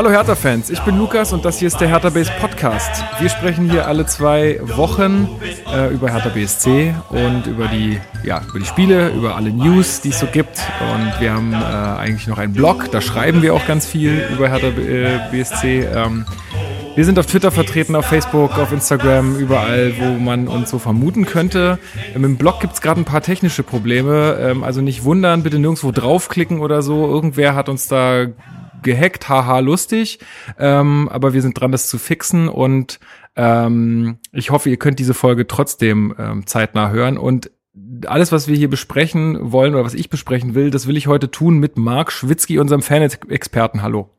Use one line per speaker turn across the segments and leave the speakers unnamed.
Hallo Hertha-Fans, ich bin Lukas und das hier ist der Hertha Base Podcast. Wir sprechen hier alle zwei Wochen äh, über Hertha BSC und über die, ja, über die Spiele, über alle News, die es so gibt. Und wir haben äh, eigentlich noch einen Blog, da schreiben wir auch ganz viel über Hertha äh, BSC. Ähm, wir sind auf Twitter vertreten, auf Facebook, auf Instagram, überall, wo man uns so vermuten könnte. Ähm, Im Blog gibt's gerade ein paar technische Probleme. Ähm, also nicht wundern, bitte nirgendwo draufklicken oder so. Irgendwer hat uns da gehackt, haha, lustig. Ähm, aber wir sind dran, das zu fixen und ähm, ich hoffe, ihr könnt diese Folge trotzdem ähm, zeitnah hören und alles, was wir hier besprechen wollen oder was ich besprechen will, das will ich heute tun mit Marc Schwitzky, unserem Fan-Experten. Hallo.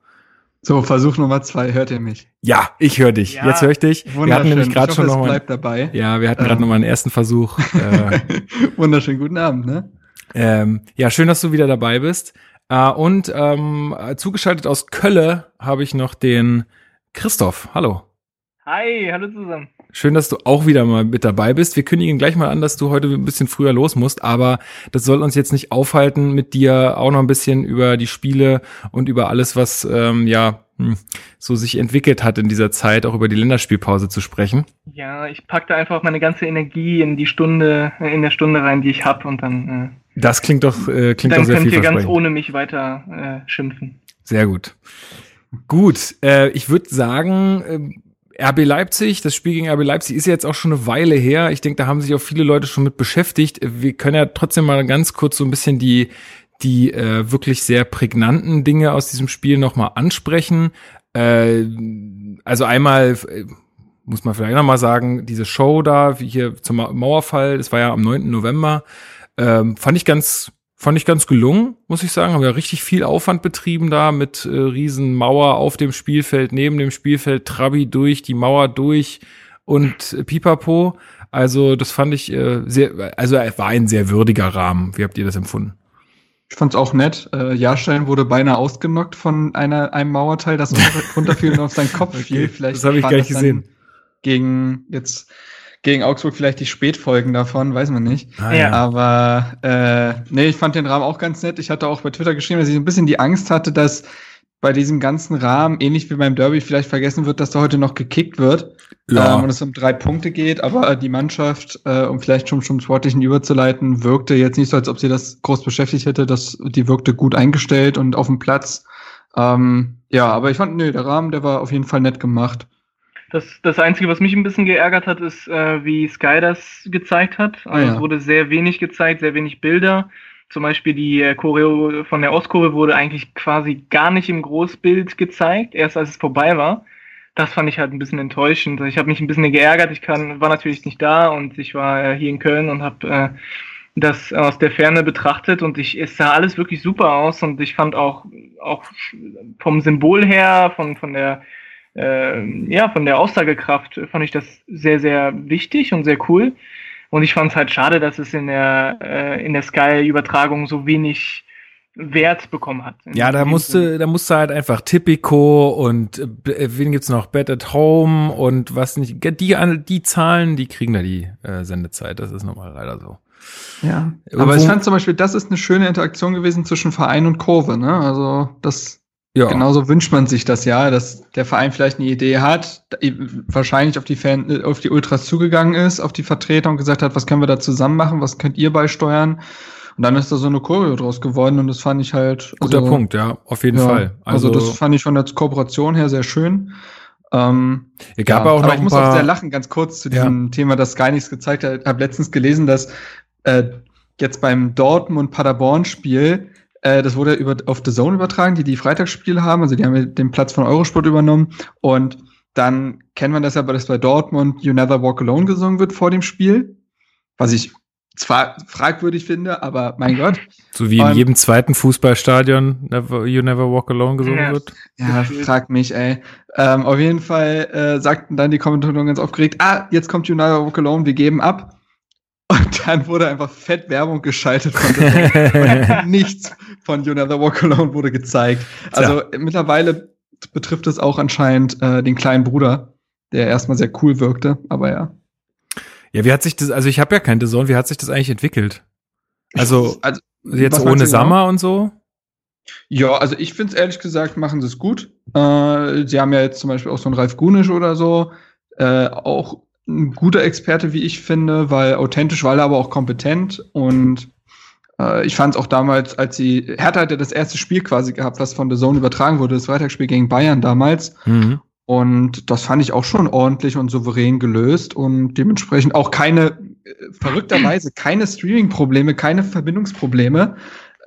So, Versuch Nummer zwei, hört ihr mich?
Ja, ich höre dich. Ja, Jetzt höre ich dich. Wir hatten nämlich gerade schon noch mal,
bleibt dabei.
Ja, wir hatten gerade ähm. noch mal einen ersten Versuch.
Äh, Wunderschön, guten Abend, ne?
Ähm, ja, schön, dass du wieder dabei bist. Äh, und ähm, zugeschaltet aus Kölle habe ich noch den Christoph. Hallo.
Hi, hallo zusammen.
Schön, dass du auch wieder mal mit dabei bist. Wir kündigen gleich mal an, dass du heute ein bisschen früher los musst, aber das soll uns jetzt nicht aufhalten, mit dir auch noch ein bisschen über die Spiele und über alles, was ähm, ja hm, so sich entwickelt hat in dieser Zeit, auch über die Länderspielpause zu sprechen.
Ja, ich pack da einfach meine ganze Energie in die Stunde, in der Stunde rein, die ich hab und dann.
Äh, das klingt doch, äh, klingt
doch
sehr.
Dann könnt ihr ganz ohne mich weiter äh, schimpfen.
Sehr gut. Gut, äh, ich würde sagen, äh, RB Leipzig, das Spiel gegen RB Leipzig ist jetzt auch schon eine Weile her. Ich denke, da haben sich auch viele Leute schon mit beschäftigt. Wir können ja trotzdem mal ganz kurz so ein bisschen die die äh, wirklich sehr prägnanten Dinge aus diesem Spiel nochmal ansprechen. Äh, also einmal äh, muss man vielleicht nochmal sagen, diese Show da, wie hier zum Mauerfall, das war ja am 9. November, ähm, fand ich ganz Fand ich ganz gelungen, muss ich sagen. Haben ja richtig viel Aufwand betrieben da mit äh, riesen Mauer auf dem Spielfeld, neben dem Spielfeld, Trabi durch, die Mauer durch und äh, Pipapo. Also das fand ich äh, sehr, also er war ein sehr würdiger Rahmen. Wie habt ihr das empfunden?
Ich fand's auch nett. Äh, Jahrstein wurde beinahe ausgenockt von einer, einem Mauerteil, das runterfiel und auf seinen Kopf okay, fiel.
Vielleicht das habe ich gar nicht gesehen.
Gegen jetzt gegen Augsburg vielleicht die Spätfolgen davon, weiß man nicht.
Ah, ja.
Aber äh, nee, ich fand den Rahmen auch ganz nett. Ich hatte auch bei Twitter geschrieben, dass ich ein bisschen die Angst hatte, dass bei diesem ganzen Rahmen, ähnlich wie beim Derby, vielleicht vergessen wird, dass da heute noch gekickt wird ja. ähm, und es um drei Punkte geht. Aber die Mannschaft, äh, um vielleicht schon zum Sportlichen überzuleiten, wirkte jetzt nicht so, als ob sie das groß beschäftigt hätte. Das, die wirkte gut eingestellt und auf dem Platz. Ähm, ja, aber ich fand, nee, der Rahmen, der war auf jeden Fall nett gemacht.
Das, das Einzige, was mich ein bisschen geärgert hat, ist, äh, wie Sky das gezeigt hat. Also ah, ja. es wurde sehr wenig gezeigt, sehr wenig Bilder. Zum Beispiel die äh, Choreo von der Ostkurve wurde eigentlich quasi gar nicht im Großbild gezeigt, erst als es vorbei war. Das fand ich halt ein bisschen enttäuschend. Ich habe mich ein bisschen geärgert. Ich kann, war natürlich nicht da und ich war äh, hier in Köln und habe äh, das aus der Ferne betrachtet und ich, es sah alles wirklich super aus und ich fand auch, auch vom Symbol her, von, von der äh, ja, von der Aussagekraft fand ich das sehr, sehr wichtig und sehr cool. Und ich fand es halt schade, dass es in der, äh, in der Sky-Übertragung so wenig Wert bekommen hat.
Ja, da musste, da musste halt einfach Tipico und äh, wen gibt's noch? Bed at Home und was nicht. Die, die Zahlen, die kriegen da die äh, Sendezeit. Das ist nochmal leider so.
Ja. Aber ich fand zum Beispiel, das ist eine schöne Interaktion gewesen zwischen Verein und Kurve, ne? Also das ja. Genauso wünscht man sich das ja, dass der Verein vielleicht eine Idee hat, wahrscheinlich auf die Fan, auf die Ultras zugegangen ist, auf die Vertreter und gesagt hat, was können wir da zusammen machen, was könnt ihr beisteuern? Und dann ist da so eine Choreo draus geworden und das fand ich halt.
Guter also, Punkt, ja, auf jeden
ja,
Fall.
Also, also, das fand ich von der Kooperation her sehr schön. Ähm,
es gab ja, auch noch aber
ich muss auch sehr lachen, ganz kurz zu diesem ja. Thema, das Sky nichts gezeigt hat. Ich habe letztens gelesen, dass äh, jetzt beim Dortmund-Paderborn-Spiel äh, das wurde über, auf The Zone übertragen, die die Freitagsspiele haben. Also die haben den Platz von Eurosport übernommen. Und dann kennt man das ja, dass bei Dortmund You Never Walk Alone gesungen wird vor dem Spiel. Was ich zwar fragwürdig finde, aber mein Gott.
So wie in und, jedem zweiten Fußballstadion never, You Never Walk Alone gesungen
ja,
wird.
Ja, frag mich, ey. Ähm, auf jeden Fall äh, sagten dann die Kommentatoren ganz aufgeregt, ah, jetzt kommt You Never Walk Alone, wir geben ab. Und dann wurde einfach fett Werbung geschaltet von nichts von You Never Walk Alone wurde gezeigt. Also Tja. mittlerweile betrifft es auch anscheinend äh, den kleinen Bruder, der erstmal sehr cool wirkte, aber ja.
Ja, wie hat sich das, also ich habe ja kein Sohn, wie hat sich das eigentlich entwickelt? Also, also jetzt ohne Sommer genau? und so?
Ja, also ich finde es ehrlich gesagt, machen sie es gut. Äh, sie haben ja jetzt zum Beispiel auch so einen Ralf Gunisch oder so, äh, auch ein guter Experte, wie ich finde, weil authentisch, weil er aber auch kompetent und äh, ich fand es auch damals, als sie, Hertha hatte das erste Spiel quasi gehabt, was von The Zone übertragen wurde, das Freitagsspiel gegen Bayern damals. Mhm. Und das fand ich auch schon ordentlich und souverän gelöst und dementsprechend auch keine, äh, verrückterweise keine Streaming-Probleme, keine Verbindungsprobleme.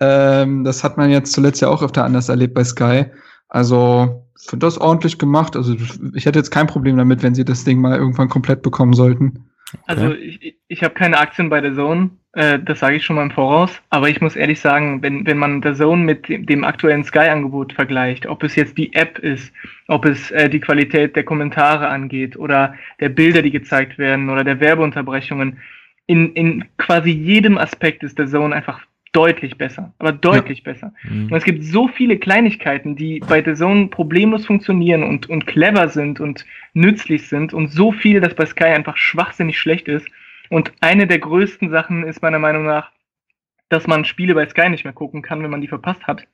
Ähm, das hat man jetzt zuletzt ja auch öfter anders erlebt bei Sky. Also finde das ordentlich gemacht. Also ich hätte jetzt kein Problem damit, wenn sie das Ding mal irgendwann komplett bekommen sollten.
Also ich, ich habe keine Aktien bei der Zone, äh, das sage ich schon mal im Voraus, aber ich muss ehrlich sagen, wenn, wenn man der Zone mit dem, dem aktuellen Sky-Angebot vergleicht, ob es jetzt die App ist, ob es äh, die Qualität der Kommentare angeht oder der Bilder, die gezeigt werden oder der Werbeunterbrechungen, in, in quasi jedem Aspekt ist der Zone einfach deutlich besser, aber deutlich ja. besser. Mhm. Und es gibt so viele Kleinigkeiten, die bei The Zone problemlos funktionieren und, und clever sind und nützlich sind und so viel, dass bei Sky einfach schwachsinnig schlecht ist. Und eine der größten Sachen ist meiner Meinung nach, dass man Spiele bei Sky nicht mehr gucken kann, wenn man die verpasst hat.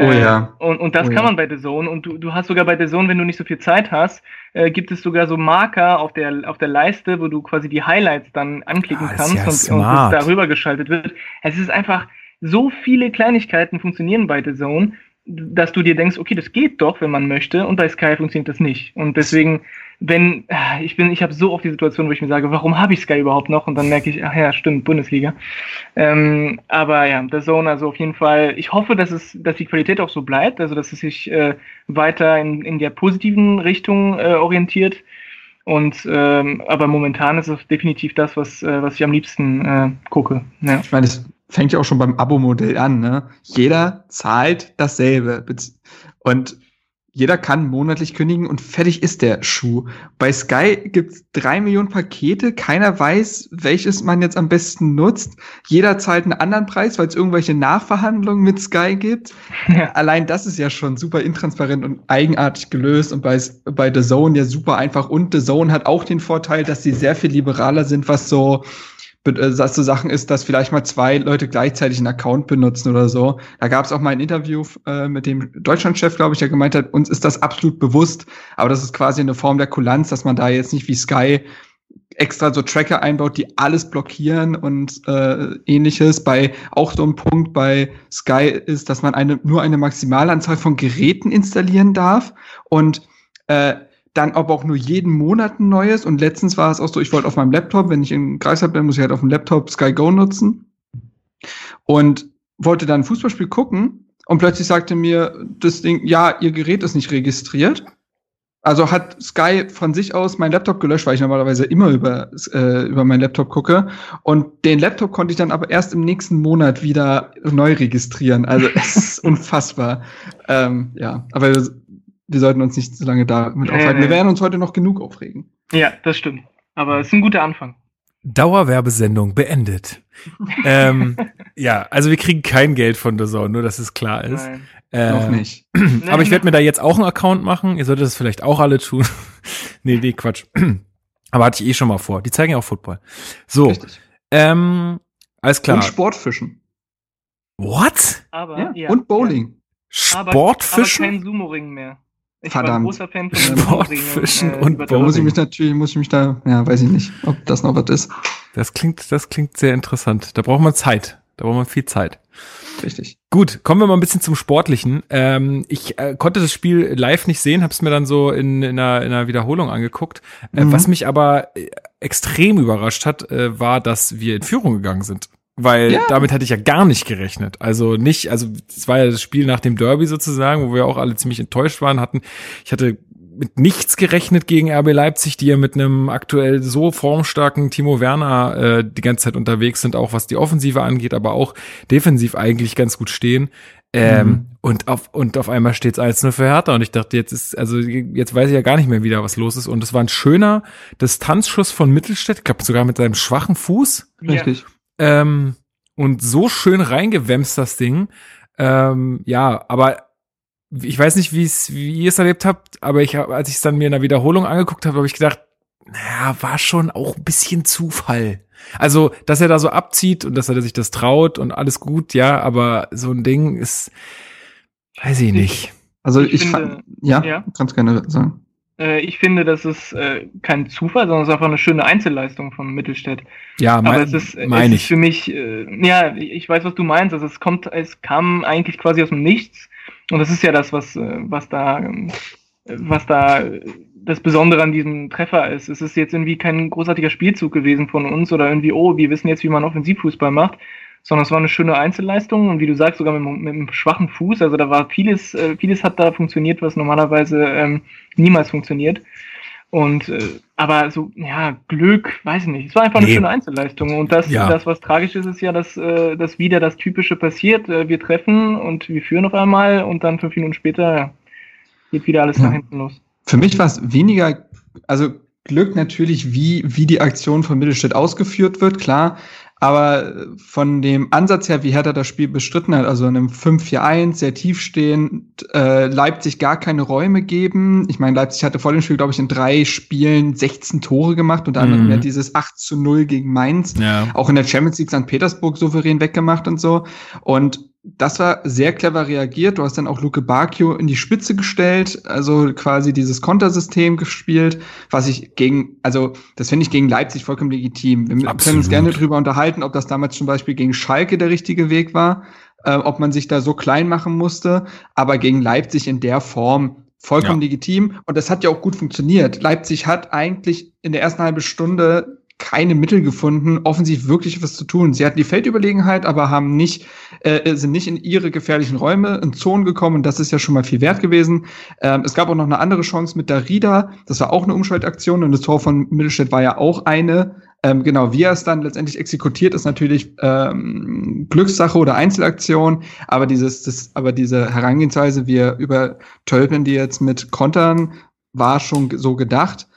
Oh ja.
Äh, und, und das
oh,
kann ja. man bei The Zone. Und du, du hast sogar bei The Zone, wenn du nicht so viel Zeit hast, äh, gibt es sogar so Marker auf der, auf der Leiste, wo du quasi die Highlights dann anklicken ah, kannst ja und, und es darüber geschaltet wird. Es ist einfach, so viele Kleinigkeiten funktionieren bei The Zone, dass du dir denkst, okay, das geht doch, wenn man möchte, und bei Sky funktioniert das nicht. Und deswegen, wenn ich bin, ich habe so oft die Situation, wo ich mir sage, warum habe ich Sky überhaupt noch? Und dann merke ich, ach ja, stimmt, Bundesliga. Ähm, aber ja, The Zone, also auf jeden Fall. Ich hoffe, dass es, dass die Qualität auch so bleibt, also dass es sich äh, weiter in, in der positiven Richtung äh, orientiert. Und ähm, aber momentan ist es definitiv das, was äh, was ich am liebsten äh, gucke.
Ja. Ich meine, das fängt ja auch schon beim Abo-Modell an. Ne? Jeder zahlt dasselbe. Und jeder kann monatlich kündigen und fertig ist der Schuh. Bei Sky gibt's drei Millionen Pakete, keiner weiß, welches man jetzt am besten nutzt. Jeder zahlt einen anderen Preis, weil es irgendwelche Nachverhandlungen mit Sky gibt. Ja. Allein das ist ja schon super intransparent und eigenartig gelöst und bei, bei The Zone ja super einfach. Und The Zone hat auch den Vorteil, dass sie sehr viel liberaler sind, was so dass so Sachen ist, dass vielleicht mal zwei Leute gleichzeitig einen Account benutzen oder so. Da gab es auch mal ein Interview äh, mit dem Deutschlandchef, glaube ich, der gemeint hat, uns ist das absolut bewusst, aber das ist quasi eine Form der Kulanz, dass man da jetzt nicht wie Sky extra so Tracker einbaut, die alles blockieren und äh, ähnliches. Bei auch so ein Punkt bei Sky ist, dass man eine nur eine Maximalanzahl von Geräten installieren darf und äh, dann aber auch nur jeden Monat ein neues. Und letztens war es auch so, ich wollte auf meinem Laptop, wenn ich in Greifswald bin, muss ich halt auf dem Laptop Sky Go nutzen. Und wollte dann ein Fußballspiel gucken. Und plötzlich sagte mir das Ding, ja, ihr Gerät ist nicht registriert. Also hat Sky von sich aus mein Laptop gelöscht, weil ich normalerweise immer über, äh, über meinen Laptop gucke. Und den Laptop konnte ich dann aber erst im nächsten Monat wieder neu registrieren. Also es ist unfassbar. Ähm, ja, aber wir sollten uns nicht zu lange damit aufhalten. Nee. Wir werden uns heute noch genug aufregen.
Ja, das stimmt. Aber es ist ein guter Anfang.
Dauerwerbesendung beendet. ähm, ja, also wir kriegen kein Geld von der Zone, nur dass es klar ist. Nein.
Äh, noch nicht.
aber ich werde mir da jetzt auch einen Account machen. Ihr solltet das vielleicht auch alle tun. nee, nee, Quatsch. aber hatte ich eh schon mal vor. Die zeigen ja auch Football. So. Richtig. Ähm, alles klar. Und
Sportfischen.
What?
Aber,
ja. ja und Bowling.
Ja. Sportfischen?
Aber, aber kein Sumo-Ring mehr.
Ich Verdammt. war ein
großer Fan
von Sportfischen äh, und
Da muss ich mich natürlich, muss ich mich da, ja, weiß ich nicht, ob das noch was ist.
Das klingt, das klingt sehr interessant. Da braucht man Zeit. Da braucht man viel Zeit.
Richtig.
Gut, kommen wir mal ein bisschen zum Sportlichen. Ähm, ich äh, konnte das Spiel live nicht sehen, habe es mir dann so in, in, einer, in einer Wiederholung angeguckt. Äh, mhm. Was mich aber äh, extrem überrascht hat, äh, war, dass wir in Führung gegangen sind. Weil ja. damit hatte ich ja gar nicht gerechnet. Also nicht, also es war ja das Spiel nach dem Derby sozusagen, wo wir auch alle ziemlich enttäuscht waren, hatten. Ich hatte mit nichts gerechnet gegen RB Leipzig, die ja mit einem aktuell so formstarken Timo Werner äh, die ganze Zeit unterwegs sind, auch was die Offensive angeht, aber auch defensiv eigentlich ganz gut stehen. Ähm, mhm. und auf und auf einmal steht's 1-0 für Hertha und ich dachte, jetzt ist also jetzt weiß ich ja gar nicht mehr wieder, was los ist und es war ein schöner Distanzschuss von Mittelstädt, ich glaube sogar mit seinem schwachen Fuß.
Richtig.
Ähm, und so schön reingewämst das Ding. Ähm, ja, aber ich weiß nicht, wie es, wie ihr es erlebt habt, aber ich, als ich es dann mir in der Wiederholung angeguckt habe, habe ich gedacht, naja, war schon auch ein bisschen Zufall. Also, dass er da so abzieht und dass er sich das traut und alles gut, ja, aber so ein Ding ist, Weiß ich nicht.
Also ich, ich finde, fand, ja, ja, kannst gerne sagen.
Äh, ich finde, das ist äh, kein Zufall, sondern es ist einfach eine schöne Einzelleistung von Mittelstädt.
Ja, mein, Aber es ist,
es ist für mich, äh, ja, ich weiß, was du meinst. Also es kommt, es kam eigentlich quasi aus dem Nichts. Und das ist ja das, was, äh, was da, ähm, was da das Besondere an diesem Treffer ist. Es ist jetzt irgendwie kein großartiger Spielzug gewesen von uns oder irgendwie, oh, wir wissen jetzt, wie man Offensivfußball macht, sondern es war eine schöne Einzelleistung und wie du sagst, sogar mit, mit einem schwachen Fuß. Also da war vieles, äh, vieles hat da funktioniert, was normalerweise ähm, niemals funktioniert. Und äh, aber so, ja, Glück, weiß ich nicht. Es war einfach eine nee. schöne Einzelleistung. Und das, ja. das, was tragisch ist, ist ja, dass, äh, dass wieder das Typische passiert. Äh, wir treffen und wir führen auf einmal und dann fünf Minuten später geht wieder alles ja. nach hinten los.
Für mich war es weniger, also Glück natürlich, wie, wie die Aktion von Mittelstädt ausgeführt wird, klar. Aber von dem Ansatz her, wie Hertha das Spiel bestritten hat, also in einem 5-4-1, sehr tiefstehend, äh, Leipzig gar keine Räume geben. Ich meine, Leipzig hatte vor dem Spiel, glaube ich, in drei Spielen 16 Tore gemacht, unter anderem mhm. ja dieses 8 zu 0 gegen Mainz. Ja. Auch in der Champions League St. Petersburg souverän weggemacht und so. Und das war sehr clever reagiert. Du hast dann auch Luke Bacchio in die Spitze gestellt, also quasi dieses Kontersystem gespielt, was ich gegen, also das finde ich gegen Leipzig vollkommen legitim. Wir Absolut. können uns gerne drüber unterhalten, ob das damals zum Beispiel gegen Schalke der richtige Weg war, äh, ob man sich da so klein machen musste, aber gegen Leipzig in der Form vollkommen ja. legitim. Und das hat ja auch gut funktioniert. Leipzig hat eigentlich in der ersten halben Stunde keine Mittel gefunden, offensiv wirklich was zu tun. Sie hatten die Feldüberlegenheit, aber haben nicht, äh, sind nicht in ihre gefährlichen Räume, in Zonen gekommen. Und das ist ja schon mal viel wert gewesen. Ähm, es gab auch noch eine andere Chance mit Darida. Das war auch eine Umschaltaktion und das Tor von Mittelstädt war ja auch eine. Ähm, genau, wie er es dann letztendlich exekutiert, ist natürlich ähm, Glückssache oder Einzelaktion. Aber dieses, das, aber diese Herangehensweise, wir übertölpen die jetzt mit Kontern, war schon so gedacht.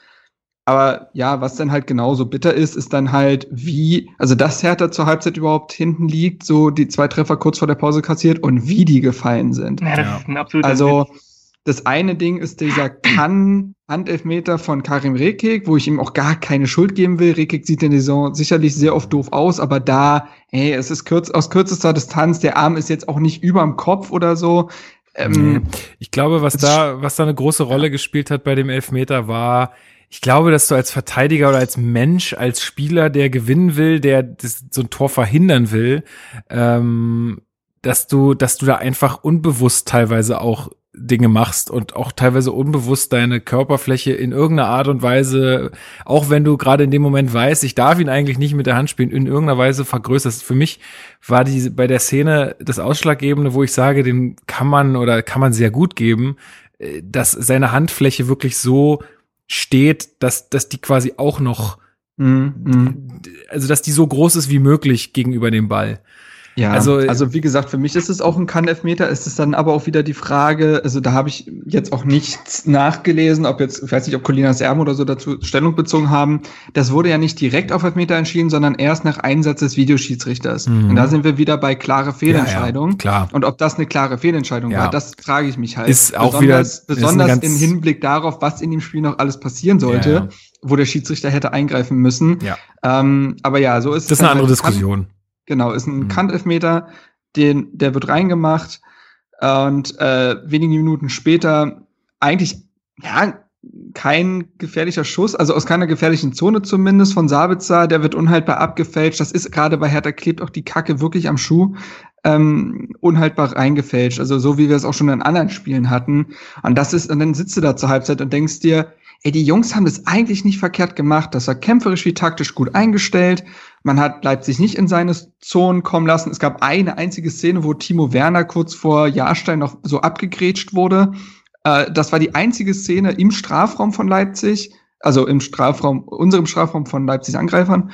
Aber ja, was dann halt genauso bitter ist, ist dann halt, wie, also dass Hertha zur Halbzeit überhaupt hinten liegt, so die zwei Treffer kurz vor der Pause kassiert und wie die gefallen sind. Ja, das ja. ist ein absoluter Also, das eine Ding ist dieser Kann-Handelfmeter von Karim Rekik, wo ich ihm auch gar keine Schuld geben will. Rekik sieht in der Saison sicherlich sehr oft doof aus, aber da, ey, es ist kürz, aus kürzester Distanz, der Arm ist jetzt auch nicht überm Kopf oder so.
Ähm, ich glaube, was da, was da eine große Rolle gespielt hat bei dem Elfmeter war, ich glaube, dass du als Verteidiger oder als Mensch, als Spieler, der gewinnen will, der das, so ein Tor verhindern will, ähm, dass du, dass du da einfach unbewusst teilweise auch Dinge machst und auch teilweise unbewusst deine Körperfläche in irgendeiner Art und Weise, auch wenn du gerade in dem Moment weißt, ich darf ihn eigentlich nicht mit der Hand spielen, in irgendeiner Weise vergrößerst. Für mich war die bei der Szene das Ausschlaggebende, wo ich sage, den kann man oder kann man sehr gut geben, äh, dass seine Handfläche wirklich so steht, dass, dass die quasi auch noch, mm, also dass die so groß ist wie möglich gegenüber dem Ball.
Ja, also, also wie gesagt, für mich ist es auch ein Kann-Elfmeter. Es ist dann aber auch wieder die Frage, also da habe ich jetzt auch nichts nachgelesen, ob jetzt, ich weiß nicht, ob Colinas Erben oder so dazu Stellung bezogen haben. Das wurde ja nicht direkt auf Elfmeter entschieden, sondern erst nach Einsatz des Videoschiedsrichters. Mhm. Und da sind wir wieder bei klare Fehlentscheidung. Ja, ja,
klar.
Und ob das eine klare Fehlentscheidung ja. war, das frage ich mich halt.
Ist auch besonders,
wieder, besonders im Hinblick darauf, was in dem Spiel noch alles passieren sollte. wo der Schiedsrichter hätte eingreifen müssen.
Ja.
Ähm, aber ja, so ist
das es. Das ist eine andere halt. Diskussion.
Genau, ist ein mhm. Kantelfmeter, den, der wird reingemacht und äh, wenige Minuten später eigentlich, ja, kein gefährlicher Schuss, also aus keiner gefährlichen Zone zumindest von Sabitzer, der wird unhaltbar abgefälscht. Das ist gerade bei Hertha klebt auch die Kacke wirklich am Schuh. Ähm, unhaltbar reingefälscht, also so wie wir es auch schon in anderen Spielen hatten. Und das ist, und dann sitzt du da zur Halbzeit und denkst dir, ey, die Jungs haben das eigentlich nicht verkehrt gemacht. Das war kämpferisch wie taktisch gut eingestellt. Man hat Leipzig nicht in seine Zonen kommen lassen. Es gab eine einzige Szene, wo Timo Werner kurz vor Jahrstein noch so abgegrätscht wurde. Äh, das war die einzige Szene im Strafraum von Leipzig, also im Strafraum, unserem Strafraum von Leipzigs Angreifern.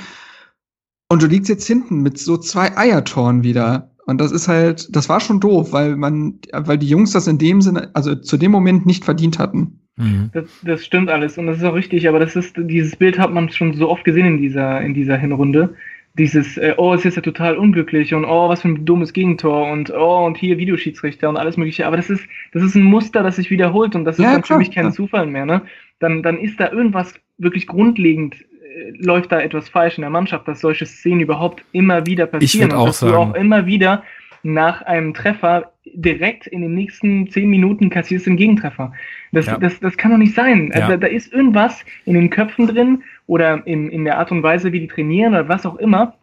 Und du liegst jetzt hinten mit so zwei Eiertoren wieder. Und das ist halt, das war schon doof, weil man, weil die Jungs das in dem Sinne, also zu dem Moment nicht verdient hatten.
Mhm. Das, das stimmt alles und das ist auch richtig, aber das ist, dieses Bild hat man schon so oft gesehen in dieser, in dieser Hinrunde. Dieses, äh, oh, es ist ja total unglücklich und oh, was für ein dummes Gegentor und oh, und hier Videoschiedsrichter und alles mögliche. Aber das ist, das ist ein Muster, das sich wiederholt und das ist ja, dann klar, für mich kein ja. Zufall mehr, ne? Dann, dann ist da irgendwas wirklich grundlegend, äh, läuft da etwas falsch in der Mannschaft, dass solche Szenen überhaupt immer wieder passieren.
Ich und
dass
sagen.
du auch immer wieder nach einem Treffer direkt in den nächsten zehn Minuten kassierst du einen Gegentreffer. Das, ja. das, das kann doch nicht sein. Ja. Also, da ist irgendwas in den Köpfen drin oder in, in der Art und Weise, wie die trainieren oder was auch immer,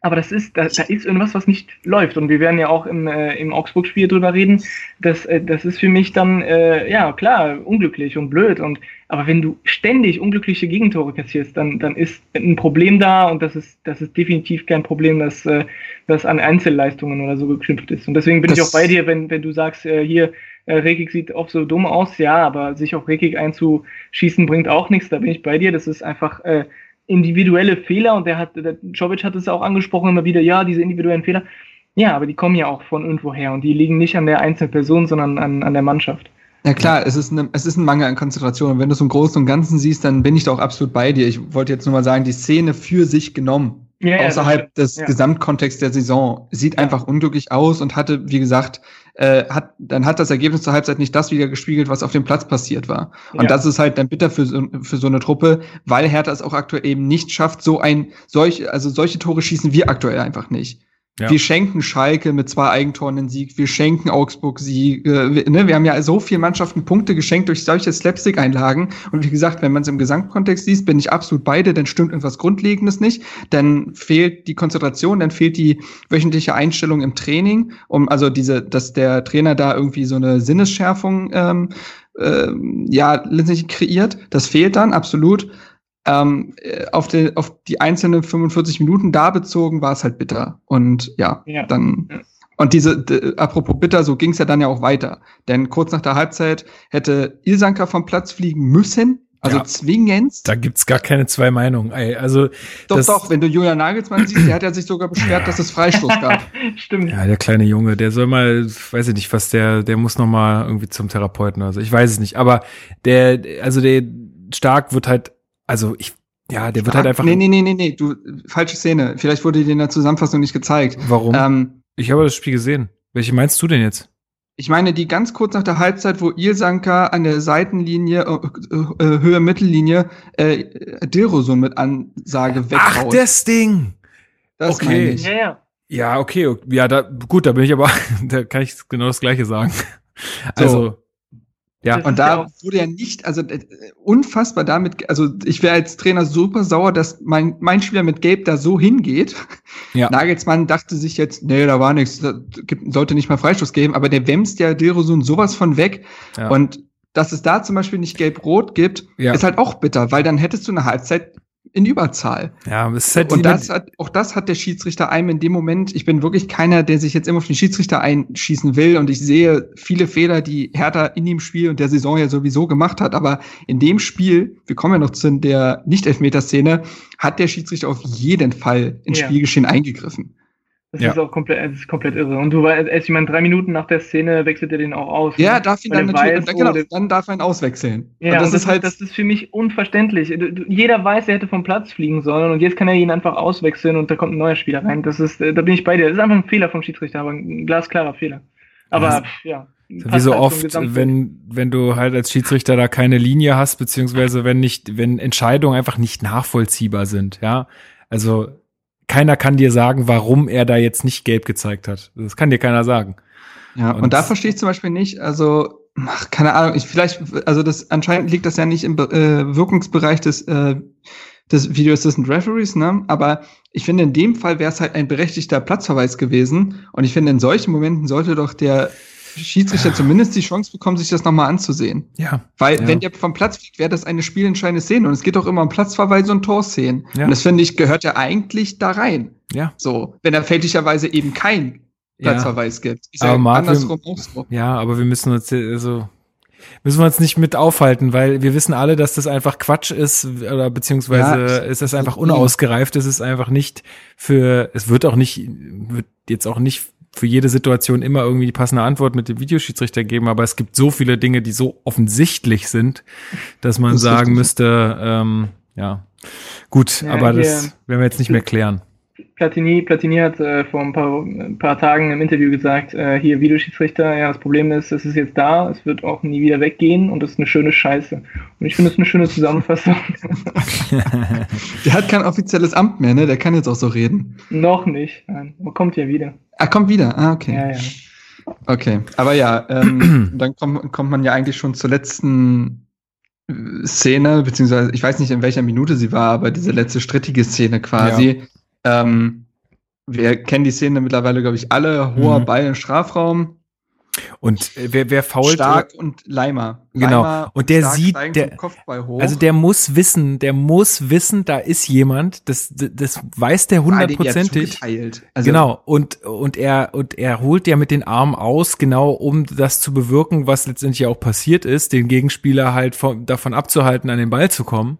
aber das ist, da, da ist irgendwas, was nicht läuft. Und wir werden ja auch im, äh, im Augsburg-Spiel drüber reden. Das, äh, das ist für mich dann, äh, ja, klar, unglücklich und blöd. Und, aber wenn du ständig unglückliche Gegentore kassierst, dann, dann ist ein Problem da und das ist, das ist definitiv kein Problem, das, äh, das an Einzelleistungen oder so geknüpft ist. Und deswegen bin das ich auch bei dir, wenn, wenn du sagst, äh, hier, äh, Rekik sieht oft so dumm aus, ja, aber sich auf Rekik einzuschießen bringt auch nichts, da bin ich bei dir. Das ist einfach, äh, individuelle Fehler und der hat, der Jovic hat es auch angesprochen immer wieder, ja, diese individuellen Fehler. Ja, aber die kommen ja auch von irgendwoher und die liegen nicht an der einzelnen Person, sondern an, an der Mannschaft.
Ja klar, es ist, eine, es ist ein Mangel an Konzentration. Und wenn du es im Großen und Ganzen siehst, dann bin ich da auch absolut bei dir. Ich wollte jetzt nur mal sagen, die Szene für sich genommen ja, außerhalb ja, des ja. Gesamtkontexts der Saison. Sieht einfach unglücklich aus und hatte, wie gesagt, äh, hat, dann hat das Ergebnis zur Halbzeit nicht das wieder gespiegelt, was auf dem Platz passiert war. Und das ist halt dann bitter für so, für so eine Truppe, weil Hertha es auch aktuell eben nicht schafft, so ein, solch, also solche Tore schießen wir aktuell einfach nicht. Ja. Wir schenken Schalke mit zwei Eigentoren den Sieg, wir schenken Augsburg Sieg. Äh, wir, ne, wir haben ja so viele Mannschaften Punkte geschenkt durch solche Slapstick-Einlagen. Und wie gesagt, wenn man es im Gesamtkontext liest, bin ich absolut beide, dann stimmt irgendwas Grundlegendes nicht. Dann fehlt die Konzentration, dann fehlt die wöchentliche Einstellung im Training, um also diese, dass der Trainer da irgendwie so eine Sinnesschärfung ähm, äh, ja letztendlich kreiert. Das fehlt dann absolut ähm, äh, auf, die, auf die einzelnen 45 Minuten da bezogen war es halt bitter. Und ja, ja. dann. Und diese, apropos bitter, so ging es ja dann ja auch weiter. Denn kurz nach der Halbzeit hätte Ilsanker vom Platz fliegen müssen. Also ja, zwingend.
Da gibt's gar keine zwei Meinungen. Ey, also
doch, doch. Wenn du Julian Nagelsmann siehst, der hat ja sich sogar beschwert, dass es Freistoß gab.
Stimmt. Ja, der kleine Junge, der soll mal, weiß ich nicht, was der, der muss noch mal irgendwie zum Therapeuten. Also ich weiß es nicht. Aber der, also der Stark wird halt also ich, ja, der wird halt einfach.
Nee, nee, nee, nee, nee, du, falsche Szene. Vielleicht wurde dir in der Zusammenfassung nicht gezeigt.
Warum? Ähm, ich habe das Spiel gesehen. Welche meinst du denn jetzt?
Ich meine, die ganz kurz nach der Halbzeit, wo Ilsanka an der Seitenlinie, äh, äh, Höhe Mittellinie, äh, Dilrosun mit Ansage weghaut.
Ach, das Ding!
Das okay. meine ich.
Ja, ja. Ja, okay. Ja, da, gut, da bin ich aber, da kann ich genau das Gleiche sagen. Also, so.
Ja, und da ja wurde ja nicht, also äh, unfassbar damit, also ich wäre als Trainer super sauer, dass mein, mein Spieler mit Gelb da so hingeht. Ja. Nagelsmann dachte sich jetzt, nee, da war nichts, sollte nicht mal Freistoß geben, aber der wämst ja Dilrosun sowas von weg. Ja. Und dass es da zum Beispiel nicht gelb-rot gibt, ja. ist halt auch bitter, weil dann hättest du eine Halbzeit in Überzahl.
Ja, es halt
und das hat, auch das hat der Schiedsrichter einem in dem Moment. Ich bin wirklich keiner, der sich jetzt immer auf den Schiedsrichter einschießen will und ich sehe viele Fehler, die Hertha in dem Spiel und der Saison ja sowieso gemacht hat. Aber in dem Spiel, wir kommen ja noch zu der Nicht-Elfmeter-Szene, hat der Schiedsrichter auf jeden Fall ins ja. Spielgeschehen eingegriffen.
Das ja. ist auch komplett, das ist komplett irre. Und du weißt, ich meine, drei Minuten nach der Szene wechselt er den auch aus.
Ja, ne? darf ihn dann natürlich, weiß, genau, dann darf er ihn auswechseln.
Ja, und das, und das ist halt, das ist für mich unverständlich. Jeder weiß, er hätte vom Platz fliegen sollen und jetzt kann er ihn einfach auswechseln und da kommt ein neuer Spieler rein. Das ist, da bin ich bei dir. Das ist einfach ein Fehler vom Schiedsrichter, aber ein glasklarer Fehler. Aber, ja.
Wie so halt oft, wenn, wenn du halt als Schiedsrichter da keine Linie hast, beziehungsweise wenn nicht, wenn Entscheidungen einfach nicht nachvollziehbar sind, ja. Also, keiner kann dir sagen, warum er da jetzt nicht gelb gezeigt hat. Das kann dir keiner sagen.
Ja, und, und da verstehe ich zum Beispiel nicht, also, ach, keine Ahnung, ich vielleicht, also das anscheinend liegt das ja nicht im äh, Wirkungsbereich des, äh, des Video Assistant Referees, ne? Aber ich finde, in dem Fall wäre es halt ein berechtigter Platzverweis gewesen. Und ich finde, in solchen Momenten sollte doch der Schiedsrichter zumindest die Chance bekommen, sich das nochmal anzusehen.
Ja.
Weil,
ja.
wenn der vom Platz fliegt, wäre das eine spielentscheidende Szene. Und es geht auch immer um Platzverweise und Torszenen. Ja. Und das finde ich, gehört ja eigentlich da rein.
Ja.
So. Wenn er fälschlicherweise eben kein Platzverweis ja. gibt.
Ist aber ja Marc, andersrum auch so. Ja, aber wir müssen uns, also, müssen wir uns nicht mit aufhalten, weil wir wissen alle, dass das einfach Quatsch ist oder beziehungsweise ja, ist das einfach unausgereift. Es ist einfach nicht für, es wird auch nicht, wird jetzt auch nicht für jede Situation immer irgendwie die passende Antwort mit dem Videoschiedsrichter geben, aber es gibt so viele Dinge, die so offensichtlich sind, dass man das sagen müsste, ähm, ja, gut, ja, aber das werden wir jetzt nicht mehr klären.
Platini, Platini hat äh, vor ein paar, ein paar Tagen im Interview gesagt, äh, hier Videoschiedsrichter, ja, das Problem ist, es ist jetzt da, es wird auch nie wieder weggehen und das ist eine schöne Scheiße. Und ich finde es eine schöne Zusammenfassung.
der hat kein offizielles Amt mehr, ne? Der kann jetzt auch so reden.
Noch nicht, nein. Aber kommt ja wieder.
Ah, kommt wieder. Ah, okay. Ja, ja. Okay, aber ja, ähm, dann kommt, kommt man ja eigentlich schon zur letzten äh, Szene, beziehungsweise ich weiß nicht, in welcher Minute sie war, aber diese letzte strittige Szene quasi. Ja. Ähm, wir kennen die Szene mittlerweile, glaube ich, alle. Hoher mhm. Ball im Strafraum.
Und äh, wer, wer fault.
Stark und Leimer.
Genau.
Leimer
und der sieht, der, also der muss wissen, der muss wissen, da ist jemand, das, das weiß der hundertprozentig. Also genau. Und, und er, und er holt ja mit den Armen aus, genau um das zu bewirken, was letztendlich auch passiert ist, den Gegenspieler halt von, davon abzuhalten, an den Ball zu kommen.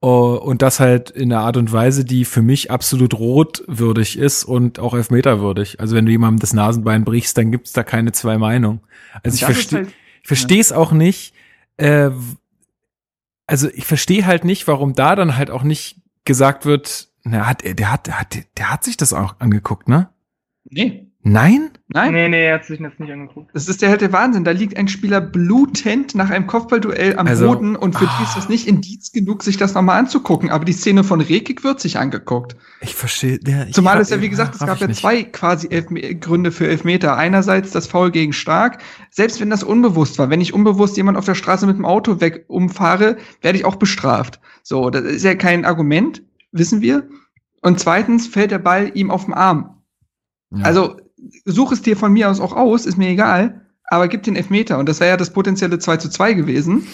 Uh, und das halt in einer Art und Weise, die für mich absolut rotwürdig ist und auch elfmeterwürdig. Also wenn du jemandem das Nasenbein brichst, dann gibt's da keine zwei Meinungen. Also ich verstehe halt, ich verstehe es ja. auch nicht. Äh, also ich verstehe halt nicht, warum da dann halt auch nicht gesagt wird, na, hat, der hat, der hat, der hat sich das auch angeguckt, ne?
Nee.
Nein?
Nein? Nee, nee, er hat sich das nicht angeguckt.
Das ist der halt der Wahnsinn. Da liegt ein Spieler blutend nach einem Kopfballduell am also, Boden und für oh. die ist das nicht Indiz genug, sich das nochmal anzugucken. Aber die Szene von Rekik wird sich angeguckt.
Ich verstehe. Ja,
Zumal es ja, wie gesagt, es gab ja nicht. zwei quasi Elfme Gründe für Elfmeter. Einerseits das Foul gegen Stark. Selbst wenn das unbewusst war. Wenn ich unbewusst jemand auf der Straße mit dem Auto weg umfahre, werde ich auch bestraft. So, das ist ja kein Argument, wissen wir. Und zweitens fällt der Ball ihm auf den Arm. Ja. Also such es dir von mir aus auch aus, ist mir egal, aber gib den Elfmeter. Und das wäre ja das potenzielle 2 zu 2 gewesen.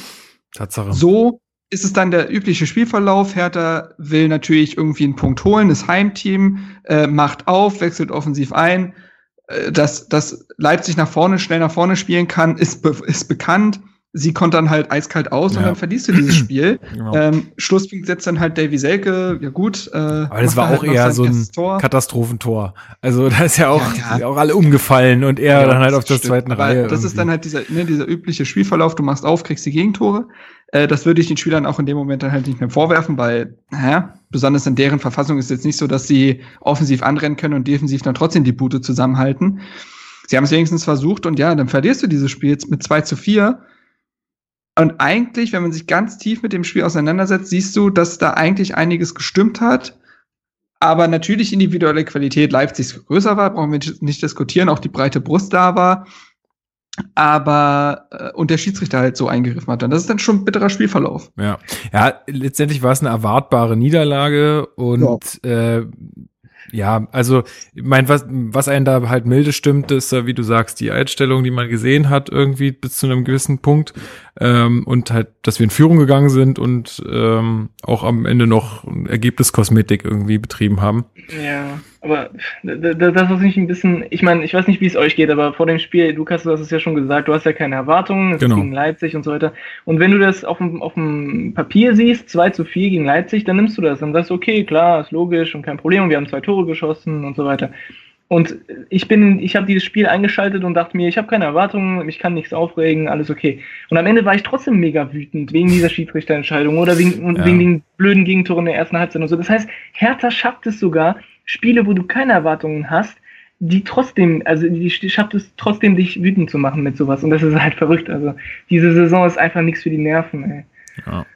Tatsache.
So ist es dann der übliche Spielverlauf. Hertha will natürlich irgendwie einen Punkt holen, das Heimteam äh, macht auf, wechselt offensiv ein. Äh, dass, dass Leipzig nach vorne, schnell nach vorne spielen kann, ist, be ist bekannt sie kommt dann halt eiskalt aus ja. und dann verliest du dieses Spiel. Genau. Ähm, Schlusspunkt setzt dann halt Davy Selke, ja gut.
Äh, Aber das war auch halt eher so ein Tor. Katastrophentor. Also da ist ja auch, ja, ja. auch alle umgefallen und er dann halt auf der zweiten Aber Reihe.
Das irgendwie. ist dann halt dieser, ne, dieser übliche Spielverlauf, du machst auf, kriegst die Gegentore. Äh, das würde ich den Spielern auch in dem Moment dann halt nicht mehr vorwerfen, weil, naja, besonders in deren Verfassung ist jetzt nicht so, dass sie offensiv anrennen können und defensiv dann trotzdem die Bute zusammenhalten. Sie haben es wenigstens versucht und ja, dann verlierst du dieses Spiel jetzt mit 2 zu 4 und eigentlich, wenn man sich ganz tief mit dem Spiel auseinandersetzt, siehst du, dass da eigentlich einiges gestimmt hat. Aber natürlich individuelle Qualität Leipzigs größer war, brauchen wir nicht diskutieren, auch die breite Brust da war. Aber äh, und der Schiedsrichter halt so eingegriffen hat. Und das ist dann schon ein bitterer Spielverlauf.
Ja, ja letztendlich war es eine erwartbare Niederlage und ja. äh, ja, also, ich mein, was, was einen da halt milde stimmt, ist, wie du sagst, die Einstellung, die man gesehen hat, irgendwie bis zu einem gewissen Punkt. Ähm, und halt, dass wir in Führung gegangen sind und ähm, auch am Ende noch Ergebniskosmetik irgendwie betrieben haben.
Ja. Aber das ist nicht ein bisschen, ich meine, ich weiß nicht, wie es euch geht, aber vor dem Spiel, Lukas, du hast es ja schon gesagt, du hast ja keine Erwartungen, es genau. gegen Leipzig und so weiter. Und wenn du das auf dem, auf dem Papier siehst, 2 zu 4 gegen Leipzig, dann nimmst du das. Dann sagst okay, klar, ist logisch und kein Problem, und wir haben zwei Tore geschossen und so weiter. Und ich bin, ich habe dieses Spiel eingeschaltet und dachte mir, ich habe keine Erwartungen, ich kann nichts aufregen, alles okay. Und am Ende war ich trotzdem mega wütend wegen dieser Schiedsrichterentscheidung oder wegen, ja. wegen den blöden Gegentoren der ersten Halbzeit und so. Das heißt, Hertha schafft es sogar, Spiele, wo du keine Erwartungen hast, die trotzdem, also die schafft es trotzdem, dich wütend zu machen mit sowas. Und das ist halt verrückt. Also diese Saison ist einfach nichts für die Nerven, ey.
Ja.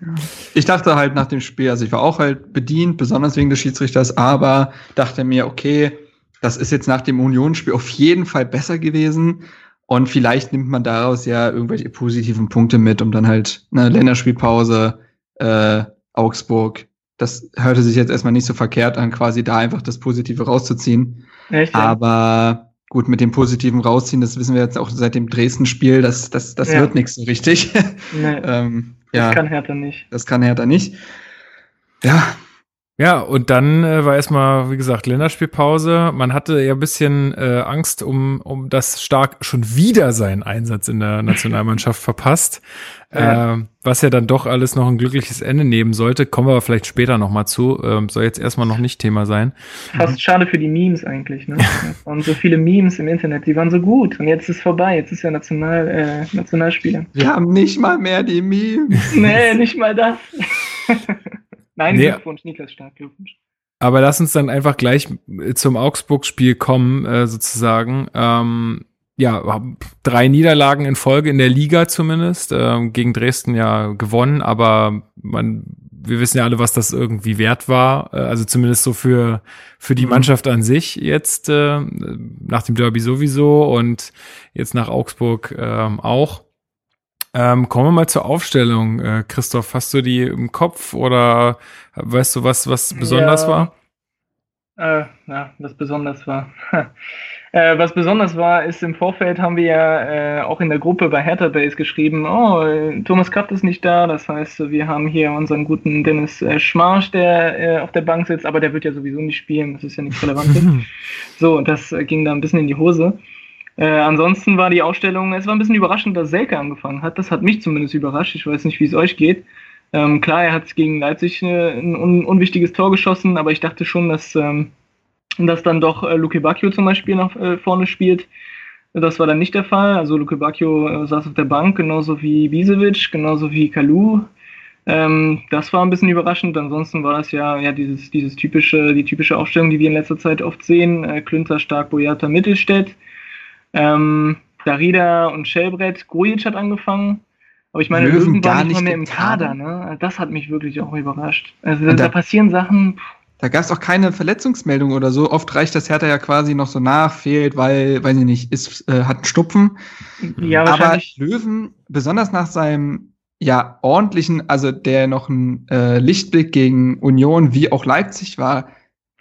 Ich dachte halt nach dem Spiel, also ich war auch halt bedient, besonders wegen des Schiedsrichters, aber dachte mir, okay, das ist jetzt nach dem Unionsspiel auf jeden Fall besser gewesen. Und vielleicht nimmt man daraus ja irgendwelche positiven Punkte mit, um dann halt eine Länderspielpause, äh, Augsburg, das hörte sich jetzt erstmal nicht so verkehrt an, quasi da einfach das Positive rauszuziehen. Echt? Aber gut, mit dem Positiven rausziehen, das wissen wir jetzt auch seit dem Dresden-Spiel, das, das, das ja. wird nichts so richtig.
Nee, ähm, das ja, kann Hertha nicht.
Das kann Hertha nicht. Ja,
ja, und dann äh, war erstmal, wie gesagt, Länderspielpause. Man hatte ja ein bisschen äh, Angst, um, um das Stark schon wieder seinen Einsatz in der Nationalmannschaft verpasst. Ja. Äh, was ja dann doch alles noch ein glückliches Ende nehmen sollte. Kommen wir aber vielleicht später nochmal zu. Ähm, soll jetzt erstmal noch nicht Thema sein.
Fast schade für die Memes eigentlich, ne? und so viele Memes im Internet, die waren so gut. Und jetzt ist vorbei. Jetzt ist ja National, äh, Nationalspieler.
Wir haben nicht mal mehr die Memes.
nee, nicht mal das. Nein, nee. Glückwunsch, Niklas Stark, Glückwunsch.
Aber lass uns dann einfach gleich zum Augsburg-Spiel kommen, äh, sozusagen. Ähm, ja, drei Niederlagen in Folge in der Liga zumindest. Ähm, gegen Dresden ja gewonnen, aber man wir wissen ja alle, was das irgendwie wert war. Äh, also zumindest so für, für die mhm. Mannschaft an sich jetzt, äh, nach dem Derby sowieso und jetzt nach Augsburg ähm, auch. Ähm, kommen wir mal zur Aufstellung. Äh, Christoph, hast du die im Kopf oder weißt du, was, was besonders
ja,
war?
Äh, ja, was besonders war. Äh, was besonders war, ist im Vorfeld haben wir ja äh, auch in der Gruppe bei Hertha Base geschrieben, oh, Thomas Kraft ist nicht da, das heißt, wir haben hier unseren guten Dennis äh, Schmarsch, der äh, auf der Bank sitzt, aber der wird ja sowieso nicht spielen, das ist ja nichts Relevantes. so, das äh, ging da ein bisschen in die Hose. Äh, ansonsten war die Ausstellung, es war ein bisschen überraschend, dass Selke angefangen hat. Das hat mich zumindest überrascht. Ich weiß nicht, wie es euch geht. Ähm, klar, er hat gegen Leipzig äh, ein un unwichtiges Tor geschossen, aber ich dachte schon, dass ähm, dass dann doch äh, Luke Bacchio zum Beispiel nach äh, vorne spielt. Das war dann nicht der Fall. Also Luke Bacchio äh, saß auf der Bank, genauso wie Bisevic, genauso wie Kalu. Ähm, das war ein bisschen überraschend. Ansonsten war das ja, ja dieses, dieses typische, die typische Aufstellung, die wir in letzter Zeit oft sehen. Äh, Klünter, Stark, Boyata, Mittelstädt. Ähm, Darida und Schellbrett. Grujic hat angefangen. Aber ich meine, Löwen, Löwen war nicht, nicht mehr im Kader. Ne? Das hat mich wirklich auch überrascht. Also da, da passieren Sachen.
Da gab es auch keine Verletzungsmeldung oder so. Oft reicht das Hertha ja quasi noch so nach, fehlt, weil, weiß ich nicht, ist, äh, hat einen Stupfen. Ja, Aber Löwen, besonders nach seinem ja ordentlichen, also der noch ein äh, Lichtblick gegen Union wie auch Leipzig war,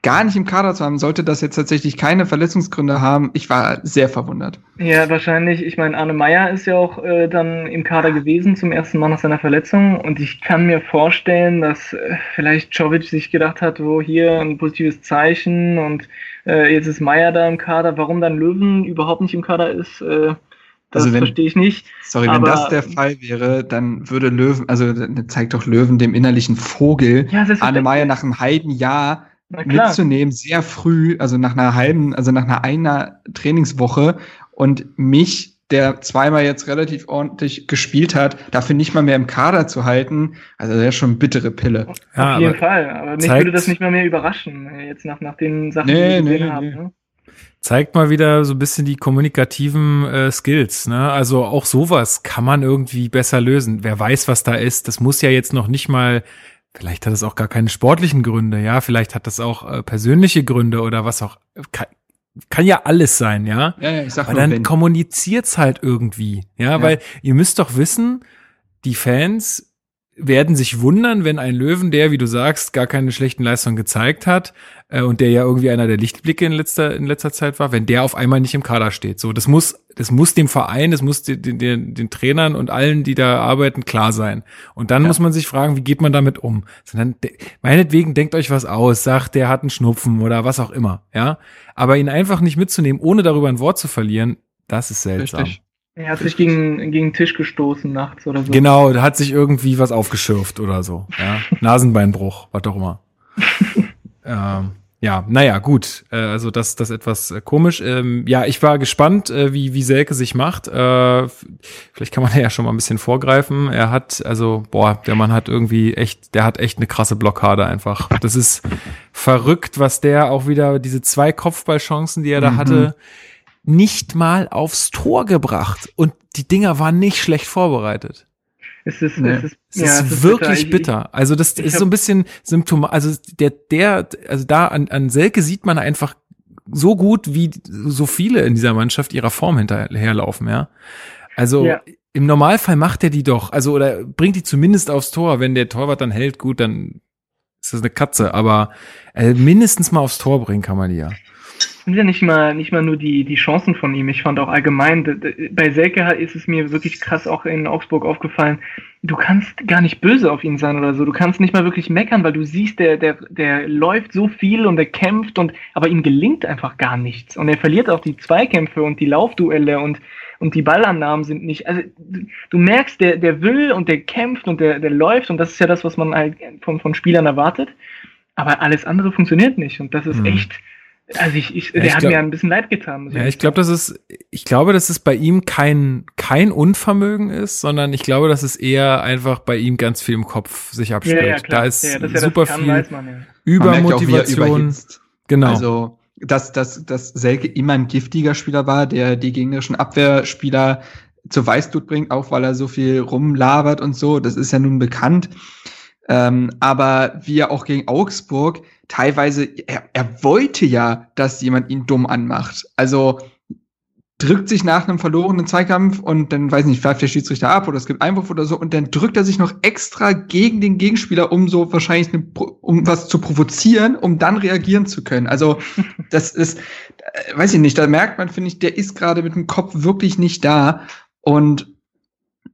gar nicht im Kader zu haben, sollte das jetzt tatsächlich keine Verletzungsgründe haben. Ich war sehr verwundert.
Ja, wahrscheinlich. Ich meine, Arne Meyer ist ja auch äh, dann im Kader gewesen zum ersten Mal nach seiner Verletzung und ich kann mir vorstellen, dass äh, vielleicht Czovic sich gedacht hat, wo hier ein positives Zeichen und äh, jetzt ist Meyer da im Kader. Warum dann Löwen überhaupt nicht im Kader ist, äh, das also verstehe ich nicht.
Sorry, wenn das der Fall wäre, dann würde Löwen, also zeigt doch Löwen dem innerlichen Vogel ja, Arne Meyer nach einem halben Jahr mitzunehmen, sehr früh, also nach einer halben, also nach einer einer Trainingswoche und mich, der zweimal jetzt relativ ordentlich gespielt hat, dafür nicht mal mehr im Kader zu halten, also das ist schon bittere Pille.
Ja, Auf jeden Fall, aber mich würde das nicht mal mehr überraschen, jetzt nach, nach den Sachen, nee, die wir gesehen nee, haben. Nee. Ne?
zeigt mal wieder so ein bisschen die kommunikativen äh, Skills. Ne? Also auch sowas kann man irgendwie besser lösen. Wer weiß, was da ist. Das muss ja jetzt noch nicht mal Vielleicht hat es auch gar keine sportlichen Gründe, ja. Vielleicht hat das auch äh, persönliche Gründe oder was auch. Kann, kann ja alles sein, ja. Ja, ja ich sag Aber dann wenn. kommuniziert's halt irgendwie, ja? ja, weil ihr müsst doch wissen, die Fans werden sich wundern, wenn ein Löwen, der, wie du sagst, gar keine schlechten Leistungen gezeigt hat äh, und der ja irgendwie einer der Lichtblicke in letzter in letzter Zeit war, wenn der auf einmal nicht im Kader steht. So, das muss das muss dem Verein, das muss den, den, den Trainern und allen, die da arbeiten, klar sein. Und dann ja. muss man sich fragen, wie geht man damit um? Sondern meinetwegen denkt euch was aus, sagt, der hat einen Schnupfen oder was auch immer, ja. Aber ihn einfach nicht mitzunehmen, ohne darüber ein Wort zu verlieren, das ist seltsam. Richtig.
Er hat sich gegen, gegen den Tisch gestoßen nachts oder so.
Genau, da hat sich irgendwie was aufgeschürft oder so. Ja? Nasenbeinbruch, was auch immer. Ähm, ja, naja, gut. Äh, also das, das etwas äh, komisch. Ähm, ja, ich war gespannt, äh, wie, wie Selke sich macht. Äh, vielleicht kann man ja schon mal ein bisschen vorgreifen. Er hat, also, boah, der Mann hat irgendwie echt, der hat echt eine krasse Blockade einfach. Das ist verrückt, was der auch wieder, diese zwei Kopfballchancen, die er da mhm. hatte, nicht mal aufs Tor gebracht. Und die Dinger waren nicht schlecht vorbereitet.
Es ist, nee. es ist,
es ja, ist es wirklich bitter. bitter. Also das ist so ein bisschen Symptom, also der, der, also da an, an Selke sieht man einfach so gut, wie so viele in dieser Mannschaft ihrer Form hinterherlaufen, ja. Also ja. im Normalfall macht er die doch, also oder bringt die zumindest aufs Tor. Wenn der Torwart dann hält, gut, dann ist das eine Katze, aber äh, mindestens mal aufs Tor bringen kann man die ja
sind ja nicht mal, nicht mal nur die, die Chancen von ihm. Ich fand auch allgemein, bei Selke ist es mir wirklich krass auch in Augsburg aufgefallen. Du kannst gar nicht böse auf ihn sein oder so. Du kannst nicht mal wirklich meckern, weil du siehst, der, der, der läuft so viel und der kämpft und, aber ihm gelingt einfach gar nichts. Und er verliert auch die Zweikämpfe und die Laufduelle und, und die Ballannahmen sind nicht, also du merkst, der, der will und der kämpft und der, der läuft und das ist ja das, was man halt von, von Spielern erwartet. Aber alles andere funktioniert nicht und das ist mhm. echt, also ich, ich, ja, der ich hat glaub, mir ein bisschen leid getan.
Ja, ich glaube, das ist, ich glaube, dass es bei ihm kein kein Unvermögen ist, sondern ich glaube, dass es eher einfach bei ihm ganz viel im Kopf sich abspielt. Ja, ja, da ist ja, super kann, viel man, Übermotivation.
genau. Also dass, dass, dass Selke immer ein giftiger Spieler war, der die gegnerischen Abwehrspieler zur Weißblut bringt, auch weil er so viel rumlabert und so. Das ist ja nun bekannt. Ähm, aber wie er auch gegen Augsburg teilweise, er, er wollte ja, dass jemand ihn dumm anmacht. Also drückt sich nach einem verlorenen Zweikampf und dann, weiß nicht, pfeift der Schiedsrichter ab oder es gibt Einwurf oder so und dann drückt er sich noch extra gegen den Gegenspieler, um so wahrscheinlich, eine, um was zu provozieren, um dann reagieren zu können. Also das ist, äh, weiß ich nicht, da merkt man, finde ich, der ist gerade mit dem Kopf wirklich nicht da und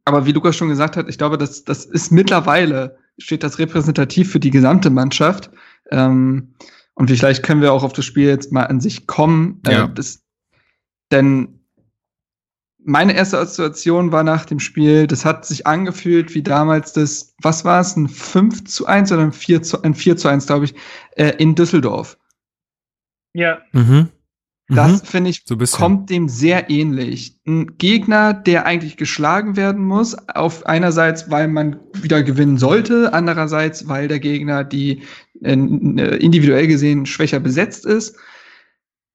aber wie Lukas schon gesagt hat, ich glaube, das, das ist mittlerweile, steht das repräsentativ für die gesamte Mannschaft. Ähm, und vielleicht können wir auch auf das Spiel jetzt mal an sich kommen. Äh, ja. Äh, das, denn meine erste Assoziation war nach dem Spiel, das hat sich angefühlt wie damals das, was war es, ein 5 zu 1 oder ein 4 zu, ein 4 zu 1, glaube ich, äh, in Düsseldorf.
Ja.
Mhm. Das, mhm. finde ich, so kommt dem sehr ähnlich. Ein Gegner, der eigentlich geschlagen werden muss, auf einerseits, weil man wieder gewinnen sollte, andererseits, weil der Gegner, die äh, individuell gesehen schwächer besetzt ist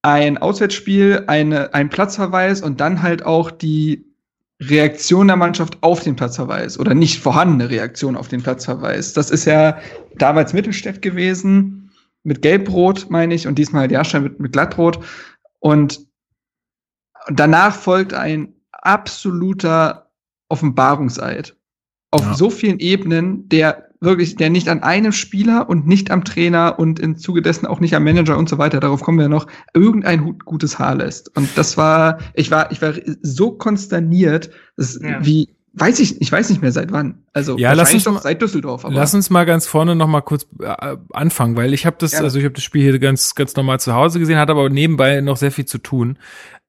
ein Auswärtsspiel, eine, ein Platzverweis und dann halt auch die Reaktion der Mannschaft auf den Platzverweis oder nicht vorhandene Reaktion auf den Platzverweis. Das ist ja damals Mittelstädt gewesen, mit Gelbrot, meine ich, und diesmal Jahrstein mit, mit Glattrot. Und danach folgt ein absoluter Offenbarungseid. Auf ja. so vielen Ebenen, der wirklich, der nicht an einem Spieler und nicht am Trainer und im Zuge dessen auch nicht am Manager und so weiter, darauf kommen wir noch, irgendein gutes Haar lässt. Und das war, ich war, ich war so konsterniert, dass, ja. wie, weiß ich, ich weiß nicht mehr seit wann. Also
ja, lass uns doch seit Düsseldorf. Aber. Lass uns mal ganz vorne noch mal kurz äh, anfangen, weil ich habe das, ja. also ich habe das Spiel hier ganz, ganz normal zu Hause gesehen, hat aber nebenbei noch sehr viel zu tun.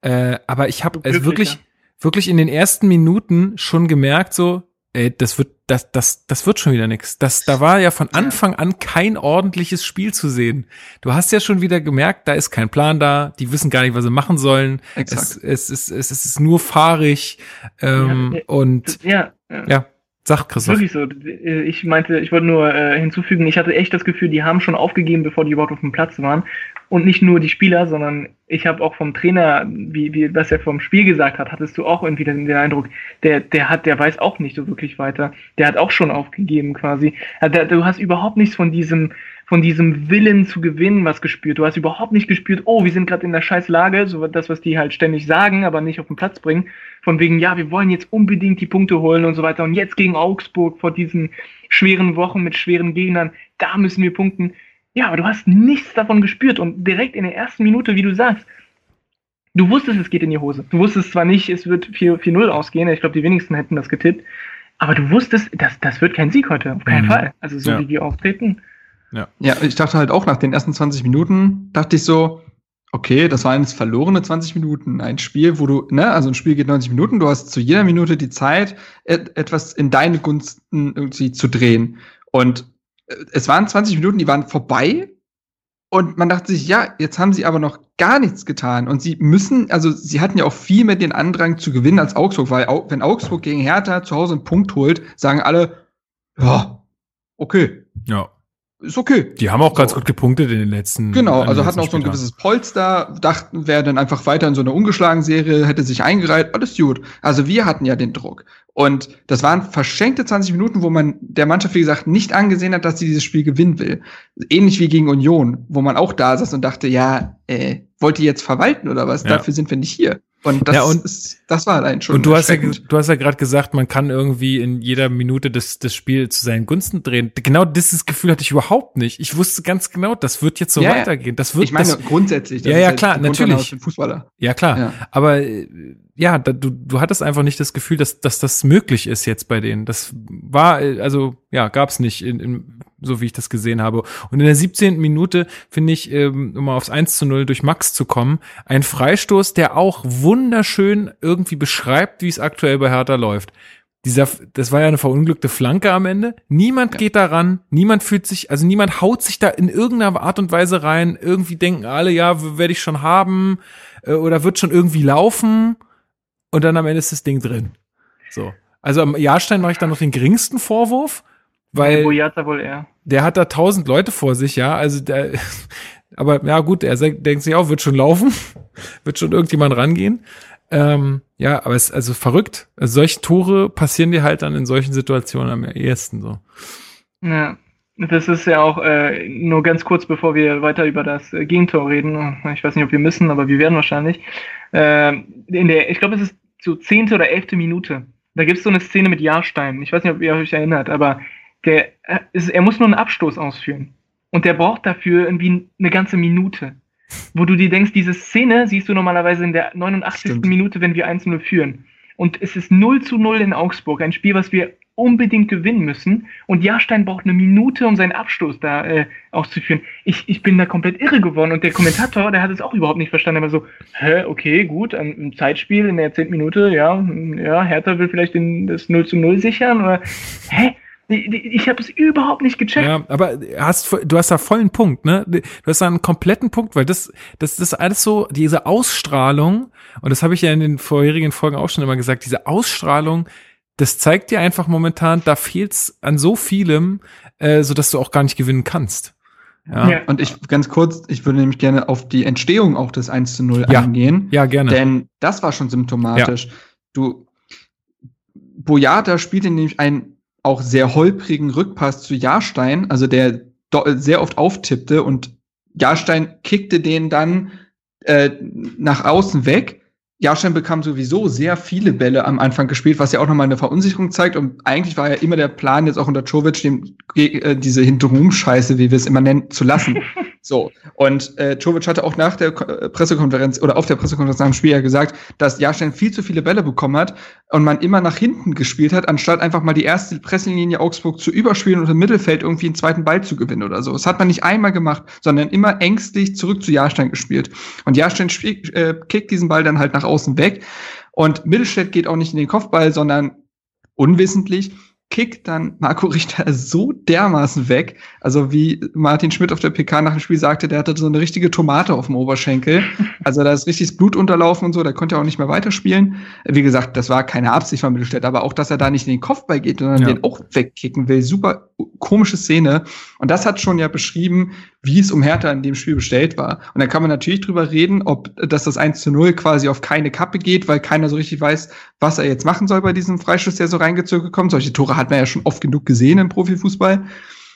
Äh, aber ich habe es wirklich, wirklich in den ersten Minuten schon gemerkt, so, ey, das wird, das, das, das wird schon wieder nix. Das, da war ja von Anfang an kein ordentliches Spiel zu sehen. Du hast ja schon wieder gemerkt, da ist kein Plan da, die wissen gar nicht, was sie machen sollen. Exakt. Es, es, es, es, es ist nur fahrig ähm, ja, und ja, ja. ja. Sag, Christoph.
Wirklich so. Ich meinte, ich wollte nur äh, hinzufügen, ich hatte echt das Gefühl, die haben schon aufgegeben, bevor die überhaupt auf dem Platz waren. Und nicht nur die Spieler, sondern ich habe auch vom Trainer, wie, wie was er vom Spiel gesagt hat, hattest du auch irgendwie den, den Eindruck, der, der hat, der weiß auch nicht so wirklich weiter. Der hat auch schon aufgegeben quasi. Der, du hast überhaupt nichts von diesem, von diesem Willen zu gewinnen was gespürt. Du hast überhaupt nicht gespürt, oh, wir sind gerade in der scheiß Lage, so das, was die halt ständig sagen, aber nicht auf den Platz bringen. Von wegen, ja, wir wollen jetzt unbedingt die Punkte holen und so weiter. Und jetzt gegen Augsburg vor diesen schweren Wochen mit schweren Gegnern, da müssen wir punkten ja, aber du hast nichts davon gespürt und direkt in der ersten Minute, wie du sagst, du wusstest, es geht in die Hose. Du wusstest zwar nicht, es wird 4-0 ausgehen, ich glaube, die wenigsten hätten das getippt, aber du wusstest, das, das wird kein Sieg heute, auf keinen mhm. Fall. Also so ja. wie wir auftreten.
Ja. ja, ich dachte halt auch nach den ersten 20 Minuten, dachte ich so, okay, das waren jetzt verlorene 20 Minuten. Ein Spiel, wo du, ne, also ein Spiel geht 90 Minuten, du hast zu jeder Minute die Zeit, etwas in deine Gunsten irgendwie zu drehen. Und es waren 20 Minuten, die waren vorbei. Und man dachte sich, ja, jetzt haben sie aber noch gar nichts getan. Und sie müssen, also sie hatten ja auch viel mehr den Andrang zu gewinnen als Augsburg, weil wenn Augsburg gegen Hertha zu Hause einen Punkt holt, sagen alle, ja, okay.
Ja
ist okay.
Die haben auch ganz gut gepunktet in den letzten.
Genau, also hatten auch so ein gewisses Polster, dachten, wäre dann einfach weiter in so einer ungeschlagen Serie, hätte sich eingereiht, alles gut. Also wir hatten ja den Druck. Und das waren verschenkte 20 Minuten, wo man der Mannschaft, wie gesagt, nicht angesehen hat, dass sie dieses Spiel gewinnen will. Ähnlich wie gegen Union, wo man auch da saß und dachte, ja, äh, wollt ihr jetzt verwalten oder was? Ja. Dafür sind wir nicht hier. Und das,
ja, und,
ist, das war allein schon.
Und du hast ja, du hast ja gerade gesagt, man kann irgendwie in jeder Minute des, des Spiels zu seinen Gunsten drehen. Genau dieses Gefühl hatte ich überhaupt nicht. Ich wusste ganz genau, das wird jetzt so ja, weitergehen. Das wird,
ich meine,
das,
grundsätzlich.
Das ja, ja, halt klar, natürlich.
Fußballer.
Ja, klar. Ja. Aber, ja, da, du, du hattest einfach nicht das Gefühl, dass, dass das möglich ist jetzt bei denen. Das war, also, ja, gab's nicht in, in so wie ich das gesehen habe. Und in der 17. Minute finde ich, ähm, um mal aufs 1 zu 0 durch Max zu kommen, ein Freistoß, der auch wunderschön irgendwie beschreibt, wie es aktuell bei Hertha läuft. Dieser, das war ja eine verunglückte Flanke am Ende. Niemand ja. geht daran, niemand fühlt sich, also niemand haut sich da in irgendeiner Art und Weise rein. Irgendwie denken alle, ja, werde ich schon haben äh, oder wird schon irgendwie laufen. Und dann am Ende ist das Ding drin. So. Also am Jahrstein mache ich dann noch den geringsten Vorwurf, weil
wohl.
Der hat da tausend Leute vor sich, ja. Also der, aber ja gut, er denkt sich auch, wird schon laufen, wird schon irgendjemand rangehen. Ähm, ja, aber es ist also verrückt. Also solche Tore passieren dir halt dann in solchen Situationen am ehesten so.
Ja, das ist ja auch äh, nur ganz kurz, bevor wir weiter über das äh, Gegentor reden. Ich weiß nicht, ob wir müssen, aber wir werden wahrscheinlich. Äh, in der, ich glaube, es ist so zehnte oder elfte Minute. Da gibt es so eine Szene mit Jahrstein. Ich weiß nicht, ob ihr euch erinnert, aber der, äh, ist, er muss nur einen Abstoß ausführen. Und der braucht dafür irgendwie eine ganze Minute. Wo du dir denkst, diese Szene siehst du normalerweise in der 89. Stimmt. Minute, wenn wir 1-0 führen. Und es ist 0 zu 0 in Augsburg. Ein Spiel, was wir unbedingt gewinnen müssen. Und Jahrstein braucht eine Minute, um seinen Abstoß da äh, auszuführen. Ich, ich bin da komplett irre geworden. Und der Kommentator, der hat es auch überhaupt nicht verstanden. Er war so, hä, okay, gut, ein Zeitspiel in der 10. Minute, ja, ja, Hertha will vielleicht den, das 0 zu 0 sichern. Oder, hä? Ich habe es überhaupt nicht gecheckt. Ja,
aber hast, du hast da vollen Punkt, ne? Du hast da einen kompletten Punkt, weil das, das, das ist alles so, diese Ausstrahlung, und das habe ich ja in den vorherigen Folgen auch schon immer gesagt, diese Ausstrahlung, das zeigt dir einfach momentan, da fehlt's an so vielem, äh, so dass du auch gar nicht gewinnen kannst.
Ja. ja. Und ich ganz kurz, ich würde nämlich gerne auf die Entstehung auch des 1 zu 0
ja.
eingehen.
Ja, gerne.
Denn das war schon symptomatisch. Ja. Du, Boyata spielte nämlich einen auch sehr holprigen Rückpass zu Jahrstein, also der sehr oft auftippte und Jahrstein kickte den dann äh, nach außen weg Jahrstein bekam sowieso sehr viele Bälle am Anfang gespielt, was ja auch nochmal eine Verunsicherung zeigt. Und eigentlich war ja immer der Plan, jetzt auch unter Jovic, dem, äh, diese Hinterrum-Scheiße, wie wir es immer nennen, zu lassen. so. Und äh, Jovic hatte auch nach der äh, Pressekonferenz oder auf der Pressekonferenz nach dem Spiel ja gesagt, dass Jahrstein viel zu viele Bälle bekommen hat und man immer nach hinten gespielt hat, anstatt einfach mal die erste Presslinie Augsburg zu überspielen und im Mittelfeld irgendwie einen zweiten Ball zu gewinnen oder so. Das hat man nicht einmal gemacht, sondern immer ängstlich zurück zu Jahrstein gespielt. Und Jahrstein äh, kickt diesen Ball dann halt nach außen weg. Und Mittelstädt geht auch nicht in den Kopfball, sondern unwissentlich kickt dann Marco Richter so dermaßen weg. Also wie Martin Schmidt auf der PK nach dem Spiel sagte, der hatte so eine richtige Tomate auf dem Oberschenkel. Also da ist richtig das Blut unterlaufen und so, der konnte auch nicht mehr weiterspielen. Wie gesagt, das war keine Absicht von Mittelstädt, aber auch, dass er da nicht in den Kopfball geht, sondern ja. den auch wegkicken will. Super komische Szene. Und das hat schon ja beschrieben, wie es um Hertha in dem Spiel bestellt war. Und dann kann man natürlich drüber reden, ob dass das 1 zu 0 quasi auf keine Kappe geht, weil keiner so richtig weiß, was er jetzt machen soll bei diesem Freischuss, der so reingezögert kommt. Solche Tore hat man ja schon oft genug gesehen im Profifußball.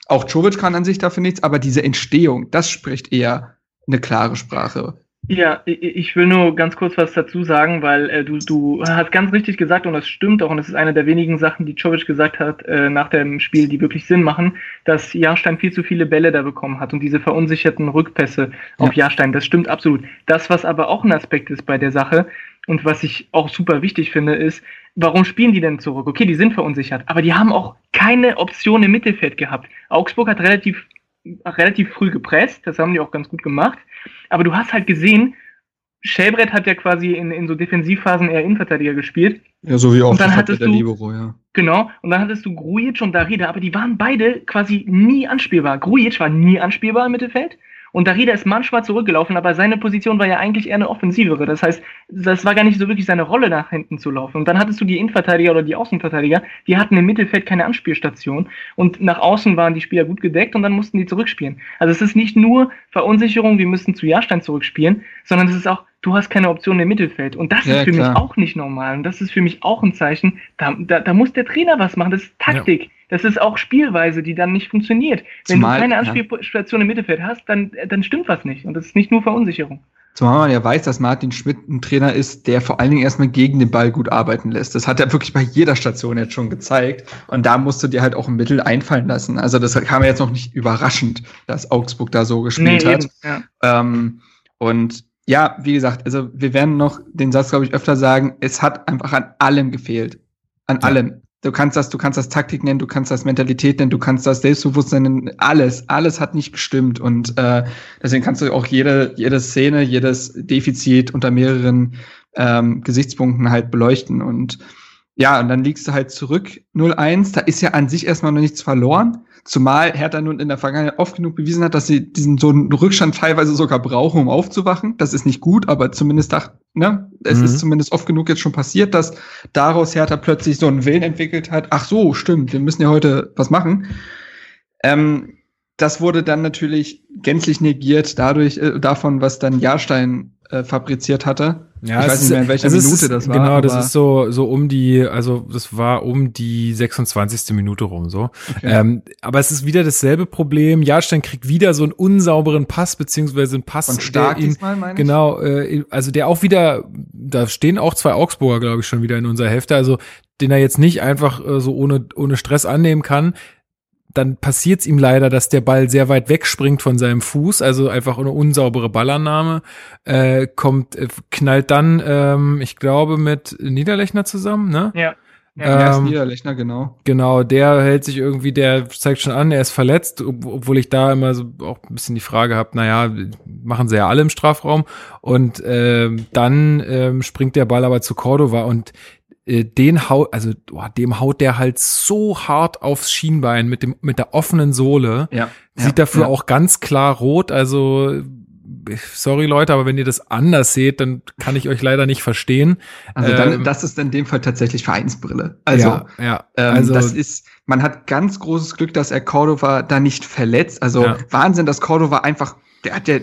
Auch Czovic kann an sich dafür nichts, aber diese Entstehung, das spricht eher eine klare Sprache.
Ja, ich will nur ganz kurz was dazu sagen, weil äh, du, du hast ganz richtig gesagt und das stimmt auch und das ist eine der wenigen Sachen, die Czovic gesagt hat äh, nach dem Spiel, die wirklich Sinn machen, dass Jahrstein viel zu viele Bälle da bekommen hat und diese verunsicherten Rückpässe ja. auf Jahrstein, das stimmt absolut. Das, was aber auch ein Aspekt ist bei der Sache und was ich auch super wichtig finde, ist, warum spielen die denn zurück? Okay, die sind verunsichert, aber die haben auch keine Option im Mittelfeld gehabt. Augsburg hat relativ relativ früh gepresst, das haben die auch ganz gut gemacht. Aber du hast halt gesehen, Schellbrett hat ja quasi in, in so Defensivphasen eher Innenverteidiger gespielt.
Ja, so wie auch
und dann hattest der du, Libero, ja. Genau, und dann hattest du Grujic und Darida, aber die waren beide quasi nie anspielbar. Grujic war nie anspielbar im Mittelfeld und Darida ist manchmal zurückgelaufen, aber seine Position war ja eigentlich eher eine offensivere. Das heißt, das war gar nicht so wirklich seine Rolle, nach hinten zu laufen. Und dann hattest du die Innenverteidiger oder die Außenverteidiger, die hatten im Mittelfeld keine Anspielstation. Und nach außen waren die Spieler gut gedeckt und dann mussten die zurückspielen. Also es ist nicht nur Verunsicherung, wir müssen zu Jahrstein zurückspielen, sondern es ist auch, du hast keine Option im Mittelfeld. Und das ja, ist für klar. mich auch nicht normal. Und das ist für mich auch ein Zeichen, da, da, da muss der Trainer was machen. Das ist Taktik. Ja. Das ist auch Spielweise, die dann nicht funktioniert. Wenn Zumal, du keine Anspielstation ja. im Mittelfeld hast, dann, dann stimmt was nicht. Und das ist nicht nur Verunsicherung.
Zumal man ja weiß, dass Martin Schmidt ein Trainer ist, der vor allen Dingen erstmal gegen den Ball gut arbeiten lässt. Das hat er wirklich bei jeder Station jetzt schon gezeigt. Und da musst du dir halt auch ein Mittel einfallen lassen. Also das kam ja jetzt noch nicht überraschend, dass Augsburg da so gespielt nee, hat. Eben, ja. Ähm, und ja, wie gesagt, also wir werden noch den Satz, glaube ich, öfter sagen, es hat einfach an allem gefehlt. An ja. allem. Du kannst das, du kannst das Taktik nennen, du kannst das Mentalität nennen, du kannst das Selbstbewusstsein nennen, alles, alles hat nicht gestimmt und äh, deswegen kannst du auch jede, jede Szene, jedes Defizit unter mehreren ähm, Gesichtspunkten halt beleuchten und ja, und dann liegst du halt zurück 0-1, da ist ja an sich erstmal noch nichts verloren, zumal Hertha nun in der Vergangenheit oft genug bewiesen hat, dass sie diesen so einen Rückstand teilweise sogar brauchen, um aufzuwachen. Das ist nicht gut, aber zumindest dachte, ne, es mhm. ist zumindest oft genug jetzt schon passiert, dass daraus Hertha plötzlich so einen Willen entwickelt hat. Ach so, stimmt, wir müssen ja heute was machen. Ähm, das wurde dann natürlich gänzlich negiert dadurch, äh, davon, was dann Jahrstein äh, fabriziert hatte
Ja, ich weiß nicht mehr, in welcher Minute ist, das war. Genau, das ist so, so um die, also das war um die 26. Minute rum so. Okay. Ähm, aber es ist wieder dasselbe Problem. Jahrstein kriegt wieder so einen unsauberen Pass, beziehungsweise einen Pass.
Von Stark ihn, diesmal, meine
ich? Genau, äh, also der auch wieder, da stehen auch zwei Augsburger, glaube ich, schon wieder in unserer Hälfte. Also den er jetzt nicht einfach äh, so ohne, ohne Stress annehmen kann dann passiert es ihm leider, dass der Ball sehr weit wegspringt von seinem Fuß, also einfach eine unsaubere Ballannahme, äh, kommt, äh, knallt dann, ähm, ich glaube, mit Niederlechner zusammen, ne?
Ja.
Ja, ähm, Niederlechner, genau.
Genau, der hält sich irgendwie, der zeigt schon an, er ist verletzt, obwohl ich da immer so auch ein bisschen die Frage habe, naja, machen sie ja alle im Strafraum. Und äh, dann ähm, springt der Ball aber zu Cordova und äh, den haut, also boah, dem haut der halt so hart aufs Schienbein mit dem mit der offenen Sohle.
Ja.
Sieht ja, dafür ja. auch ganz klar rot. Also sorry Leute, aber wenn ihr das anders seht, dann kann ich euch leider nicht verstehen.
Also dann, ähm, das ist in dem Fall tatsächlich Vereinsbrille. Also,
ja, ja.
Ähm, also das ist, man hat ganz großes Glück, dass er Cordova da nicht verletzt. Also ja. Wahnsinn, dass Cordova einfach der hat ja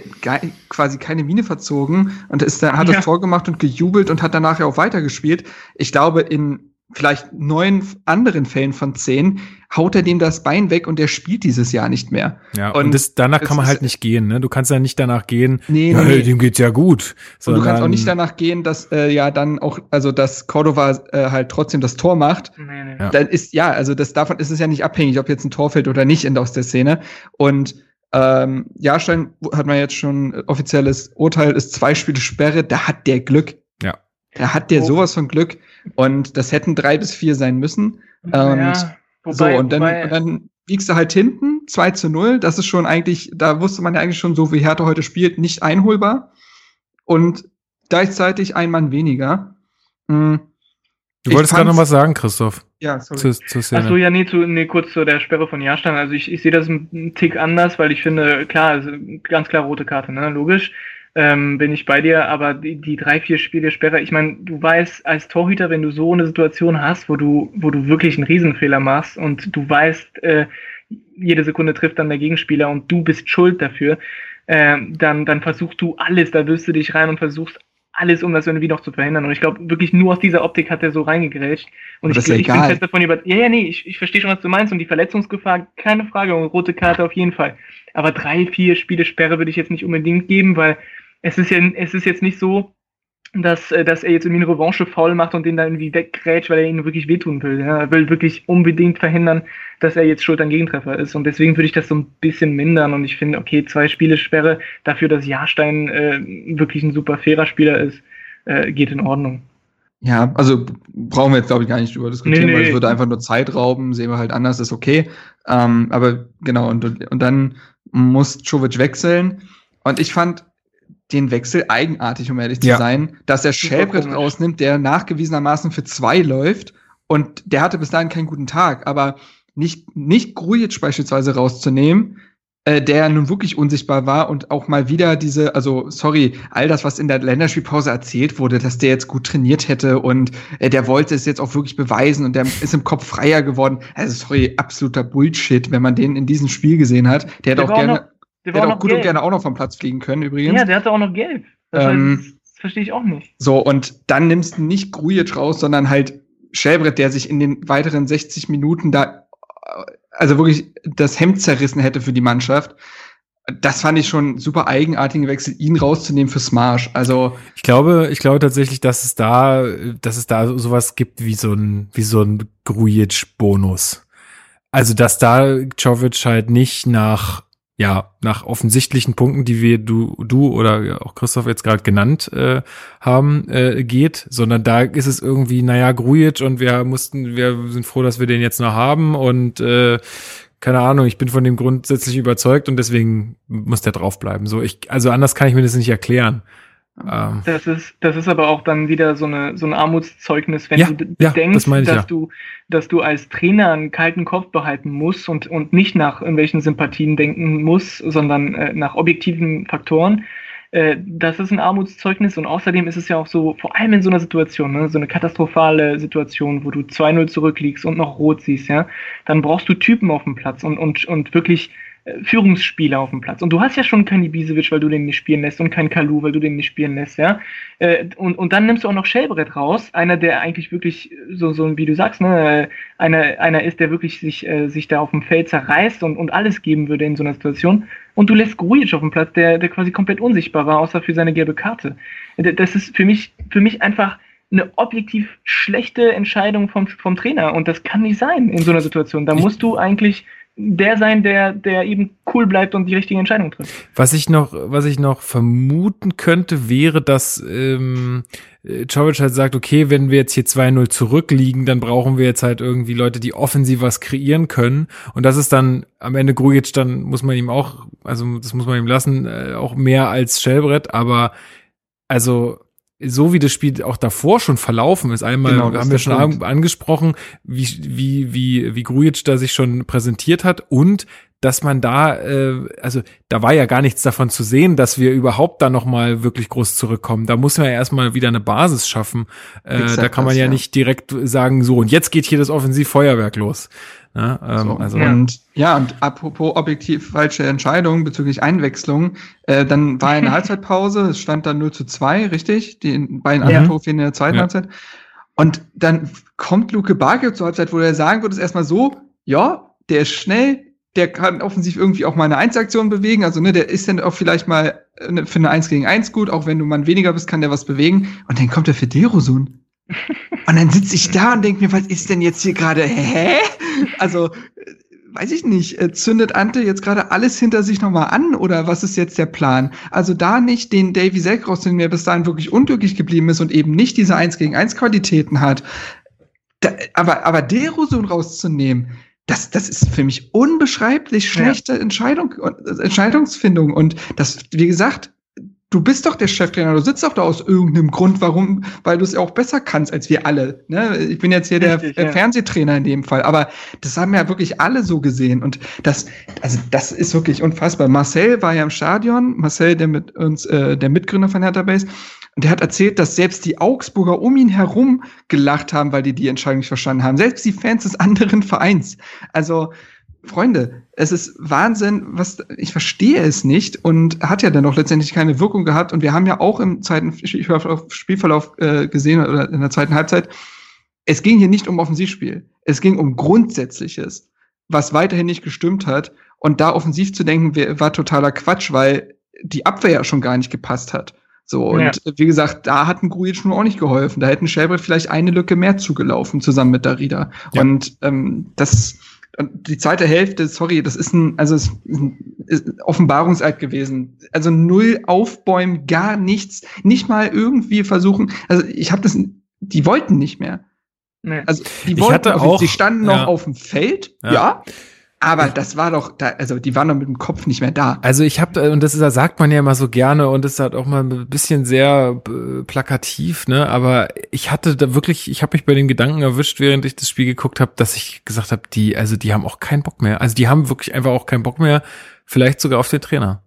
quasi keine Mine verzogen und ist da, hat ja. das Tor gemacht und gejubelt und hat danach ja auch weitergespielt. Ich glaube, in vielleicht neun anderen Fällen von zehn haut er dem das Bein weg und der spielt dieses Jahr nicht mehr.
Ja, und, und das, danach kann man halt nicht gehen, ne? Du kannst ja nicht danach gehen,
nee,
nee, nee. dem geht's ja gut.
Und du kannst auch nicht danach gehen, dass äh, ja dann auch, also dass Cordova äh, halt trotzdem das Tor macht. Nee, nee. Ja. Dann ist, ja, also das davon ist es ja nicht abhängig, ob jetzt ein Tor fällt oder nicht in aus der Szene. Und ähm, Jahrstein hat man jetzt schon offizielles Urteil, ist zwei Spiele Sperre, da hat der Glück.
Ja.
Da hat der oh. sowas von Glück. Und das hätten drei bis vier sein müssen. Ja, und wobei, so, und dann, und dann wiegst du halt hinten, 2 zu 0. Das ist schon eigentlich, da wusste man ja eigentlich schon, so wie Hertha heute spielt, nicht einholbar. Und gleichzeitig ein Mann weniger.
Mhm. Du wolltest gerade noch was sagen, Christoph.
Ja, sorry. Zu, zu Szene. Achso, ja, nee, zu, nee, kurz zu der Sperre von Jahrstein. Also ich, ich sehe das einen Tick anders, weil ich finde, klar, also ganz klar rote Karte, ne, logisch. Ähm, bin ich bei dir, aber die, die drei, vier Spiele Sperre, ich meine, du weißt als Torhüter, wenn du so eine Situation hast, wo du, wo du wirklich einen Riesenfehler machst und du weißt, äh, jede Sekunde trifft dann der Gegenspieler und du bist schuld dafür, äh, dann, dann versuchst du alles, da wirst du dich rein und versuchst alles, um das irgendwie noch zu verhindern. Und ich glaube, wirklich nur aus dieser Optik hat er so reingegrätscht. Und
ich,
ich bin fest davon über. Ja, ja, nee, ich, ich verstehe schon, was du meinst. Und die Verletzungsgefahr, keine Frage. Und rote Karte auf jeden Fall. Aber drei, vier Spiele Sperre würde ich jetzt nicht unbedingt geben, weil es ist ja, es ist jetzt nicht so, dass, äh, dass er jetzt irgendwie eine Revanche faul macht und den dann irgendwie weggrätscht, weil er ihn wirklich wehtun will. Ja, er will wirklich unbedingt verhindern, dass er jetzt schuld an Gegentreffer ist. Und deswegen würde ich das so ein bisschen mindern. Und ich finde, okay, zwei Spiele Sperre dafür, dass Jahrstein äh, wirklich ein super fairer Spieler ist, äh, geht in Ordnung.
Ja, also brauchen wir jetzt, glaube ich, gar nicht drüber diskutieren, nee, nee. weil es würde einfach nur Zeit rauben, sehen wir halt anders, ist okay. Ähm, aber genau, und, und dann muss Czovic wechseln. Und ich fand, den Wechsel eigenartig, um ehrlich zu ja. sein, dass er Schellbrett rausnimmt, der nachgewiesenermaßen für zwei läuft und der hatte bis dahin keinen guten Tag, aber nicht, nicht Grujic beispielsweise rauszunehmen, äh, der nun wirklich unsichtbar war und auch mal wieder diese, also sorry, all das, was in der Länderspielpause erzählt wurde, dass der jetzt gut trainiert hätte und äh, der wollte es jetzt auch wirklich beweisen und der ist im Kopf freier geworden. Also sorry, absoluter Bullshit, wenn man den in diesem Spiel gesehen hat. Der, der hat auch gerne der, der hätte auch gut gelb. und gerne auch noch vom Platz fliegen können, übrigens.
Ja, der hatte auch noch gelb. Das, ähm, heißt, das verstehe ich auch nicht.
So, und dann nimmst du nicht Grujic raus, sondern halt Schellbrett, der sich in den weiteren 60 Minuten da, also wirklich das Hemd zerrissen hätte für die Mannschaft. Das fand ich schon super eigenartigen Wechsel, ihn rauszunehmen für Smash. Also
ich glaube, ich glaube tatsächlich, dass es da, dass es da sowas gibt wie so ein, wie so ein Grujic-Bonus. Also dass da Jovic halt nicht nach ja, nach offensichtlichen Punkten, die wir, du, du oder auch Christoph jetzt gerade genannt äh, haben, äh, geht, sondern da ist es irgendwie, naja, Grujic und wir mussten, wir sind froh, dass wir den jetzt noch haben und äh, keine Ahnung, ich bin von dem grundsätzlich überzeugt und deswegen muss der draufbleiben. So, ich, also anders kann ich mir das nicht erklären.
Ähm. Das ist, das ist aber auch dann wieder so eine, so ein Armutszeugnis, wenn
ja,
du
ja,
denkst,
das ich,
dass
ja.
du, dass du als Trainer einen kalten Kopf behalten musst und, und nicht nach irgendwelchen Sympathien denken musst, sondern äh, nach objektiven Faktoren. Äh, das ist ein Armutszeugnis und außerdem ist es ja auch so, vor allem in so einer Situation, ne, so eine katastrophale Situation, wo du 2-0 zurückliegst und noch rot siehst, ja, dann brauchst du Typen auf dem Platz und, und, und wirklich Führungsspieler auf dem Platz. Und du hast ja schon keinen Ibisevic, weil du den nicht spielen lässt und keinen Kalu, weil du den nicht spielen lässt, ja. Äh, und, und dann nimmst du auch noch Schellbrett raus, einer, der eigentlich wirklich so, so wie du sagst, ne, einer, einer ist, der wirklich sich, äh, sich da auf dem Feld zerreißt und, und alles geben würde in so einer Situation. Und du lässt Grujic auf dem Platz, der, der quasi komplett unsichtbar war, außer für seine gelbe Karte. Das ist für mich, für mich einfach eine objektiv schlechte Entscheidung vom, vom Trainer. Und das kann nicht sein in so einer Situation. Da musst du eigentlich der sein, der, der eben cool bleibt und die richtigen Entscheidungen trifft.
Was ich noch, was ich noch vermuten könnte, wäre, dass ähm, Czovic halt sagt, okay, wenn wir jetzt hier 2-0 zurückliegen, dann brauchen wir jetzt halt irgendwie Leute, die offensiv was kreieren können. Und das ist dann am Ende Grujic, dann muss man ihm auch, also das muss man ihm lassen, äh, auch mehr als Shellbrett, aber also so wie das Spiel auch davor schon verlaufen ist. Einmal genau, haben wir schon Punkt. angesprochen, wie, wie, wie, wie Grujic da sich schon präsentiert hat und dass man da, äh, also da war ja gar nichts davon zu sehen, dass wir überhaupt da nochmal wirklich groß zurückkommen. Da muss man ja erstmal wieder eine Basis schaffen. Äh, da kann man ja, ja, nicht direkt sagen, so, und jetzt geht hier das Offensivfeuerwerk los.
Ja, ähm, so, also. Und ja, und apropos objektiv falsche Entscheidung bezüglich Einwechslung, äh, dann war eine Halbzeitpause, es stand dann 0 zu 2, richtig? Die beiden anderen Tore fehlen in der zweiten ja. Halbzeit. Und dann kommt Luke Barke zur Halbzeit, wo er sagen würde, ist erstmal so, ja, der ist schnell, der kann offensiv irgendwie auch mal eine Einzelaktion bewegen. Also, ne, der ist dann auch vielleicht mal äh, für eine Eins gegen Eins gut, auch wenn du mal weniger bist, kann der was bewegen. Und dann kommt der für Derosun. Und dann sitze ich da und denke mir, was ist denn jetzt hier gerade? Hä? Also, äh, weiß ich nicht, äh, zündet Ante jetzt gerade alles hinter sich nochmal an oder was ist jetzt der Plan? Also da nicht den Davy Selk rauszunehmen, der bis dahin wirklich unglücklich geblieben ist und eben nicht diese 1 gegen 1 Qualitäten hat. Da, aber, aber Derosun rauszunehmen, das, das ist für mich unbeschreiblich schlechte ja. Entscheidung, Entscheidungsfindung. Und das, wie gesagt, du bist doch der Cheftrainer, du sitzt doch da aus irgendeinem Grund, warum, weil du es ja auch besser kannst als wir alle. Ne? Ich bin jetzt hier Richtig, der ja. Fernsehtrainer in dem Fall, aber das haben ja wirklich alle so gesehen. Und das, also das ist wirklich unfassbar. Marcel war ja im Stadion, Marcel, der mit uns, äh, der Mitgründer von Hertha Base, und der hat erzählt, dass selbst die Augsburger um ihn herum gelacht haben, weil die die Entscheidung nicht verstanden haben. Selbst die Fans des anderen Vereins. Also, Freunde, es ist Wahnsinn, was ich verstehe es nicht und hat ja dann auch letztendlich keine Wirkung gehabt. Und wir haben ja auch im zweiten Spielverlauf äh, gesehen oder in der zweiten Halbzeit, es ging hier nicht um Offensivspiel. Es ging um Grundsätzliches, was weiterhin nicht gestimmt hat. Und da offensiv zu denken, war totaler Quatsch, weil die Abwehr ja schon gar nicht gepasst hat. So, und ja. wie gesagt, da hat ein Grujic nur auch nicht geholfen. Da hätten Shelby vielleicht eine Lücke mehr zugelaufen, zusammen mit Darida. Ja. Und ähm, das, die zweite Hälfte, sorry, das ist ein, also es ist ein Offenbarungseid gewesen. Also null aufbäumen, gar nichts, nicht mal irgendwie versuchen. Also ich habe das, die wollten nicht mehr. Nee. Also die wollten, auch, sie standen noch auf dem Feld, ja. ja. Aber das war doch, da, also die waren doch mit dem Kopf nicht mehr da.
Also ich habe, und das ist, das sagt man ja immer so gerne und ist halt auch mal ein bisschen sehr äh, plakativ, ne? Aber ich hatte da wirklich, ich habe mich bei den Gedanken erwischt, während ich das Spiel geguckt habe, dass ich gesagt habe, die, also die haben auch keinen Bock mehr. Also die haben wirklich einfach auch keinen Bock mehr, vielleicht sogar auf den Trainer.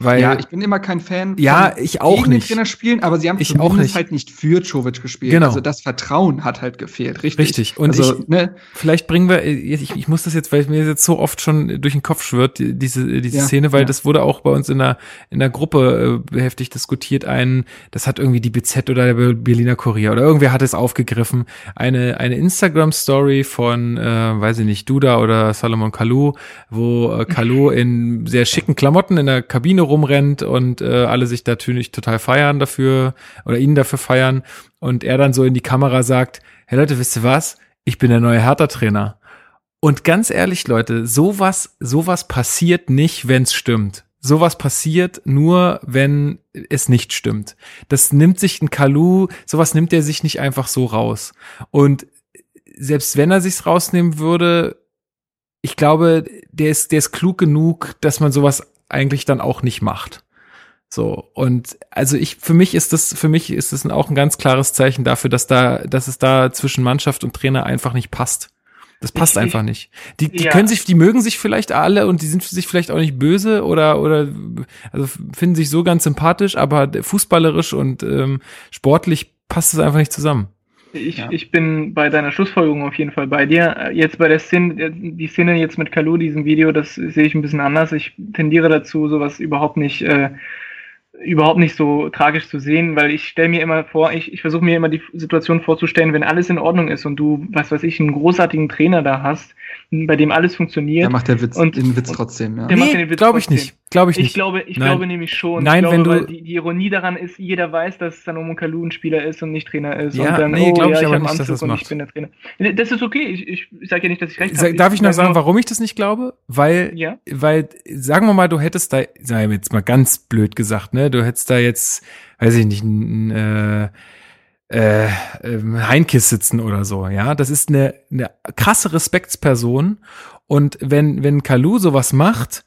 Weil, ja, ich bin immer kein Fan
ja, ich auch nicht.
Trainer spielen, aber sie haben
ich auch nicht.
halt nicht für Jovic gespielt.
Genau.
Also das Vertrauen hat halt gefehlt, richtig?
Richtig. Und also, ich, ne? vielleicht bringen wir, ich, ich muss das jetzt, weil mir jetzt so oft schon durch den Kopf schwirrt, diese, diese ja, Szene, weil ja. das wurde auch bei uns in der, in der Gruppe äh, heftig diskutiert. Ein, das hat irgendwie die BZ oder der Berliner Kurier oder irgendwer hat es aufgegriffen. Eine, eine Instagram-Story von, äh, weiß ich nicht, Duda oder Salomon Kalou, wo äh, Kalou in sehr schicken Klamotten in der Kabine rumrennt und äh, alle sich natürlich total feiern dafür oder ihn dafür feiern und er dann so in die Kamera sagt, hey Leute, wisst ihr was? Ich bin der neue Hertha-Trainer. Und ganz ehrlich, Leute, sowas, sowas passiert nicht, wenn's stimmt. Sowas passiert nur, wenn es nicht stimmt. Das nimmt sich ein Kalu, sowas nimmt er sich nicht einfach so raus. Und selbst wenn er sich's rausnehmen würde, ich glaube, der ist, der ist klug genug, dass man sowas eigentlich dann auch nicht macht. So, und also ich, für mich ist das, für mich ist das auch ein ganz klares Zeichen dafür, dass da, dass es da zwischen Mannschaft und Trainer einfach nicht passt. Das passt ich, einfach nicht. Die, die ja. können sich, die mögen sich vielleicht alle und die sind sich vielleicht auch nicht böse oder, oder, also finden sich so ganz sympathisch, aber fußballerisch und ähm, sportlich passt es einfach nicht zusammen.
Ich, ja. ich bin bei deiner Schlussfolgerung auf jeden Fall bei dir. Jetzt bei der Szene, die Szene jetzt mit Kalu, diesem Video, das sehe ich ein bisschen anders. Ich tendiere dazu, sowas überhaupt nicht äh, überhaupt nicht so tragisch zu sehen, weil ich stelle mir immer vor, ich, ich versuche mir immer die Situation vorzustellen, wenn alles in Ordnung ist und du, was weiß ich, einen großartigen Trainer da hast, bei dem alles funktioniert. Der
macht der Witz, und, den Witz trotzdem, ja.
Der nee, macht glaube ich nicht. Glaube ich nicht.
Ich glaube, ich Nein. glaube nämlich schon.
Nein,
glaube,
wenn du
die, die, Ironie daran ist, jeder weiß, dass Sanomo Kalu ein Spieler ist und nicht Trainer ist.
Ja,
und dann,
nee,
oh,
glaube
ja,
ich,
ich
aber nicht, dass das macht.
ich bin der Trainer. Das ist okay. Ich, ich, ich sage ja nicht, dass ich recht
habe. Darf ich, ich noch sagen, warum ich das nicht glaube? Weil,
ja?
weil, sagen wir mal, du hättest da, wir jetzt mal ganz blöd gesagt, ne, du hättest da jetzt, weiß ich nicht, ein, äh, äh, ähm, Heinkis sitzen oder so, ja. Das ist eine, eine krasse Respektsperson. Und wenn, wenn Kalu sowas macht,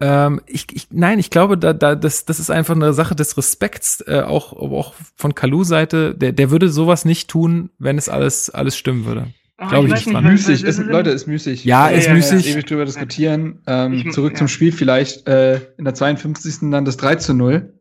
ähm, ich, ich, nein, ich glaube, da, da, das, das ist einfach eine Sache des Respekts, äh, auch, auch von Kalu Seite. Der, der würde sowas nicht tun, wenn es alles, alles stimmen würde. Glaube ich, ich nicht
dran. Müßig, ist, Leute, ist müßig.
Ja, ist ja, müßig.
Ja, ewig drüber diskutieren. Ähm, ich, zurück ja. zum Spiel vielleicht. Äh, in der 52. dann das 3 zu 0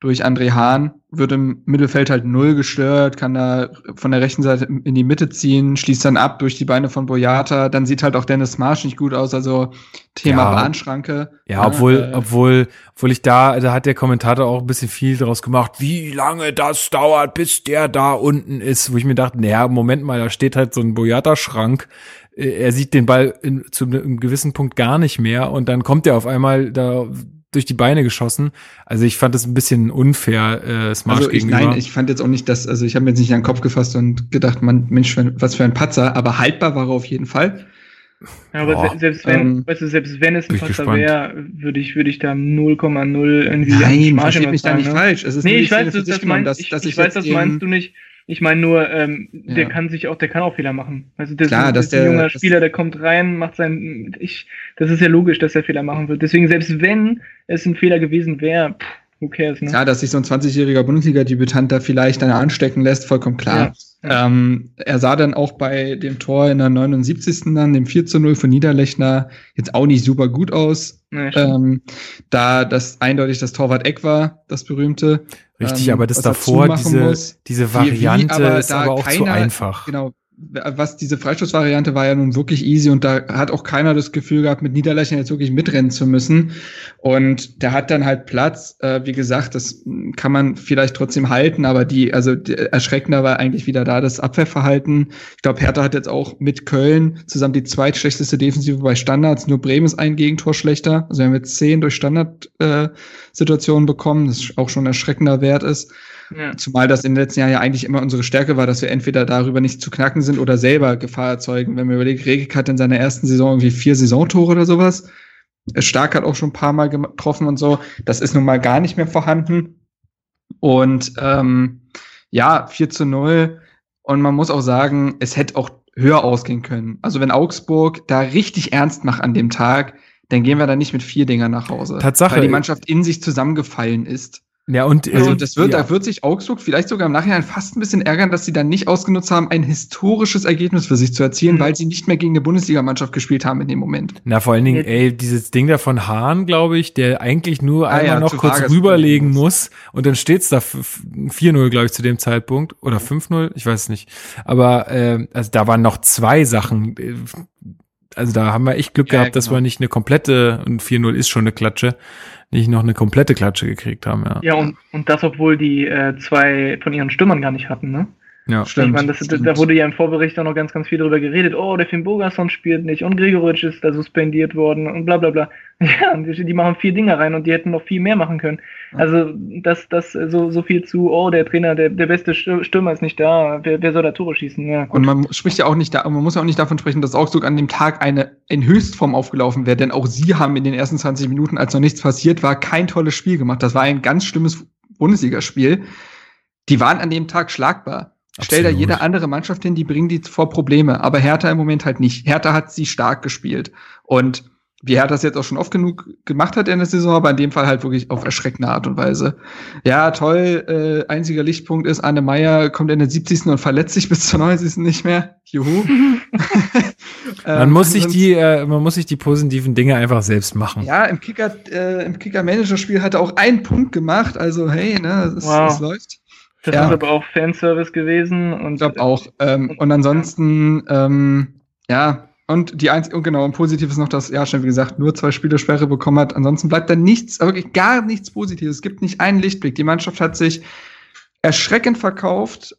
durch André Hahn, wird im Mittelfeld halt null gestört, kann da von der rechten Seite in die Mitte ziehen, schließt dann ab durch die Beine von Boyata, dann sieht halt auch Dennis Marsch nicht gut aus, also Thema ja, Bahnschranke.
Ja, obwohl, äh, obwohl, obwohl ich da, da hat der Kommentator auch ein bisschen viel draus gemacht, wie lange das dauert, bis der da unten ist, wo ich mir dachte, naja, Moment mal, da steht halt so ein Boyata-Schrank, äh, er sieht den Ball in, zu einem gewissen Punkt gar nicht mehr und dann kommt er auf einmal da durch die Beine geschossen. Also ich fand das ein bisschen unfair, äh, Smash
also ich, gegenüber. Nein, ich fand jetzt auch nicht, dass, also ich habe mir jetzt nicht an den Kopf gefasst und gedacht, man, Mensch, was für ein Patzer, aber haltbar war er auf jeden Fall.
Ja, aber Boah, selbst wenn, ähm, weißt du, selbst wenn es ein Patzer wäre, würde ich, würde ich da 0,0 irgendwie
Nein, verstehe mich da nicht ne?
falsch. Es ist
nee,
ich weiß, das, das meinst, dass, dass ich, ich weiß, das meinst du nicht. Ich meine nur, ähm, ja. der kann sich auch, der kann auch Fehler machen. Also das,
Klar,
ist ein junger Spieler, der kommt rein, macht sein, ich, das ist ja logisch, dass er Fehler machen wird. Deswegen selbst wenn es ein Fehler gewesen wäre, who cares,
ne? Ja, dass sich so ein 20-jähriger Bundesliga-Debütant da vielleicht dann anstecken lässt, vollkommen klar. Ja. Ähm, er sah dann auch bei dem Tor in der 79. dann, dem 4 zu 0 von Niederlechner, jetzt auch nicht super gut aus. Nee, ähm, da das eindeutig das Torwart Eck war, das berühmte.
Richtig, ähm, aber das davor, diese, diese Variante wie, wie, aber ist aber auch keiner, zu einfach.
Genau, was diese Freistoßvariante war ja nun wirklich easy und da hat auch keiner das Gefühl gehabt, mit Niederlechner jetzt wirklich mitrennen zu müssen. Und der hat dann halt Platz. Äh, wie gesagt, das kann man vielleicht trotzdem halten, aber die, also die, erschreckender war eigentlich wieder da das Abwehrverhalten. Ich glaube, Hertha hat jetzt auch mit Köln zusammen die zweitschlechteste Defensive bei Standards. Nur Bremen ist ein Gegentor schlechter. Also wir haben jetzt zehn durch Standardsituationen äh, bekommen, das auch schon erschreckender Wert ist. Ja. Zumal das in den letzten Jahren ja eigentlich immer unsere Stärke war, dass wir entweder darüber nicht zu knacken sind oder selber Gefahr erzeugen. Wenn man überlegt, Regik hat in seiner ersten Saison irgendwie vier Saisontore oder sowas. Stark hat auch schon ein paar Mal getroffen und so. Das ist nun mal gar nicht mehr vorhanden. Und ähm, ja, 4 zu 0. Und man muss auch sagen, es hätte auch höher ausgehen können. Also wenn Augsburg da richtig ernst macht an dem Tag, dann gehen wir da nicht mit vier Dingern nach Hause.
Tatsache.
Weil die Mannschaft in sich zusammengefallen ist.
Ja, und
also das wird, ja. da wird sich Augsburg vielleicht sogar im Nachhinein fast ein bisschen ärgern, dass sie dann nicht ausgenutzt haben, ein historisches Ergebnis für sich zu erzielen, mhm. weil sie nicht mehr gegen eine Bundesligamannschaft gespielt haben in dem Moment.
Na, vor allen Dingen, ey, dieses Ding da von Hahn, glaube ich, der eigentlich nur ah, einmal ja, noch kurz Vargas rüberlegen muss und dann steht's da 4-0, glaube ich, zu dem Zeitpunkt oder 5-0, ich weiß es nicht. Aber äh, also da waren noch zwei Sachen. Also da haben wir echt Glück ja, gehabt, genau. dass wir nicht eine komplette und 4-0 ist schon eine Klatsche nicht noch eine komplette Klatsche gekriegt haben, ja.
Ja, und, und das, obwohl die äh, zwei von ihren Stürmern gar nicht hatten, ne?
Ja, stimmt. Ich
meine, das, stimmt. da wurde ja im Vorbericht auch noch ganz, ganz viel darüber geredet. Oh, der Finn Bogason spielt nicht und Gregoritsch ist da suspendiert worden und bla bla bla. Ja, die, die machen vier Dinge rein und die hätten noch viel mehr machen können. Also das, das so, so viel zu, oh, der Trainer, der, der beste Stürmer ist nicht da, wer, wer soll da Tore schießen? Ja,
und man spricht ja auch nicht da, man muss ja auch nicht davon sprechen, dass Augsburg an dem Tag eine in Höchstform aufgelaufen wäre, denn auch sie haben in den ersten 20 Minuten, als noch nichts passiert war, kein tolles Spiel gemacht. Das war ein ganz schlimmes Bundesligaspiel. Die waren an dem Tag schlagbar. Stell da jede andere Mannschaft hin, die bringen die vor Probleme. Aber Hertha im Moment halt nicht. Hertha hat sie stark gespielt. Und wie Hertha das jetzt auch schon oft genug gemacht hat in der Saison, aber in dem Fall halt wirklich auf erschreckende Art und Weise. Ja, toll. Äh, einziger Lichtpunkt ist, Anne Meyer kommt in der 70. und verletzt sich bis zur 90. nicht mehr. Juhu.
man ähm, muss sich die, äh, man muss sich die positiven Dinge einfach selbst machen.
Ja, im Kicker, äh, im Kicker-Manager-Spiel hat er auch einen Punkt gemacht. Also hey, ne, es,
wow.
es läuft.
Das ja. ist aber auch Fanservice gewesen. Und,
ich glaube auch. Ähm, und ansonsten, ähm, ja, und die eins, und genau, und positiv ist noch, dass, ja, schon wie gesagt, nur zwei Spielersperre bekommen hat. Ansonsten bleibt da nichts, wirklich gar nichts Positives. Es gibt nicht einen Lichtblick. Die Mannschaft hat sich erschreckend verkauft.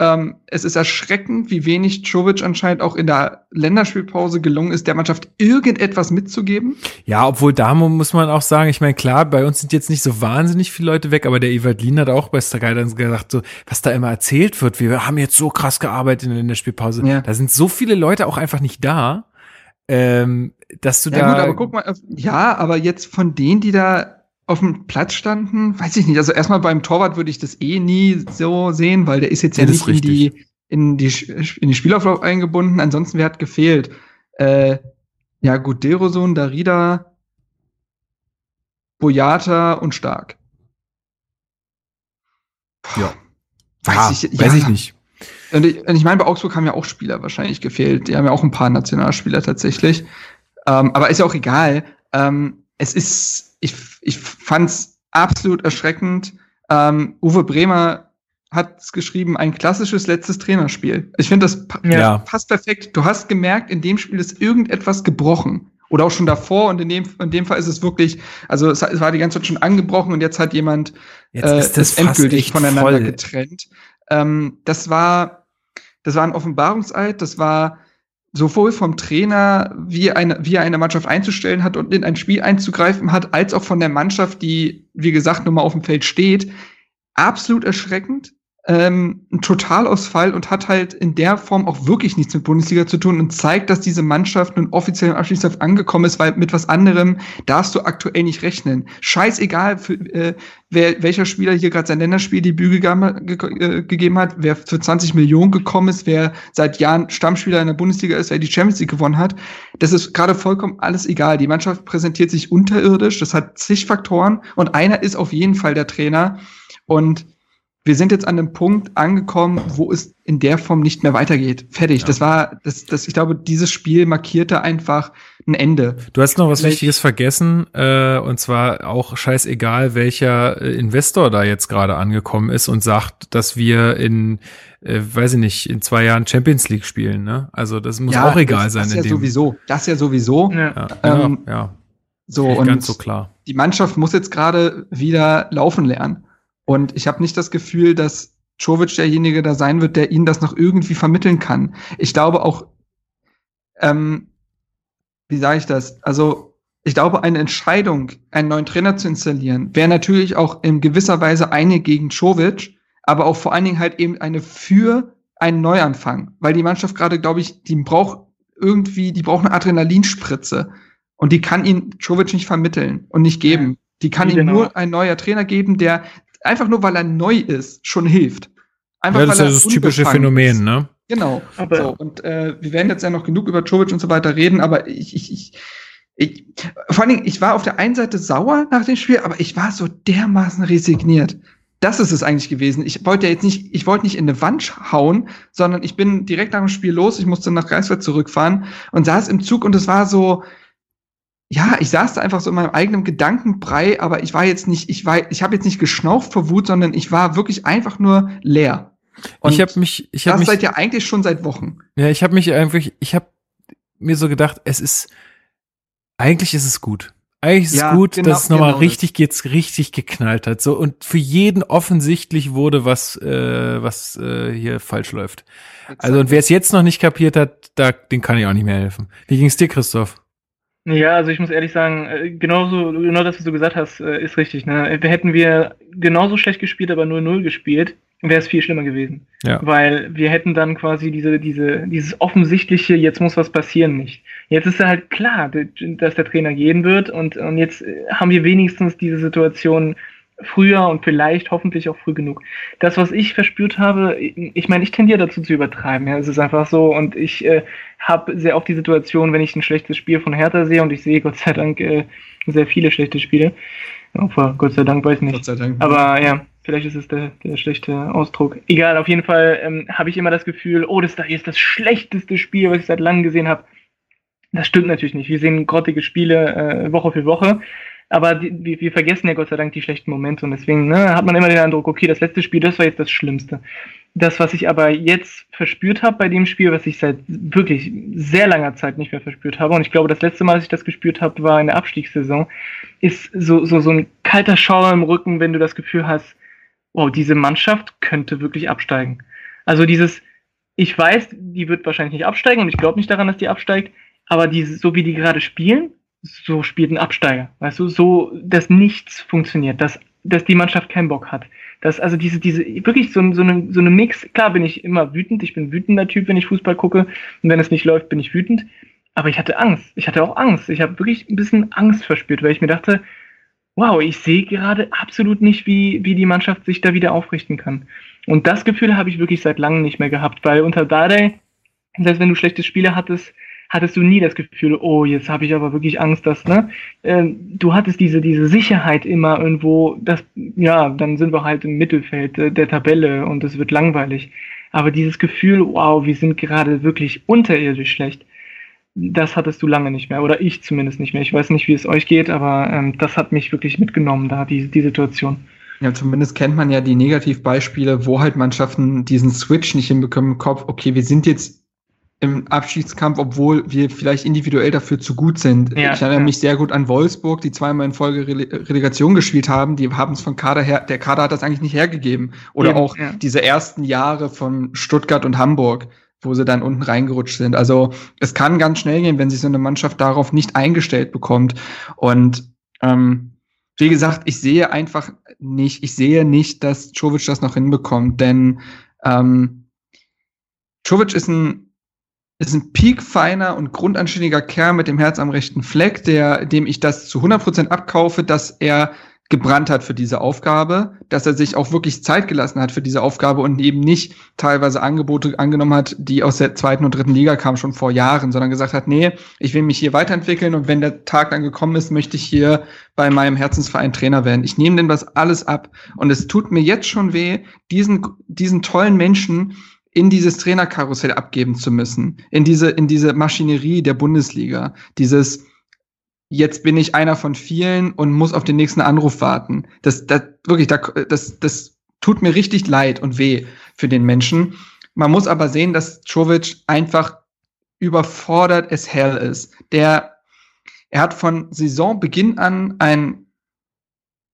Ähm, es ist erschreckend, wie wenig Jovic anscheinend auch in der Länderspielpause gelungen ist, der Mannschaft irgendetwas mitzugeben.
Ja, obwohl da muss man auch sagen, ich meine, klar, bei uns sind jetzt nicht so wahnsinnig viele Leute weg, aber der Evalin hat auch bei Sky gesagt, so, was da immer erzählt wird, wir haben jetzt so krass gearbeitet in der Länderspielpause. Ja. Da sind so viele Leute auch einfach nicht da, ähm, dass du
ja,
da.
Gut, aber guck mal, ja, aber jetzt von denen, die da auf dem Platz standen, weiß ich nicht. Also erstmal beim Torwart würde ich das eh nie so sehen, weil der ist jetzt ja, ja nicht in die, in die, in die Spielauflauf eingebunden. Ansonsten, wer hat gefehlt? Äh, ja, gut, Deroson, Darida, Boyata und Stark.
Ja. Weiß ah, ich, weiß ja. ich nicht.
Und ich, ich meine, bei Augsburg haben ja auch Spieler wahrscheinlich gefehlt. Die haben ja auch ein paar Nationalspieler tatsächlich. Ähm, aber ist ja auch egal. Ähm, es ist, ich, ich fand's absolut erschreckend. Ähm, Uwe Bremer hat es geschrieben, ein klassisches letztes Trainerspiel. Ich finde, das pa ja. passt perfekt. Du hast gemerkt, in dem Spiel ist irgendetwas gebrochen. Oder auch schon davor. Und in dem, in dem Fall ist es wirklich, also es, es war die ganze Zeit schon angebrochen und jetzt hat jemand
jetzt äh, ist das endgültig
voneinander voll. getrennt. Ähm, das war, das war ein Offenbarungseid, das war sowohl vom Trainer, wie, eine, wie er eine Mannschaft einzustellen hat und in ein Spiel einzugreifen hat, als auch von der Mannschaft, die, wie gesagt, nun mal auf dem Feld steht, absolut erschreckend ähm, ein Totalausfall und hat halt in der Form auch wirklich nichts mit Bundesliga zu tun und zeigt, dass diese Mannschaft nun offiziell im Abschließsaft angekommen ist, weil mit was anderem darfst du aktuell nicht rechnen. Scheißegal, für, äh, wer, welcher Spieler hier gerade sein Länderspieldebüt gegeben, ge äh, gegeben hat, wer für 20 Millionen gekommen ist, wer seit Jahren Stammspieler in der Bundesliga ist, wer die Champions League gewonnen hat. Das ist gerade vollkommen alles egal. Die Mannschaft präsentiert sich unterirdisch, das hat zig Faktoren und einer ist auf jeden Fall der Trainer und wir sind jetzt an einem Punkt angekommen, wo es in der Form nicht mehr weitergeht. Fertig. Ja. Das war, das, das, ich glaube, dieses Spiel markierte einfach ein Ende.
Du hast noch was Vielleicht Wichtiges vergessen, äh, und zwar auch scheißegal, welcher äh, Investor da jetzt gerade angekommen ist und sagt, dass wir in, äh, weiß ich nicht, in zwei Jahren Champions League spielen. Ne? Also das muss ja, auch egal das, sein.
Das ja sowieso. Das ja sowieso.
Ja, ähm, ja, ja.
So
und
ganz
so klar.
Die Mannschaft muss jetzt gerade wieder laufen lernen. Und ich habe nicht das Gefühl, dass Czovic derjenige da sein wird, der ihnen das noch irgendwie vermitteln kann. Ich glaube auch, ähm, wie sage ich das? Also ich glaube, eine Entscheidung, einen neuen Trainer zu installieren, wäre natürlich auch in gewisser Weise eine gegen Czovic, aber auch vor allen Dingen halt eben eine für einen Neuanfang, weil die Mannschaft gerade, glaube ich, die braucht irgendwie, die braucht eine Adrenalinspritze und die kann ihn Czovic nicht vermitteln und nicht geben. Die kann ihm genau. nur ein neuer Trainer geben, der einfach nur weil er neu ist, schon hilft. Einfach,
ja, das ist ja das typische Phänomen, ist. ne?
Genau. Aber so, und äh, wir werden jetzt ja noch genug über Jovic und so weiter reden, aber ich, ich, ich, ich, vor allen Dingen, ich war auf der einen Seite sauer nach dem Spiel, aber ich war so dermaßen resigniert. Das ist es eigentlich gewesen. Ich wollte ja jetzt nicht, ich wollte nicht in eine Wand hauen, sondern ich bin direkt nach dem Spiel los. Ich musste nach Greifswald zurückfahren und saß im Zug und es war so, ja, ich saß da einfach so in meinem eigenen Gedankenbrei, aber ich war jetzt nicht, ich war, ich habe jetzt nicht geschnauft vor Wut, sondern ich war wirklich einfach nur leer.
Und ich habe mich, ich habe
das
mich,
seid ja eigentlich schon seit Wochen.
Ja, ich habe mich einfach, ich habe mir so gedacht, es ist, eigentlich ist es gut. Eigentlich ist ja, es gut, genau, dass es nochmal genau richtig geht's richtig geknallt hat. So und für jeden offensichtlich wurde, was äh, was äh, hier falsch läuft. Exakt. Also und wer es jetzt noch nicht kapiert hat, da den kann ich auch nicht mehr helfen. Wie ging's dir, Christoph?
Ja, also ich muss ehrlich sagen, äh, genauso, genau das, was du gesagt hast, äh, ist richtig. Ne? Hätten wir genauso schlecht gespielt, aber 0-0 gespielt, wäre es viel schlimmer gewesen. Ja. Weil wir hätten dann quasi diese, diese, dieses offensichtliche, jetzt muss was passieren, nicht. Jetzt ist ja halt klar, dass der Trainer gehen wird und, und jetzt äh, haben wir wenigstens diese Situation früher und vielleicht hoffentlich auch früh genug. Das, was ich verspürt habe, ich meine, ich tendiere dazu zu übertreiben. Ja, es ist einfach so und ich äh, habe sehr oft die Situation, wenn ich ein schlechtes Spiel von Hertha sehe und ich sehe Gott sei Dank äh, sehr viele schlechte Spiele. Opfer, Gott sei Dank, weiß nicht. Gott sei Dank. Aber ja, vielleicht ist es der, der schlechte Ausdruck. Egal, auf jeden Fall ähm, habe ich immer das Gefühl, oh, das da ist das schlechteste Spiel, was ich seit langem gesehen habe. Das stimmt natürlich nicht. Wir sehen grottige Spiele äh, Woche für Woche. Aber die, wir, wir vergessen ja Gott sei Dank die schlechten Momente und deswegen ne, hat man immer den Eindruck, okay, das letzte Spiel, das war jetzt das Schlimmste. Das, was ich aber jetzt verspürt habe bei dem Spiel, was ich seit wirklich sehr langer Zeit nicht mehr verspürt habe, und ich glaube, das letzte Mal, dass ich das gespürt habe, war in der Abstiegssaison, ist so, so, so ein kalter Schauer im Rücken, wenn du das Gefühl hast, wow, diese Mannschaft könnte wirklich absteigen. Also dieses, ich weiß, die wird wahrscheinlich nicht absteigen und ich glaube nicht daran, dass die absteigt, aber die, so wie die gerade spielen, so spielt ein Absteiger. Weißt du, so, dass nichts funktioniert, dass, dass die Mannschaft keinen Bock hat. Dass also diese, diese, wirklich so, so, eine, so eine Mix, klar bin ich immer wütend, ich bin wütender Typ, wenn ich Fußball gucke und wenn es nicht läuft, bin ich wütend. Aber ich hatte Angst. Ich hatte auch Angst. Ich habe wirklich ein bisschen Angst verspürt, weil ich mir dachte, wow, ich sehe gerade absolut nicht, wie, wie die Mannschaft sich da wieder aufrichten kann. Und das Gefühl habe ich wirklich seit langem nicht mehr gehabt, weil unter Dardai, selbst wenn du schlechte Spiele hattest, hattest du nie das Gefühl, oh, jetzt habe ich aber wirklich Angst, dass, ne? Ähm, du hattest diese, diese Sicherheit immer irgendwo, dass, ja, dann sind wir halt im Mittelfeld äh, der Tabelle und es wird langweilig. Aber dieses Gefühl, wow, wir sind gerade wirklich unterirdisch schlecht, das hattest du lange nicht mehr. Oder ich zumindest nicht mehr. Ich weiß nicht, wie es euch geht, aber ähm, das hat mich wirklich mitgenommen, da, die, die Situation.
Ja, zumindest kennt man ja die Negativbeispiele, wo halt Mannschaften diesen Switch nicht hinbekommen im Kopf. Okay, wir sind jetzt im Abschiedskampf, obwohl wir vielleicht individuell dafür zu gut sind. Ja, ich erinnere ja. mich sehr gut an Wolfsburg, die zweimal in Folge Rele Relegation gespielt haben. Die haben es von Kader her, der Kader hat das eigentlich nicht hergegeben. Oder ja, auch diese ersten Jahre von Stuttgart und Hamburg, wo sie dann unten reingerutscht sind. Also es kann ganz schnell gehen, wenn sich so eine Mannschaft darauf nicht eingestellt bekommt. Und ähm, wie gesagt, ich sehe einfach nicht, ich sehe nicht, dass Czovic das noch hinbekommt, denn ähm, Czovic ist ein ist ein piekfeiner und grundanständiger Kerl mit dem Herz am rechten Fleck, der, dem ich das zu 100% abkaufe, dass er gebrannt hat für diese Aufgabe, dass er sich auch wirklich Zeit gelassen hat für diese Aufgabe und eben nicht teilweise Angebote angenommen hat, die aus der zweiten und dritten Liga kamen schon vor Jahren, sondern gesagt hat, nee, ich will mich hier weiterentwickeln und wenn der Tag dann gekommen ist, möchte ich hier bei meinem Herzensverein Trainer werden. Ich nehme denn das alles ab und es tut mir jetzt schon weh, diesen, diesen tollen Menschen in dieses Trainerkarussell abgeben zu müssen, in diese, in diese Maschinerie der Bundesliga, dieses, jetzt bin ich einer von vielen und muss auf den nächsten Anruf warten. Das, das wirklich, das, das tut mir richtig leid und weh für den Menschen. Man muss aber sehen, dass Czovic einfach überfordert es hell ist. Der, er hat von Saisonbeginn an ein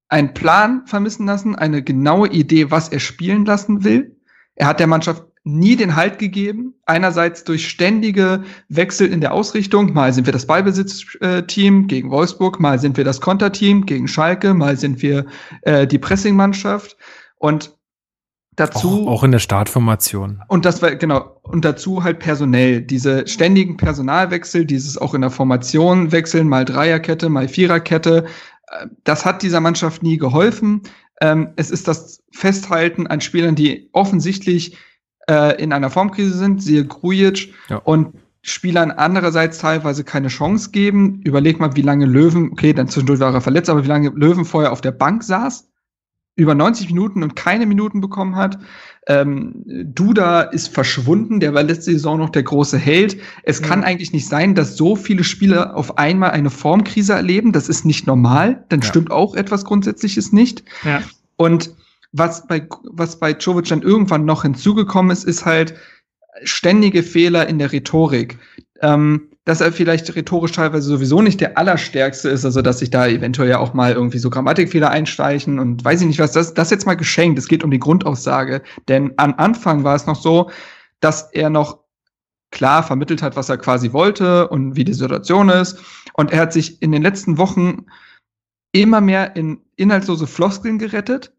einen Plan vermissen lassen, eine genaue Idee, was er spielen lassen will. Er hat der Mannschaft nie den Halt gegeben. Einerseits durch ständige Wechsel in der Ausrichtung. Mal sind wir das Ballbesitzteam gegen Wolfsburg, mal sind wir das Konterteam gegen Schalke, mal sind wir äh, die Pressingmannschaft. Und dazu.
Auch, auch, in der Startformation.
Und das war, genau. Und dazu halt personell. Diese ständigen Personalwechsel, dieses auch in der Formation wechseln, mal Dreierkette, mal Viererkette. Äh, das hat dieser Mannschaft nie geholfen. Ähm, es ist das Festhalten an Spielern, die offensichtlich äh, in einer Formkrise sind, siehe Grujic ja. und Spielern andererseits teilweise keine Chance geben. Überleg mal, wie lange Löwen, okay, dann zwischendurch war er verletzt, aber wie lange Löwen vorher auf der Bank saß, über 90 Minuten und keine Minuten bekommen hat. Ähm, Duda ist verschwunden, der war letzte Saison noch der große Held. Es ja. kann eigentlich nicht sein, dass so viele Spieler auf einmal eine Formkrise erleben. Das ist nicht normal. Dann ja. stimmt auch etwas Grundsätzliches nicht. Ja. Und was bei, was bei Jovic dann irgendwann noch hinzugekommen ist, ist halt ständige Fehler in der Rhetorik. Ähm, dass er vielleicht rhetorisch teilweise sowieso nicht der Allerstärkste ist, also dass sich da eventuell ja auch mal irgendwie so Grammatikfehler einsteichen und weiß ich nicht was, das, das jetzt mal geschenkt. Es geht um die Grundaussage. Denn am Anfang war es noch so, dass er noch klar vermittelt hat, was er quasi wollte und wie die Situation ist. Und er hat sich in den letzten Wochen immer mehr in inhaltslose Floskeln gerettet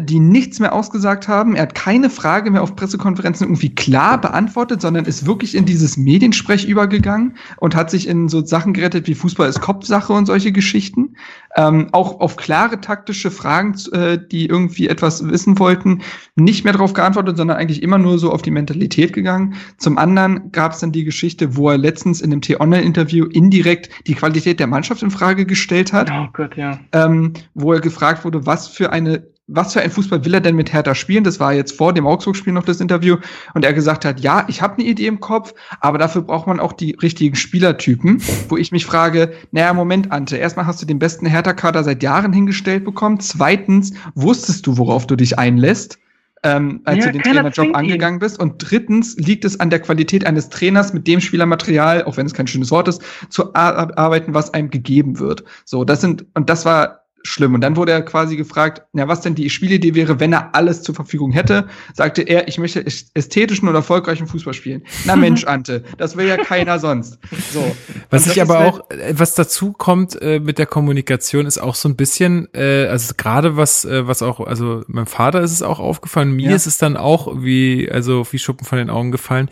die nichts mehr ausgesagt haben. Er hat keine Frage mehr auf Pressekonferenzen irgendwie klar beantwortet, sondern ist wirklich in dieses Mediensprech übergegangen und hat sich in so Sachen gerettet wie Fußball ist Kopfsache und solche Geschichten. Ähm, auch auf klare taktische Fragen, äh, die irgendwie etwas wissen wollten, nicht mehr darauf geantwortet, sondern eigentlich immer nur so auf die Mentalität gegangen. Zum anderen gab es dann die Geschichte, wo er letztens in dem T-Online-Interview indirekt die Qualität der Mannschaft in Frage gestellt hat. Oh Gott, ja. Ähm, wo er gefragt wurde, was für eine was für ein Fußball will er denn mit Hertha spielen? Das war jetzt vor dem Augsburg-Spiel noch das Interview. Und er gesagt hat, ja, ich habe eine Idee im Kopf, aber dafür braucht man auch die richtigen Spielertypen. Wo ich mich frage, naja, Moment, Ante, erstmal hast du den besten Hertha-Kader seit Jahren hingestellt bekommen. Zweitens wusstest du, worauf du dich einlässt ähm, als ja, du den Trainerjob angegangen bist. Und drittens liegt es an der Qualität eines Trainers, mit dem Spielermaterial, auch wenn es kein schönes Wort ist, zu arbeiten, was einem gegeben wird. So, das sind, und das war schlimm. Und dann wurde er quasi gefragt, na, was denn die Spielidee wäre, wenn er alles zur Verfügung hätte. Sagte er, ich möchte ästhetischen und erfolgreichen Fußball spielen. Na Mensch, Ante, das will ja keiner sonst. So.
Was ich aber auch, äh, was dazu kommt äh, mit der Kommunikation, ist auch so ein bisschen, äh, also gerade was, äh, was auch, also meinem Vater ist es auch aufgefallen, mir ja. ist es dann auch wie, also wie Schuppen von den Augen gefallen.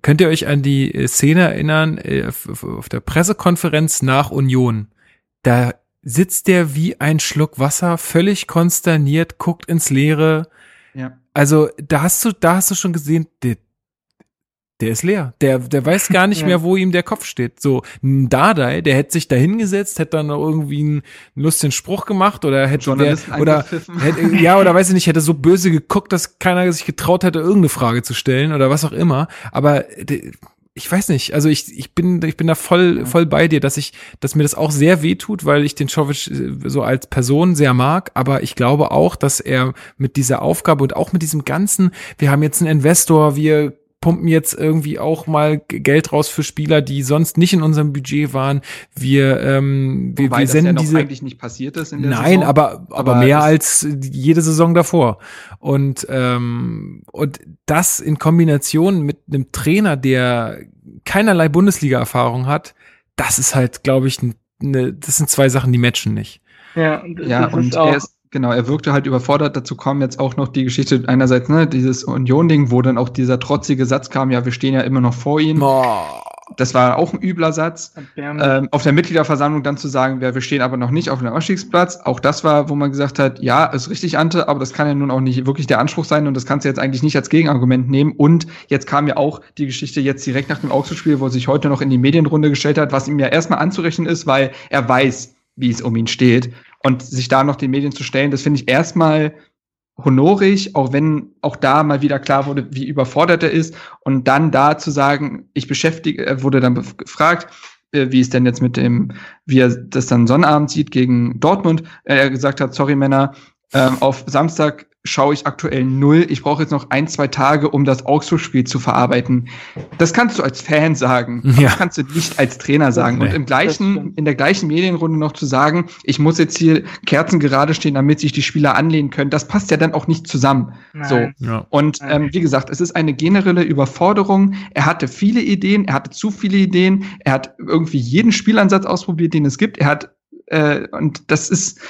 Könnt ihr euch an die äh, Szene erinnern, äh, auf der Pressekonferenz nach Union? Da sitzt der wie ein Schluck Wasser, völlig konsterniert, guckt ins Leere. Ja. Also, da hast du, da hast du schon gesehen, der, der ist leer. Der, der weiß gar nicht ja. mehr, wo ihm der Kopf steht. So, ein Dardai, der hätte sich da hingesetzt, hätte dann irgendwie einen lustigen Spruch gemacht oder hätte, der, oder, hätte, ja, oder weiß ich nicht, hätte so böse geguckt, dass keiner sich getraut hätte, irgendeine Frage zu stellen oder was auch immer. Aber, ich weiß nicht, also ich, ich bin, ich bin da voll, voll bei dir, dass ich, dass mir das auch sehr weh tut, weil ich den Czovic äh, so als Person sehr mag, aber ich glaube auch, dass er mit dieser Aufgabe und auch mit diesem ganzen, wir haben jetzt einen Investor, wir pumpen jetzt irgendwie auch mal Geld raus für Spieler, die sonst nicht in unserem Budget waren. Wir, ähm, wir, Wobei wir senden das ja diese
eigentlich nicht passiert ist in
der Nein, Saison. aber aber mehr als jede Saison davor. Und ähm, und das in Kombination mit einem Trainer, der keinerlei Bundesliga-Erfahrung hat, das ist halt, glaube ich, ne, das sind zwei Sachen, die matchen nicht.
Ja, ja und er ist Genau, er wirkte halt überfordert. Dazu kommen jetzt auch noch die Geschichte einerseits, ne, dieses Union-Ding, wo dann auch dieser trotzige Satz kam, ja, wir stehen ja immer noch vor ihnen. Boah. Das war auch ein übler Satz. Ähm, auf der Mitgliederversammlung dann zu sagen, ja, wir stehen aber noch nicht auf dem Ausstiegsplatz. Auch das war, wo man gesagt hat, ja, ist richtig, Ante, aber das kann ja nun auch nicht wirklich der Anspruch sein und das kannst du jetzt eigentlich nicht als Gegenargument nehmen. Und jetzt kam ja auch die Geschichte jetzt direkt nach dem Augsburg-Spiel, wo er sich heute noch in die Medienrunde gestellt hat, was ihm ja erstmal anzurechnen ist, weil er weiß, wie es um ihn steht. Und sich da noch den Medien zu stellen, das finde ich erstmal honorig, auch wenn auch da mal wieder klar wurde, wie überfordert er ist. Und dann da zu sagen, ich beschäftige, er wurde dann gefragt, äh, wie es denn jetzt mit dem, wie er das dann Sonnabend sieht gegen Dortmund. Er gesagt hat, sorry Männer, ähm, auf Samstag schaue ich aktuell null. Ich brauche jetzt noch ein, zwei Tage, um das Augsburg-Spiel zu verarbeiten. Das kannst du als Fan sagen. Ja. Das kannst du nicht als Trainer sagen. Nee. Und im gleichen, in der gleichen Medienrunde noch zu sagen, ich muss jetzt hier Kerzen gerade stehen, damit sich die Spieler anlehnen können, das passt ja dann auch nicht zusammen. Nein. So. Ja. Und ähm, wie gesagt, es ist eine generelle Überforderung. Er hatte viele Ideen, er hatte zu viele Ideen, er hat irgendwie jeden Spielansatz ausprobiert, den es gibt. Er hat, äh, und das ist,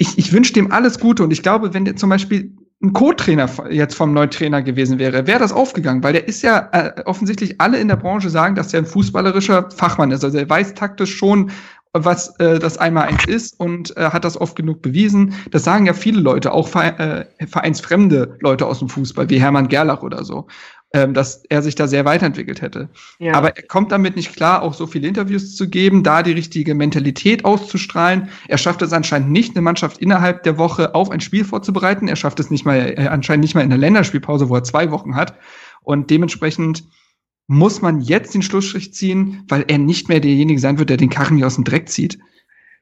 ich, ich wünsche dem alles Gute und ich glaube, wenn der zum Beispiel ein Co-Trainer jetzt vom neuen Trainer gewesen wäre, wäre das aufgegangen, weil der ist ja äh, offensichtlich alle in der Branche sagen, dass er ein fußballerischer Fachmann ist. Also er weiß taktisch schon, was äh, das einmal eins ist und äh, hat das oft genug bewiesen. Das sagen ja viele Leute, auch äh, vereinsfremde Leute aus dem Fußball, wie Hermann Gerlach oder so ähm, dass er sich da sehr weiterentwickelt hätte. Ja. Aber er kommt damit nicht klar, auch so viele Interviews zu geben, da die richtige Mentalität auszustrahlen. Er schafft es anscheinend nicht, eine Mannschaft innerhalb der Woche auf ein Spiel vorzubereiten. Er schafft es nicht mal, äh, anscheinend nicht mal in der Länderspielpause, wo er zwei Wochen hat. Und dementsprechend muss man jetzt den Schlussstrich ziehen, weil er nicht mehr derjenige sein wird, der den Karren hier aus dem Dreck zieht.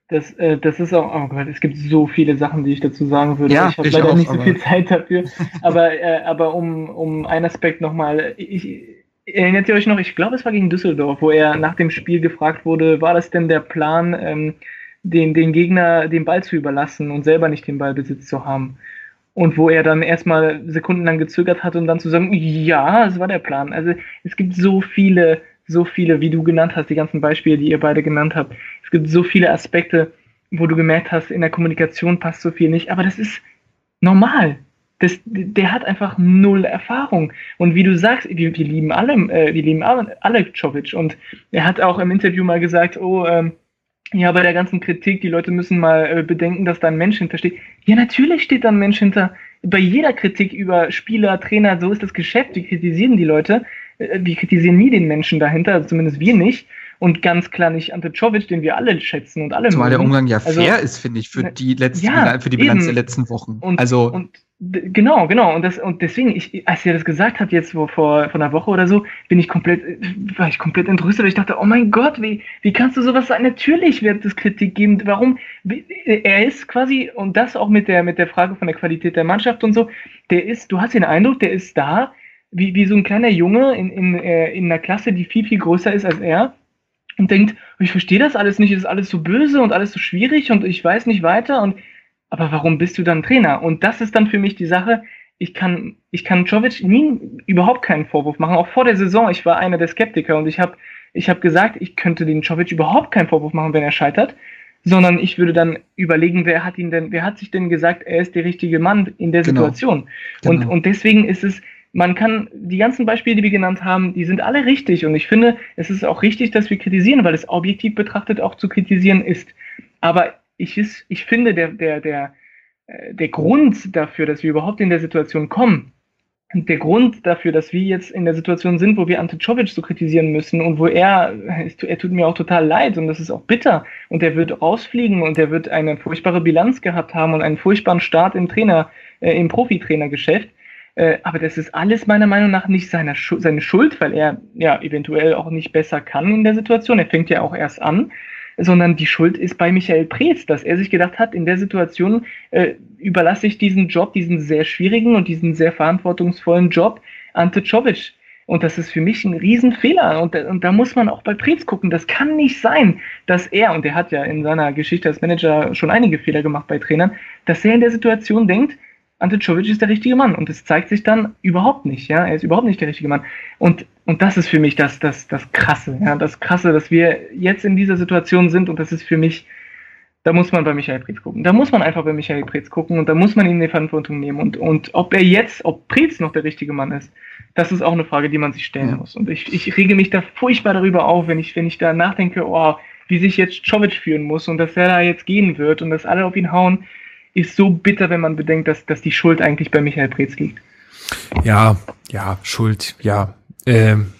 Das, äh, das ist auch, oh Gott, es gibt so viele Sachen, die ich dazu sagen würde. Ja, ich habe leider auch, nicht so viel Zeit dafür. aber, äh, aber um, um einen Aspekt nochmal, ich, erinnert ihr euch noch, ich glaube, es war gegen Düsseldorf, wo er nach dem Spiel gefragt wurde, war das denn der Plan, ähm, den, den Gegner den Ball zu überlassen und selber nicht den Ballbesitz zu haben? Und wo er dann erstmal sekundenlang gezögert hat, um dann zu sagen, ja, es war der Plan. Also es gibt so viele so viele, wie du genannt hast, die ganzen Beispiele, die ihr beide genannt habt. Es gibt so viele Aspekte, wo du gemerkt hast, in der Kommunikation passt so viel nicht, aber das ist normal. Das, der hat einfach null Erfahrung. Und wie du sagst, wir, wir lieben alle, äh, wir lieben alle, Jovic. Und er hat auch im Interview mal gesagt, oh, ähm, ja, bei der ganzen Kritik, die Leute müssen mal äh, bedenken, dass da ein Mensch hintersteht. Ja, natürlich steht da ein Mensch hinter. Bei jeder Kritik über Spieler, Trainer, so ist das Geschäft, wir kritisieren die Leute. Äh, wir kritisieren nie den Menschen dahinter, zumindest wir nicht. Und ganz klar nicht Ante Czovic, den wir alle schätzen und alle
Zumal mögen. der Umgang ja also, fair ist, finde ich, für ne, die letzten, ja, für die Bilanz eben. der letzten Wochen.
Und, also und Genau, genau. Und, das, und deswegen, ich, als ihr das gesagt habt, jetzt vor, vor einer Woche oder so, bin ich komplett, war ich komplett entrüstet, weil ich dachte, oh mein Gott, wie, wie kannst du sowas sagen? Natürlich wird es Kritik geben. Warum? Er ist quasi, und das auch mit der, mit der Frage von der Qualität der Mannschaft und so, der ist, du hast den Eindruck, der ist da, wie, wie so ein kleiner Junge in, in, äh, in einer Klasse, die viel, viel größer ist als er und denkt, ich verstehe das alles nicht, es ist alles so böse und alles so schwierig und ich weiß nicht weiter und aber warum bist du dann Trainer? Und das ist dann für mich die Sache. Ich kann, ich kann Jovic nie überhaupt keinen Vorwurf machen. Auch vor der Saison, ich war einer der Skeptiker und ich habe ich hab gesagt, ich könnte den Jovic überhaupt keinen Vorwurf machen, wenn er scheitert, sondern ich würde dann überlegen, wer hat ihn denn, wer hat sich denn gesagt, er ist der richtige Mann in der genau. Situation. Genau. Und, und deswegen ist es, man kann die ganzen Beispiele, die wir genannt haben, die sind alle richtig. Und ich finde, es ist auch richtig, dass wir kritisieren, weil es objektiv betrachtet auch zu kritisieren ist. Aber ich, ist, ich finde, der, der, der, äh, der Grund dafür, dass wir überhaupt in der Situation kommen, der Grund dafür, dass wir jetzt in der Situation sind, wo wir Ante Czovic so kritisieren müssen und wo er, er tut mir auch total leid und das ist auch bitter und er wird rausfliegen und er wird eine furchtbare Bilanz gehabt haben und einen furchtbaren Start im Trainer, äh, im Profitrainergeschäft. Äh, aber das ist alles meiner Meinung nach nicht seine, seine Schuld, weil er ja eventuell auch nicht besser kann in der Situation. Er fängt ja auch erst an sondern die Schuld ist bei Michael Preetz, dass er sich gedacht hat, in der Situation äh, überlasse ich diesen Job, diesen sehr schwierigen und diesen sehr verantwortungsvollen Job Ante Czovic. Und das ist für mich ein Riesenfehler. Und, und da muss man auch bei Preetz gucken. Das kann nicht sein, dass er, und er hat ja in seiner Geschichte als Manager schon einige Fehler gemacht bei Trainern, dass er in der Situation denkt, Ante Czovic ist der richtige Mann. Und es zeigt sich dann überhaupt nicht, ja. Er ist überhaupt nicht der richtige Mann. Und, und das ist für mich das, das, das Krasse, ja. Das Krasse, dass wir jetzt in dieser Situation sind und das ist für mich, da muss man bei Michael Preetz gucken. Da muss man einfach bei Michael Preetz gucken und da muss man in die Verantwortung nehmen. Und, und ob er jetzt, ob Preetz noch der richtige Mann ist, das ist auch eine Frage, die man sich stellen ja. muss. Und ich, ich rege mich da furchtbar darüber auf, wenn ich, wenn ich da nachdenke, oh, wie sich jetzt Czovic führen muss und dass er da jetzt gehen wird und dass alle auf ihn hauen ist so bitter, wenn man bedenkt, dass, dass die Schuld eigentlich bei Michael Preetz liegt.
Ja, ja, Schuld, ja. Ähm,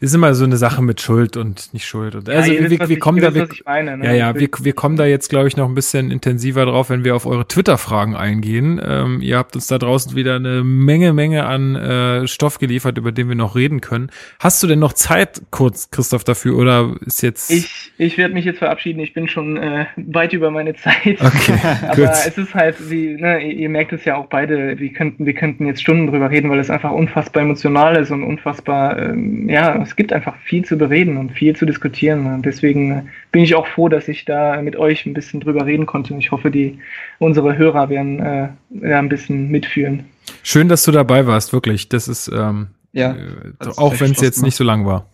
ist immer so eine Sache mit Schuld und nicht Schuld. Und also ja, wir, wir, wir kommen da, wir, meine, ne? ja, ja, wir, wir kommen da jetzt, glaube ich, noch ein bisschen intensiver drauf, wenn wir auf eure Twitter-Fragen eingehen. Ähm, ihr habt uns da draußen wieder eine Menge, Menge an äh, Stoff geliefert, über den wir noch reden können. Hast du denn noch Zeit, kurz, Christoph, dafür oder ist jetzt?
Ich, ich werde mich jetzt verabschieden. Ich bin schon äh, weit über meine Zeit. Okay, Aber gut. es ist halt, wie, ne, ihr merkt es ja auch beide. Wir könnten, wir könnten jetzt Stunden drüber reden, weil es einfach unfassbar emotional ist und unfassbar, ähm, ja es gibt einfach viel zu bereden und viel zu diskutieren. Und deswegen bin ich auch froh, dass ich da mit euch ein bisschen drüber reden konnte. Und ich hoffe, die unsere Hörer werden äh, ja, ein bisschen mitfühlen.
Schön, dass du dabei warst, wirklich. Das ist ähm, ja, äh, auch wenn es jetzt nicht so lang war.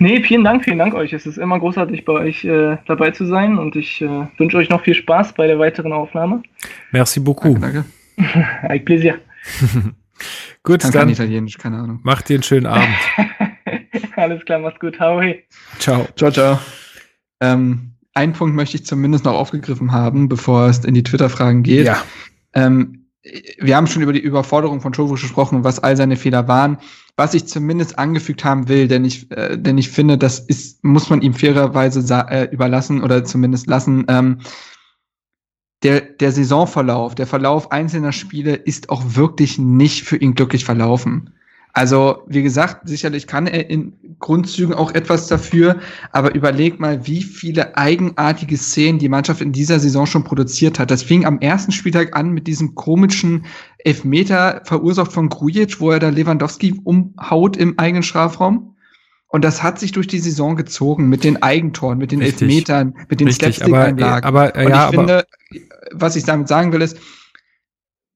Nee, vielen Dank, vielen Dank euch. Es ist immer großartig, bei euch äh, dabei zu sein und ich äh, wünsche euch noch viel Spaß bei der weiteren Aufnahme.
Merci beaucoup.
Danke. danke. Avec plaisir.
Gut,
Kann dann Italienisch, keine Ahnung.
Macht dir einen schönen Abend.
Alles klar, mach's gut. Hau
Ciao. Ciao, ciao. Ähm, einen Punkt möchte ich zumindest noch aufgegriffen haben, bevor es in die Twitter-Fragen geht. Ja. Ähm, wir haben schon über die Überforderung von Chovo gesprochen, was all seine Fehler waren. Was ich zumindest angefügt haben will, denn ich, äh, denn ich finde, das ist, muss man ihm fairerweise äh, überlassen oder zumindest lassen. Ähm, der, der Saisonverlauf, der Verlauf einzelner Spiele ist auch wirklich nicht für ihn glücklich verlaufen. Also, wie gesagt, sicherlich kann er in Grundzügen auch etwas dafür, aber überleg mal, wie viele eigenartige Szenen die Mannschaft in dieser Saison schon produziert hat. Das fing am ersten Spieltag an mit diesem komischen Elfmeter verursacht von Grujic, wo er da Lewandowski umhaut im eigenen Strafraum. Und das hat sich durch die Saison gezogen mit den Eigentoren, mit den Richtig. Elfmetern, mit den
Slapstick-Einlagen. Aber, aber,
Und
ja,
ich finde, was ich damit sagen will, ist,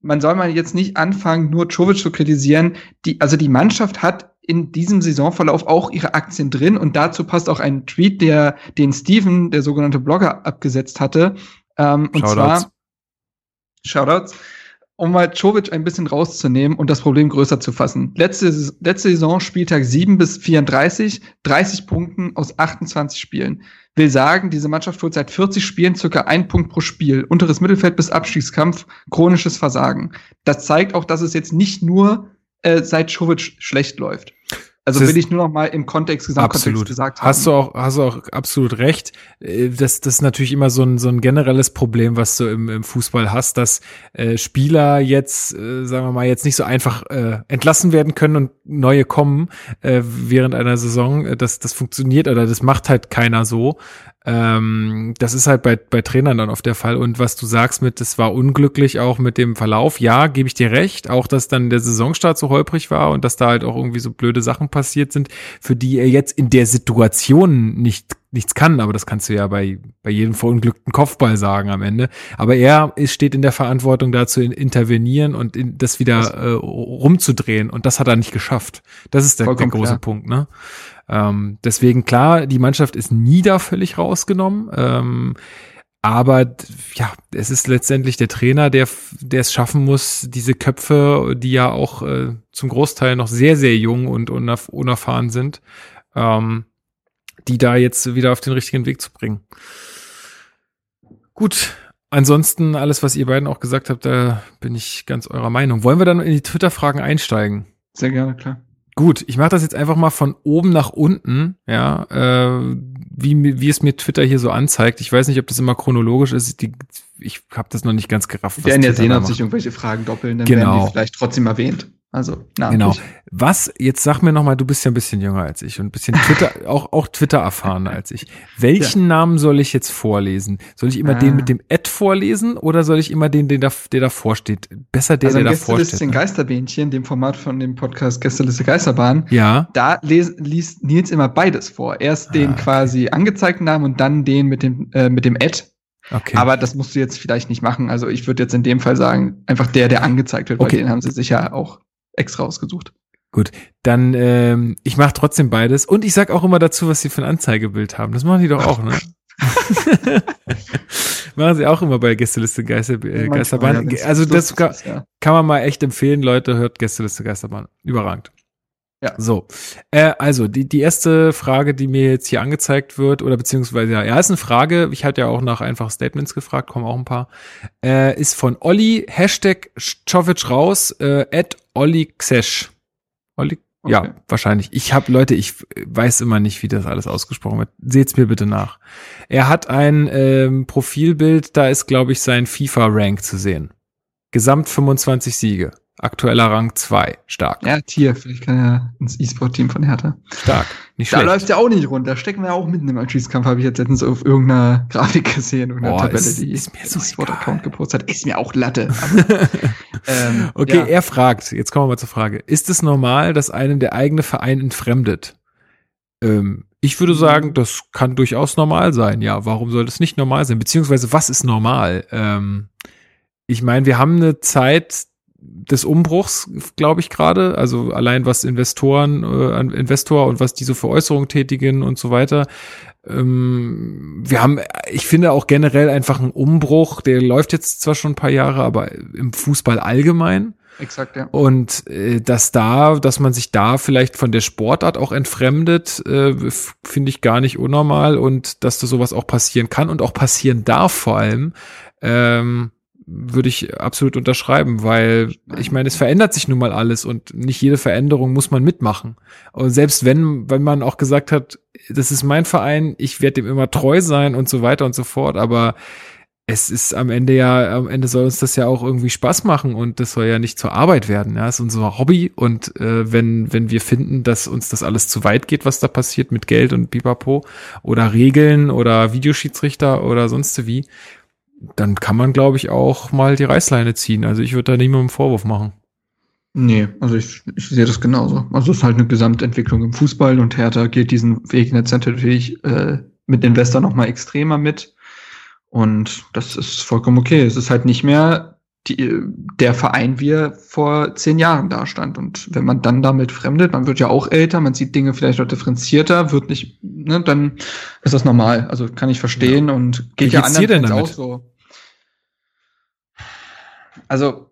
man soll mal jetzt nicht anfangen, nur Czovic zu kritisieren. Die, also die Mannschaft hat in diesem Saisonverlauf auch ihre Aktien drin und dazu passt auch ein Tweet, der den Steven, der sogenannte Blogger, abgesetzt hatte. Ähm, und zwar Shoutouts um mal Czovic ein bisschen rauszunehmen und das Problem größer zu fassen. Letzte, letzte Saison, Spieltag 7 bis 34, 30 Punkten aus 28 Spielen. Will sagen, diese Mannschaft holt seit 40 Spielen circa ein Punkt pro Spiel. Unteres Mittelfeld bis Abstiegskampf, chronisches Versagen. Das zeigt auch, dass es jetzt nicht nur äh, seit Czovic schlecht läuft. Also das will ich nur noch mal im Kontext,
Gesamtkontext absolut. gesagt haben. Hast du auch, hast du auch absolut recht. Äh, das, das ist natürlich immer so ein, so ein generelles Problem, was du im, im Fußball hast, dass äh, Spieler jetzt, äh, sagen wir mal, jetzt nicht so einfach äh, entlassen werden können und neue kommen äh, während einer Saison. Das, das funktioniert oder das macht halt keiner so. Ähm, das ist halt bei, bei Trainern dann oft der Fall. Und was du sagst mit, es war unglücklich auch mit dem Verlauf, ja, gebe ich dir recht. Auch, dass dann der Saisonstart so holprig war und dass da halt auch irgendwie so blöde Sachen passiert sind, für die er jetzt in der Situation nicht nichts kann, aber das kannst du ja bei, bei jedem verunglückten Kopfball sagen am Ende. Aber er ist, steht in der Verantwortung dazu in, intervenieren und in, das wieder äh, rumzudrehen und das hat er nicht geschafft. Das ist der, der große klar. Punkt, ne? Ähm, deswegen klar, die Mannschaft ist nie da völlig rausgenommen. Ähm, aber ja, es ist letztendlich der Trainer, der, der es schaffen muss, diese Köpfe, die ja auch äh, zum Großteil noch sehr, sehr jung und unerf unerfahren sind, ähm, die da jetzt wieder auf den richtigen Weg zu bringen. Gut, ansonsten alles, was ihr beiden auch gesagt habt, da bin ich ganz eurer Meinung. Wollen wir dann in die Twitter-Fragen einsteigen?
Sehr gerne, klar.
Gut, ich mache das jetzt einfach mal von oben nach unten, ja, äh, wie, wie es mir Twitter hier so anzeigt. Ich weiß nicht, ob das immer chronologisch ist. Die, ich habe das noch nicht ganz gerafft.
Wir werden ja sehen, ob sich irgendwelche Fragen doppeln, dann genau. werden die vielleicht trotzdem erwähnt. Also,
namentlich. Genau. Was, jetzt sag mir nochmal, du bist ja ein bisschen jünger als ich und ein bisschen Twitter, auch, auch Twitter erfahrener als ich. Welchen ja. Namen soll ich jetzt vorlesen? Soll ich immer ah. den mit dem Ad vorlesen oder soll ich immer den, den da, der davor steht? Besser der, also der davor steht.
den Geisterbähnchen, dem Format von dem Podcast Gästeliste Geisterbahn.
Ja.
Da les, liest Nils immer beides vor. Erst den ah. quasi angezeigten Namen und dann den mit dem, äh, mit dem Ad. Okay. Aber das musst du jetzt vielleicht nicht machen. Also ich würde jetzt in dem Fall sagen, einfach der, der angezeigt wird, okay. weil den haben sie sicher auch extra ausgesucht.
Gut, dann ähm, ich mache trotzdem beides und ich sag auch immer dazu, was sie für ein Anzeigebild haben. Das machen die doch auch, ne? machen sie auch immer bei Gästeliste Geister, äh, Geisterbahn. Also das kann, kann man mal echt empfehlen, Leute, hört Gästeliste Geisterbahn. Überragend. Ja. So, äh, also die, die erste Frage, die mir jetzt hier angezeigt wird, oder beziehungsweise ja, ja, ist eine Frage, ich hatte ja auch nach einfach Statements gefragt, kommen auch ein paar, äh, ist von Olli, Hashtag Czovic raus, äh, at Olli Xesch. Olli, okay. ja, wahrscheinlich. Ich habe Leute, ich weiß immer nicht, wie das alles ausgesprochen wird. Seht's mir bitte nach. Er hat ein ähm, Profilbild, da ist, glaube ich, sein FIFA-Rank zu sehen. Gesamt 25 Siege. Aktueller Rang 2. Stark.
Ja, Tier. Vielleicht kann er ins E-Sport-Team von Hertha.
Stark.
Nicht da schlecht. läuft ja auch nicht rund. Da stecken wir auch mitten im Abschiedskampf, habe ich jetzt letztens auf irgendeiner Grafik gesehen, irgendeiner Tabelle, ist, die ist mir so E-Sport-Account gepostet hat. Ist mir auch Latte.
Aber, ähm, okay, ja. er fragt, jetzt kommen wir mal zur Frage. Ist es normal, dass einem der eigene Verein entfremdet? Ähm, ich würde sagen, das kann durchaus normal sein. Ja, warum soll das nicht normal sein? Beziehungsweise, was ist normal? Ähm, ich meine, wir haben eine Zeit, des Umbruchs, glaube ich gerade. Also allein was Investoren, äh, Investor und was diese für Äußerungen tätigen und so weiter. Ähm, wir haben, ich finde auch generell einfach einen Umbruch, der läuft jetzt zwar schon ein paar Jahre, aber im Fußball allgemein.
Exakt, ja.
Und äh, dass da, dass man sich da vielleicht von der Sportart auch entfremdet, äh, finde ich gar nicht unnormal und dass da sowas auch passieren kann und auch passieren darf vor allem. Ähm, würde ich absolut unterschreiben, weil ich meine, es verändert sich nun mal alles und nicht jede Veränderung muss man mitmachen. Und selbst wenn, wenn man auch gesagt hat, das ist mein Verein, ich werde dem immer treu sein und so weiter und so fort, aber es ist am Ende ja, am Ende soll uns das ja auch irgendwie Spaß machen und das soll ja nicht zur Arbeit werden. Ja, ist unser Hobby und äh, wenn wenn wir finden, dass uns das alles zu weit geht, was da passiert mit Geld und Bipapo oder Regeln oder Videoschiedsrichter oder sonst wie, dann kann man, glaube ich, auch mal die Reißleine ziehen. Also ich würde da niemandem Vorwurf machen.
Nee, also ich, ich sehe das genauso. Also es ist halt eine Gesamtentwicklung im Fußball und Hertha geht diesen Weg jetzt natürlich äh, mit Investor noch mal extremer mit. Und das ist vollkommen okay. Es ist halt nicht mehr die, der Verein, wie er vor zehn Jahren da stand. Und wenn man dann damit fremdet, man wird ja auch älter, man sieht Dinge vielleicht auch differenzierter, wird nicht, ne, dann ist das normal. Also kann ich verstehen ja. und geht wie ja anderen denn auch so. Also,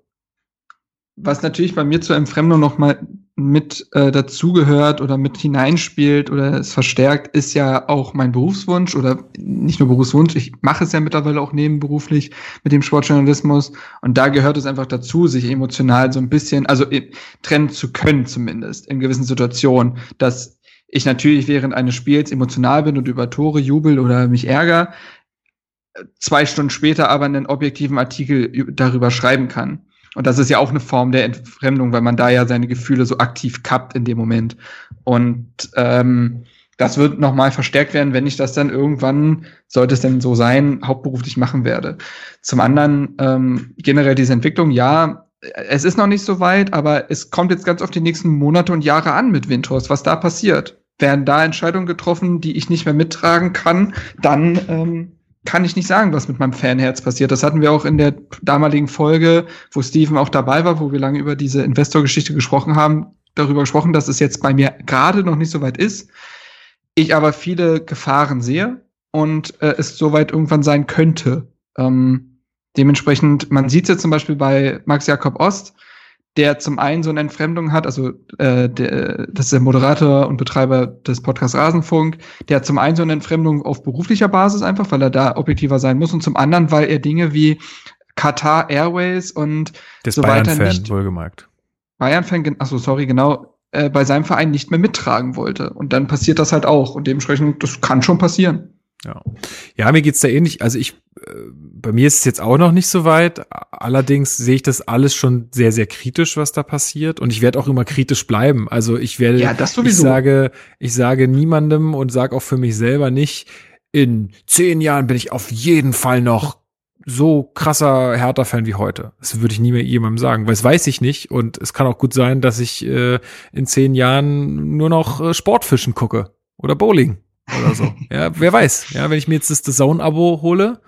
was natürlich bei mir zur Entfremdung noch mal mit äh, dazugehört oder mit hineinspielt oder es verstärkt, ist ja auch mein Berufswunsch oder nicht nur Berufswunsch, ich mache es ja mittlerweile auch nebenberuflich mit dem Sportjournalismus und da gehört es einfach dazu, sich emotional so ein bisschen, also äh, trennen zu können zumindest in gewissen Situationen, dass ich natürlich während eines Spiels emotional bin und über Tore jubel oder mich ärgere, zwei Stunden später aber einen objektiven Artikel darüber schreiben kann. Und das ist ja auch eine Form der Entfremdung, weil man da ja seine Gefühle so aktiv kappt in dem Moment. Und ähm, das wird nochmal verstärkt werden, wenn ich das dann irgendwann, sollte es denn so sein, hauptberuflich machen werde. Zum anderen ähm, generell diese Entwicklung, ja, es ist noch nicht so weit, aber es kommt jetzt ganz auf die nächsten Monate und Jahre an mit Windhorst, was da passiert. Werden da Entscheidungen getroffen, die ich nicht mehr mittragen kann, dann ähm, kann ich nicht sagen, was mit meinem Fanherz passiert. Das hatten wir auch in der damaligen Folge, wo Steven auch dabei war, wo wir lange über diese Investorgeschichte gesprochen haben, darüber gesprochen, dass es jetzt bei mir gerade noch nicht so weit ist. Ich aber viele Gefahren sehe und äh, es soweit irgendwann sein könnte. Ähm, dementsprechend, man sieht es jetzt zum Beispiel bei Max Jakob Ost, der zum einen so eine Entfremdung hat, also äh, der, das ist der Moderator und Betreiber des Podcasts Rasenfunk, der hat zum einen so eine Entfremdung auf beruflicher Basis einfach, weil er da objektiver sein muss und zum anderen, weil er Dinge wie Qatar Airways und
das so Bayern weiter nicht
wohlgemerkt. Bayern-Fan, achso, sorry, genau, äh, bei seinem Verein nicht mehr mittragen wollte. Und dann passiert das halt auch. Und dementsprechend, das kann schon passieren.
Ja, ja mir geht's da ähnlich. Also ich, äh, bei mir ist es jetzt auch noch nicht so weit. Allerdings sehe ich das alles schon sehr, sehr kritisch, was da passiert. Und ich werde auch immer kritisch bleiben. Also ich werde,
ja, das sowieso.
ich sage, ich sage niemandem und sage auch für mich selber nicht, in zehn Jahren bin ich auf jeden Fall noch so krasser Hertha-Fan wie heute. Das würde ich nie mehr jemandem sagen, weil es weiß ich nicht. Und es kann auch gut sein, dass ich äh, in zehn Jahren nur noch äh, Sportfischen gucke oder Bowling oder so. ja, wer weiß. Ja, wenn ich mir jetzt das The Zone-Abo hole,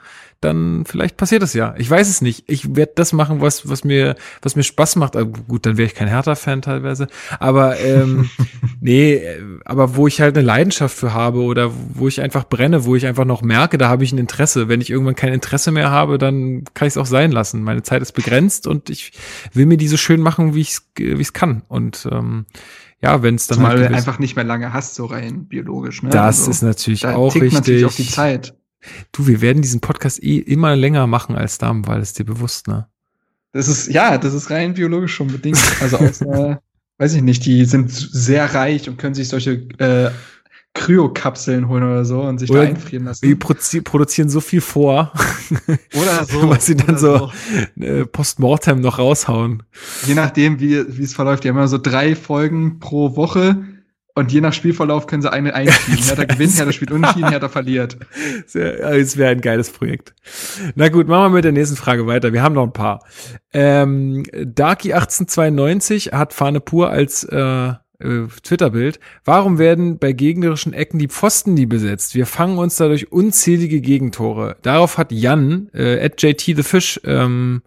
dann vielleicht passiert es ja. Ich weiß es nicht. Ich werde das machen, was, was mir, was mir Spaß macht. Also gut, dann wäre ich kein Hertha-Fan teilweise. Aber ähm, nee, aber wo ich halt eine Leidenschaft für habe oder wo ich einfach brenne, wo ich einfach noch merke, da habe ich ein Interesse. Wenn ich irgendwann kein Interesse mehr habe, dann kann ich es auch sein lassen. Meine Zeit ist begrenzt und ich will mir die so schön machen, wie ich es wie ich's kann. Und ähm, ja, wenn es dann
Zumal halt einfach nicht mehr lange hast, so rein biologisch. Ne?
Das also, ist natürlich da auch richtig. Natürlich
auf die Zeit.
Du, wir werden diesen Podcast eh immer länger machen als Damenwahl, ist dir bewusst, ne?
Das ist, ja, das ist rein biologisch schon bedingt. Also außer, weiß ich nicht, die sind sehr reich und können sich solche äh, Kryokapseln holen oder so und sich oder da einfrieren lassen.
Die produzieren so viel vor.
Oder so.
was sie dann so, so. Äh, postmortem noch raushauen.
Je nachdem, wie, wie es verläuft. Die haben immer so drei Folgen pro Woche und je nach Spielverlauf können sie eine einschieben. Hertha gewinnt, Hertha spielt unentschieden, Hertha verliert.
Es wäre ein geiles Projekt. Na gut, machen wir mit der nächsten Frage weiter. Wir haben noch ein paar. Ähm, Darky1892 hat Fahne pur als äh, äh, Twitter-Bild. Warum werden bei gegnerischen Ecken die Pfosten nie besetzt? Wir fangen uns dadurch unzählige Gegentore. Darauf hat Jan, äh, at JT the Fish, ähm,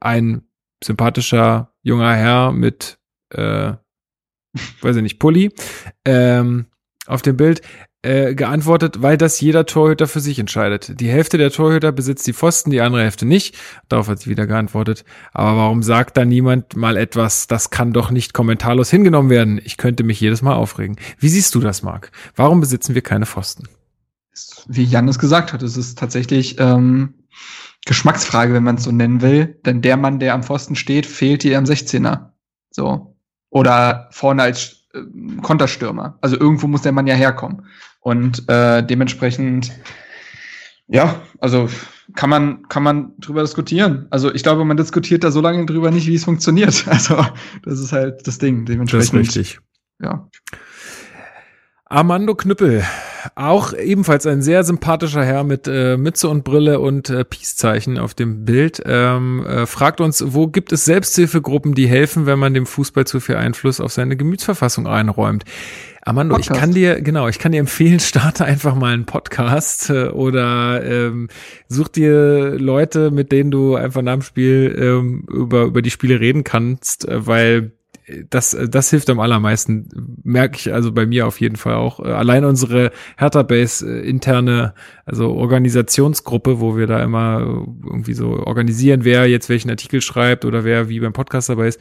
ein sympathischer junger Herr mit äh, weiß ich nicht, Pulli, ähm, auf dem Bild, äh, geantwortet, weil das jeder Torhüter für sich entscheidet. Die Hälfte der Torhüter besitzt die Pfosten, die andere Hälfte nicht. Darauf hat sie wieder geantwortet. Aber warum sagt da niemand mal etwas, das kann doch nicht kommentarlos hingenommen werden? Ich könnte mich jedes Mal aufregen. Wie siehst du das, Marc? Warum besitzen wir keine Pfosten?
Wie Jan es gesagt hat, es ist tatsächlich ähm, Geschmacksfrage, wenn man es so nennen will. Denn der Mann, der am Pfosten steht, fehlt hier am 16er. So. Oder vorne als Konterstürmer. Also irgendwo muss der Mann ja herkommen. Und äh, dementsprechend, ja, also kann man, kann man drüber diskutieren. Also ich glaube, man diskutiert da so lange drüber nicht, wie es funktioniert. Also das ist halt das Ding.
Dementsprechend. Das ist richtig.
Ja.
Armando Knüppel, auch ebenfalls ein sehr sympathischer Herr mit äh, Mütze und Brille und äh, Peace-Zeichen auf dem Bild, ähm, äh, fragt uns, wo gibt es Selbsthilfegruppen, die helfen, wenn man dem Fußball zu viel Einfluss auf seine Gemütsverfassung einräumt? Armando, Podcast. ich kann dir, genau, ich kann dir empfehlen, starte einfach mal einen Podcast äh, oder ähm, such dir Leute, mit denen du einfach nach dem Spiel ähm, über, über die Spiele reden kannst, äh, weil das, das hilft am allermeisten, merke ich also bei mir auf jeden Fall auch. Allein unsere Hertha Base äh, interne also Organisationsgruppe, wo wir da immer irgendwie so organisieren, wer jetzt welchen Artikel schreibt oder wer wie beim Podcast dabei ist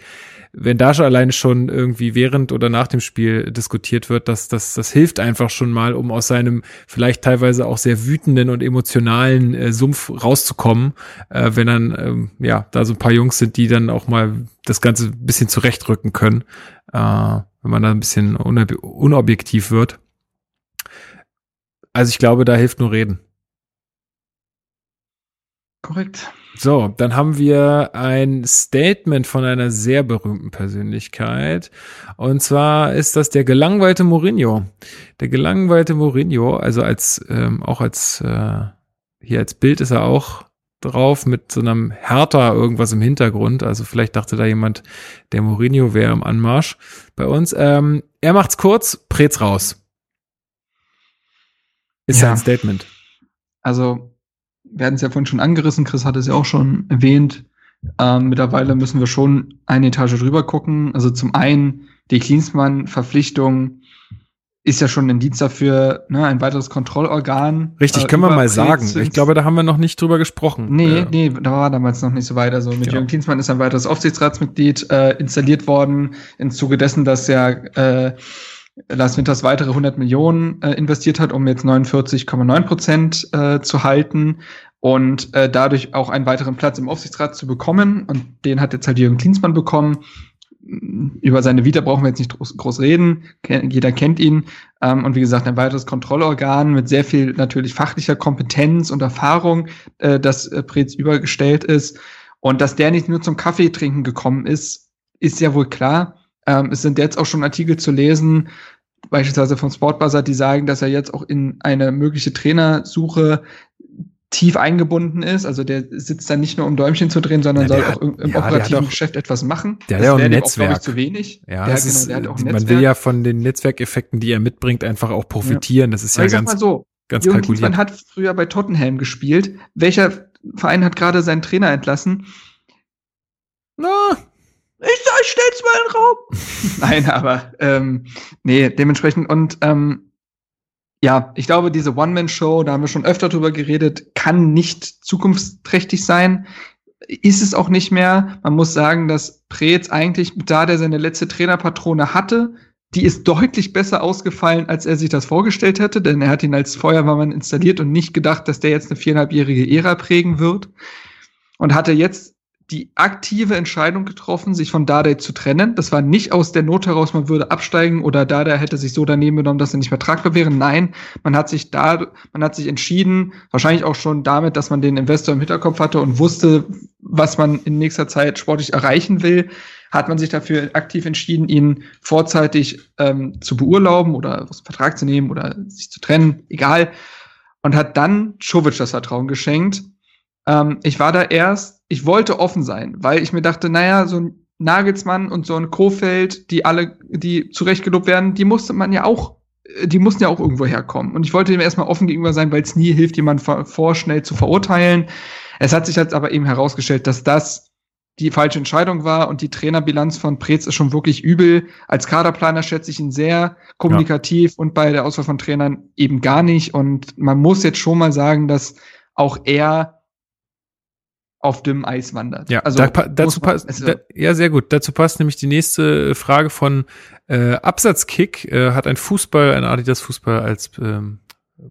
wenn da schon alleine schon irgendwie während oder nach dem Spiel diskutiert wird, dass das, das hilft einfach schon mal, um aus seinem vielleicht teilweise auch sehr wütenden und emotionalen äh, Sumpf rauszukommen, äh, wenn dann ähm, ja da so ein paar Jungs sind, die dann auch mal das Ganze ein bisschen zurechtrücken können, äh, wenn man da ein bisschen unob unobjektiv wird. Also ich glaube, da hilft nur reden.
Korrekt.
So, dann haben wir ein Statement von einer sehr berühmten Persönlichkeit. Und zwar ist das der gelangweilte Mourinho. Der gelangweilte Mourinho, also als ähm, auch als äh, hier als Bild ist er auch drauf mit so einem Hertha irgendwas im Hintergrund. Also vielleicht dachte da jemand, der Mourinho wäre im Anmarsch bei uns. Ähm, er macht's kurz, Prez raus. Ist ja ein Statement.
Also wir hatten es ja vorhin schon angerissen, Chris hat es ja auch schon erwähnt. Ähm, mittlerweile müssen wir schon eine Etage drüber gucken. Also zum einen die Klinsmann-Verpflichtung ist ja schon ein Dienst dafür, ne, ein weiteres Kontrollorgan.
Richtig, äh, können wir mal sagen. Ich glaube, da haben wir noch nicht drüber gesprochen.
Nee, äh. nee, da war damals noch nicht so weit. Also mit genau. Jürgen Klinsmann ist ein weiteres Aufsichtsratsmitglied äh, installiert worden, im Zuge dessen, dass ja äh, Lars Winters weitere 100 Millionen äh, investiert hat, um jetzt 49,9 Prozent äh, zu halten und äh, dadurch auch einen weiteren Platz im Aufsichtsrat zu bekommen. Und den hat jetzt halt Jürgen Klinsmann bekommen. Über seine Vita brauchen wir jetzt nicht groß, groß reden. Jeder kennt ihn. Ähm, und wie gesagt, ein weiteres Kontrollorgan mit sehr viel natürlich fachlicher Kompetenz und Erfahrung, äh, das äh, Prez übergestellt ist. Und dass der nicht nur zum Kaffee trinken gekommen ist, ist ja wohl klar. Ähm, es sind jetzt auch schon Artikel zu lesen, beispielsweise vom Sportbuzzer, die sagen, dass er jetzt auch in eine mögliche Trainersuche tief eingebunden ist. Also der sitzt da nicht nur um Däumchen zu drehen, sondern ja, soll auch im, im ja, operativen Geschäft etwas machen.
Der das hat ja auch ein Netzwerk.
Auch, zu wenig.
Ja, der, genau, ist, der hat auch ein man Netzwerk. will ja von den Netzwerkeffekten, die er mitbringt, einfach auch profitieren. Ja. Das ist ja ganz, mal so, ganz
Jürgen kalkuliert. Man hat früher bei Tottenham gespielt. Welcher Verein hat gerade seinen Trainer entlassen? Na, ich sag, ich stell's mal in den Raum. Nein, aber ähm, nee, dementsprechend und ähm, ja, ich glaube, diese One-Man-Show, da haben wir schon öfter drüber geredet, kann nicht zukunftsträchtig sein. Ist es auch nicht mehr. Man muss sagen, dass Preetz eigentlich, da der seine letzte Trainerpatrone hatte, die ist deutlich besser ausgefallen, als er sich das vorgestellt hätte, denn er hat ihn als Feuerwehrmann installiert und nicht gedacht, dass der jetzt eine viereinhalbjährige Ära prägen wird. Und hatte jetzt die aktive Entscheidung getroffen, sich von Dardai zu trennen. Das war nicht aus der Not heraus, man würde absteigen oder Dardai hätte sich so daneben genommen, dass er nicht mehr tragbar wäre. Nein, man hat sich da, man hat sich entschieden, wahrscheinlich auch schon damit, dass man den Investor im Hinterkopf hatte und wusste, was man in nächster Zeit sportlich erreichen will, hat man sich dafür aktiv entschieden, ihn vorzeitig ähm, zu beurlauben oder aus dem Vertrag zu nehmen oder sich zu trennen, egal. Und hat dann Czovic das Vertrauen geschenkt. Ähm, ich war da erst ich wollte offen sein, weil ich mir dachte, naja, so ein Nagelsmann und so ein Kofeld, die alle, die zurechtgelobt werden, die musste man ja auch, die mussten ja auch irgendwo herkommen. Und ich wollte dem erstmal offen gegenüber sein, weil es nie hilft, jemanden vorschnell zu verurteilen. Es hat sich jetzt aber eben herausgestellt, dass das die falsche Entscheidung war und die Trainerbilanz von Preetz ist schon wirklich übel. Als Kaderplaner schätze ich ihn sehr kommunikativ ja. und bei der Auswahl von Trainern eben gar nicht. Und man muss jetzt schon mal sagen, dass auch er auf dem Eis wandert.
Ja, also da, dazu passt, also, da, ja, sehr gut. Dazu passt nämlich die nächste Frage von äh, Absatzkick. Äh, hat ein Fußball, ein Adidas Fußball als ähm,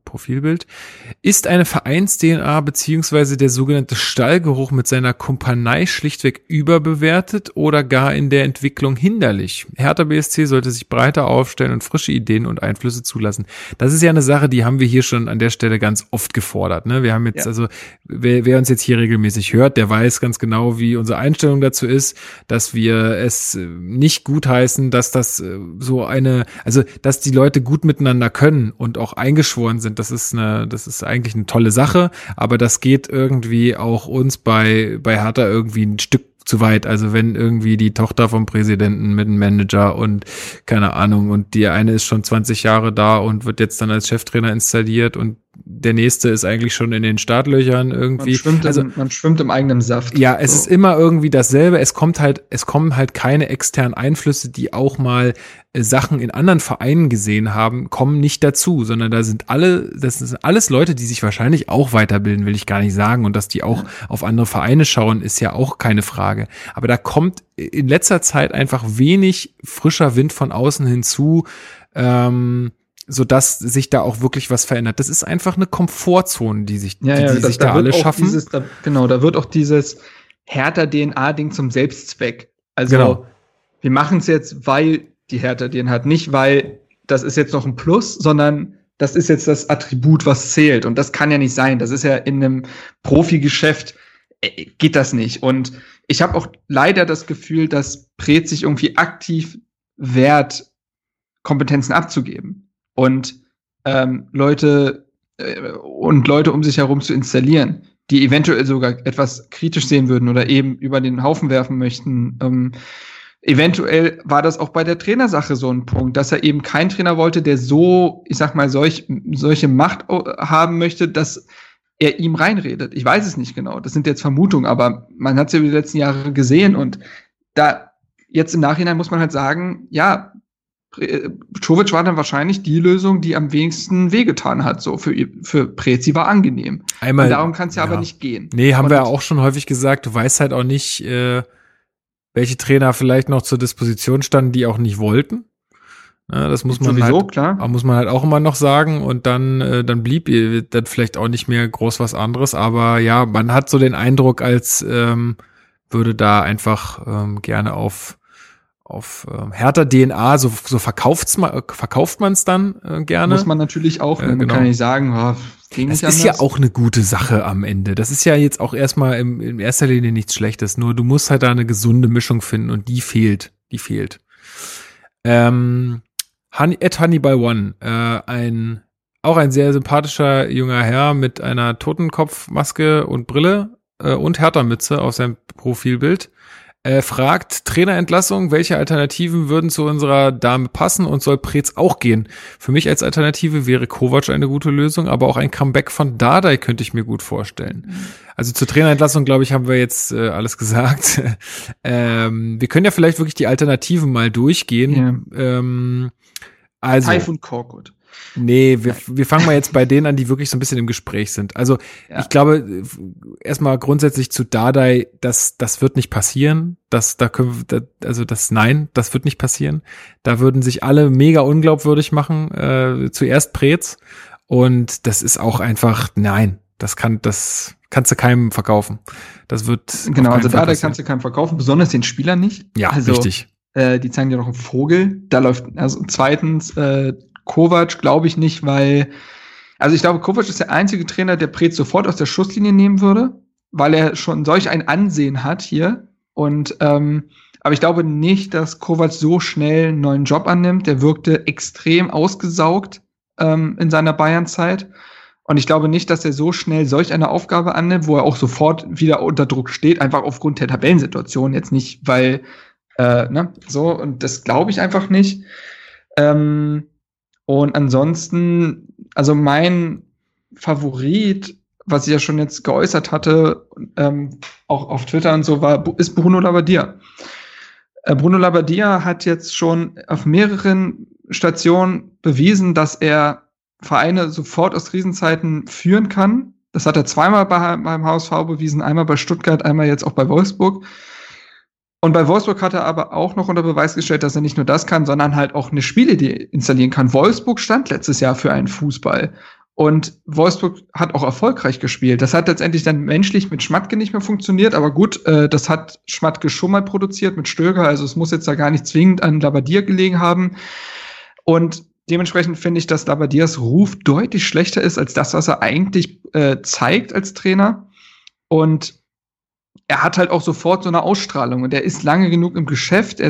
Profilbild, ist eine Vereins-DNA beziehungsweise der sogenannte Stallgeruch mit seiner Kumpanei schlichtweg überbewertet oder gar in der Entwicklung hinderlich. Hertha BSC sollte sich breiter aufstellen und frische Ideen und Einflüsse zulassen. Das ist ja eine Sache, die haben wir hier schon an der Stelle ganz oft gefordert. Ne? Wir haben jetzt, ja. also, wer, wer uns jetzt hier regelmäßig hört, der weiß ganz genau, wie unsere Einstellung dazu ist, dass wir es nicht gutheißen, dass das äh, so eine, also, dass die Leute gut miteinander können und auch eingeschworen geworden sind, das ist eine, das ist eigentlich eine tolle Sache, aber das geht irgendwie auch uns bei, bei Hertha irgendwie ein Stück zu weit. Also wenn irgendwie die Tochter vom Präsidenten mit einem Manager und keine Ahnung und die eine ist schon 20 Jahre da und wird jetzt dann als Cheftrainer installiert und der nächste ist eigentlich schon in den Startlöchern irgendwie. Man
schwimmt, also, im, man schwimmt im eigenen Saft.
Ja, es so. ist immer irgendwie dasselbe. Es kommt halt, es kommen halt keine externen Einflüsse, die auch mal äh, Sachen in anderen Vereinen gesehen haben, kommen nicht dazu, sondern da sind alle, das sind alles Leute, die sich wahrscheinlich auch weiterbilden, will ich gar nicht sagen. Und dass die auch ja. auf andere Vereine schauen, ist ja auch keine Frage. Aber da kommt in letzter Zeit einfach wenig frischer Wind von außen hinzu. Ähm, so dass sich da auch wirklich was verändert. Das ist einfach eine Komfortzone, die sich,
ja, die,
die
da, sich da, da alle schaffen. Dieses, da, genau, da wird auch dieses härter DNA-Ding zum Selbstzweck. Also genau. wir machen es jetzt, weil die härter DNA hat, nicht weil das ist jetzt noch ein Plus, sondern das ist jetzt das Attribut, was zählt. Und das kann ja nicht sein. Das ist ja in einem Profigeschäft äh, geht das nicht. Und ich habe auch leider das Gefühl, dass Pret sich irgendwie aktiv wehrt, Kompetenzen abzugeben und ähm, Leute äh, und Leute um sich herum zu installieren, die eventuell sogar etwas kritisch sehen würden oder eben über den Haufen werfen möchten. Ähm, eventuell war das auch bei der Trainersache so ein Punkt, dass er eben keinen Trainer wollte, der so, ich sag mal, solch, solche Macht haben möchte, dass er ihm reinredet. Ich weiß es nicht genau. Das sind jetzt Vermutungen, aber man hat es ja über die letzten Jahre gesehen und da jetzt im Nachhinein muss man halt sagen, ja, Czovic war dann wahrscheinlich die Lösung, die am wenigsten wehgetan hat. So für, für Prezi war angenehm.
Einmal,
Und darum kann es ja, ja, aber nicht gehen.
Nee, haben Und wir ja auch schon häufig gesagt. Du weißt halt auch nicht, äh, welche Trainer vielleicht noch zur Disposition standen, die auch nicht wollten. Ja, das muss man Sowieso, halt, klar. muss man halt auch immer noch sagen. Und dann, äh, dann blieb ihr dann vielleicht auch nicht mehr groß was anderes. Aber ja, man hat so den Eindruck, als ähm, würde da einfach ähm, gerne auf auf äh, härter DNA, so, so verkauft's man, verkauft man es dann äh, gerne.
Muss man natürlich auch, äh, man genau. kann nicht sagen, oh,
ging das ist ja auch eine gute Sache am Ende. Das ist ja jetzt auch erstmal im, in erster Linie nichts Schlechtes, nur du musst halt da eine gesunde Mischung finden und die fehlt, die fehlt. Ähm, Honey, at Hannibal One, äh, ein auch ein sehr sympathischer junger Herr mit einer Totenkopfmaske und Brille äh, und Hertha-Mütze auf seinem Profilbild äh, fragt Trainerentlassung, welche Alternativen würden zu unserer Dame passen und soll Preetz auch gehen? Für mich als Alternative wäre Kovac eine gute Lösung, aber auch ein Comeback von Dardai könnte ich mir gut vorstellen. Mhm. Also zur Trainerentlassung, glaube ich, haben wir jetzt äh, alles gesagt. ähm, wir können ja vielleicht wirklich die Alternativen mal durchgehen.
Ja. Ähm, also, Typhoon Korkut.
Nee, wir, wir fangen mal jetzt bei denen an, die wirklich so ein bisschen im Gespräch sind. Also ja. ich glaube, erstmal grundsätzlich zu Dardai, das, das wird nicht passieren. Das, da können wir, also das, nein, das wird nicht passieren. Da würden sich alle mega unglaubwürdig machen. Äh, zuerst Preetz. Und das ist auch einfach, nein, das kann, das kannst du keinem verkaufen. Das wird.
Genau, also Dardai kannst du keinem verkaufen, besonders den Spielern nicht.
Ja,
also,
richtig.
Äh, die zeigen dir noch einen Vogel. Da läuft, also zweitens, äh, Kovac glaube ich nicht, weil, also ich glaube, Kovac ist der einzige Trainer, der Preetz sofort aus der Schusslinie nehmen würde, weil er schon solch ein Ansehen hat hier. Und ähm, aber ich glaube nicht, dass Kovac so schnell einen neuen Job annimmt. Der wirkte extrem ausgesaugt ähm, in seiner Bayern-Zeit. Und ich glaube nicht, dass er so schnell solch eine Aufgabe annimmt, wo er auch sofort wieder unter Druck steht, einfach aufgrund der Tabellensituation. Jetzt nicht, weil, äh, ne, so, und das glaube ich einfach nicht. Ähm, und ansonsten, also mein Favorit, was ich ja schon jetzt geäußert hatte, ähm, auch auf Twitter und so, war, ist Bruno Labbadia. Äh, Bruno Labbadia hat jetzt schon auf mehreren Stationen bewiesen, dass er Vereine sofort aus Krisenzeiten führen kann. Das hat er zweimal bei, beim HSV bewiesen, einmal bei Stuttgart, einmal jetzt auch bei Wolfsburg. Und bei Wolfsburg hat er aber auch noch unter Beweis gestellt, dass er nicht nur das kann, sondern halt auch eine Spielidee installieren kann. Wolfsburg stand letztes Jahr für einen Fußball. Und Wolfsburg hat auch erfolgreich gespielt. Das hat letztendlich dann menschlich mit Schmatke nicht mehr funktioniert, aber gut, äh, das hat Schmatke schon mal produziert mit Stöger, also es muss jetzt da gar nicht zwingend an Labadier gelegen haben. Und dementsprechend finde ich, dass Labadiers Ruf deutlich schlechter ist als das, was er eigentlich äh, zeigt als Trainer. Und er hat halt auch sofort so eine Ausstrahlung und er ist lange genug im Geschäft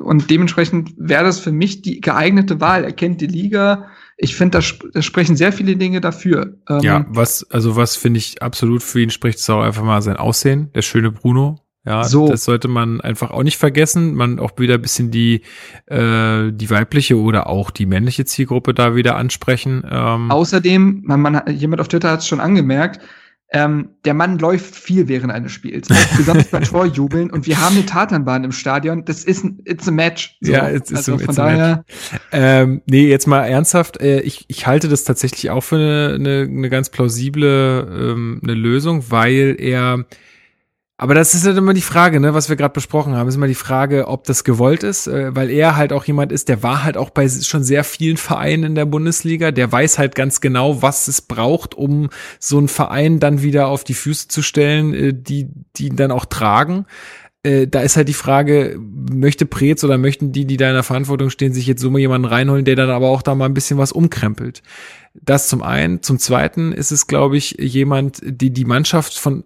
und dementsprechend wäre das für mich die geeignete Wahl. Er kennt die Liga. Ich finde, da, da, sprechen sehr viele Dinge dafür.
Ähm, ja, was, also was finde ich absolut für ihn spricht, ist auch einfach mal sein Aussehen, der schöne Bruno. Ja, so. das sollte man einfach auch nicht vergessen. Man auch wieder ein bisschen die, äh, die weibliche oder auch die männliche Zielgruppe da wieder ansprechen.
Ähm. Außerdem, man, man, jemand auf Twitter hat es schon angemerkt, ähm, der Mann läuft viel während eines Spiels, besonders beim Torjubeln. Und wir haben eine Tatanbahn im Stadion. Das ist ein, it's a match.
So. Ja, it's, it's also a, von daher. Ähm, nee, jetzt mal ernsthaft. Äh, ich, ich halte das tatsächlich auch für eine, eine, eine ganz plausible ähm, eine Lösung, weil er aber das ist halt immer die Frage, ne, was wir gerade besprochen haben, ist immer die Frage, ob das gewollt ist, äh, weil er halt auch jemand ist, der war halt auch bei schon sehr vielen Vereinen in der Bundesliga, der weiß halt ganz genau, was es braucht, um so einen Verein dann wieder auf die Füße zu stellen, äh, die die ihn dann auch tragen. Äh, da ist halt die Frage, möchte Preetz oder möchten die, die da in der Verantwortung stehen, sich jetzt so mal jemanden reinholen, der dann aber auch da mal ein bisschen was umkrempelt. Das zum einen. Zum zweiten ist es, glaube ich, jemand, die die Mannschaft von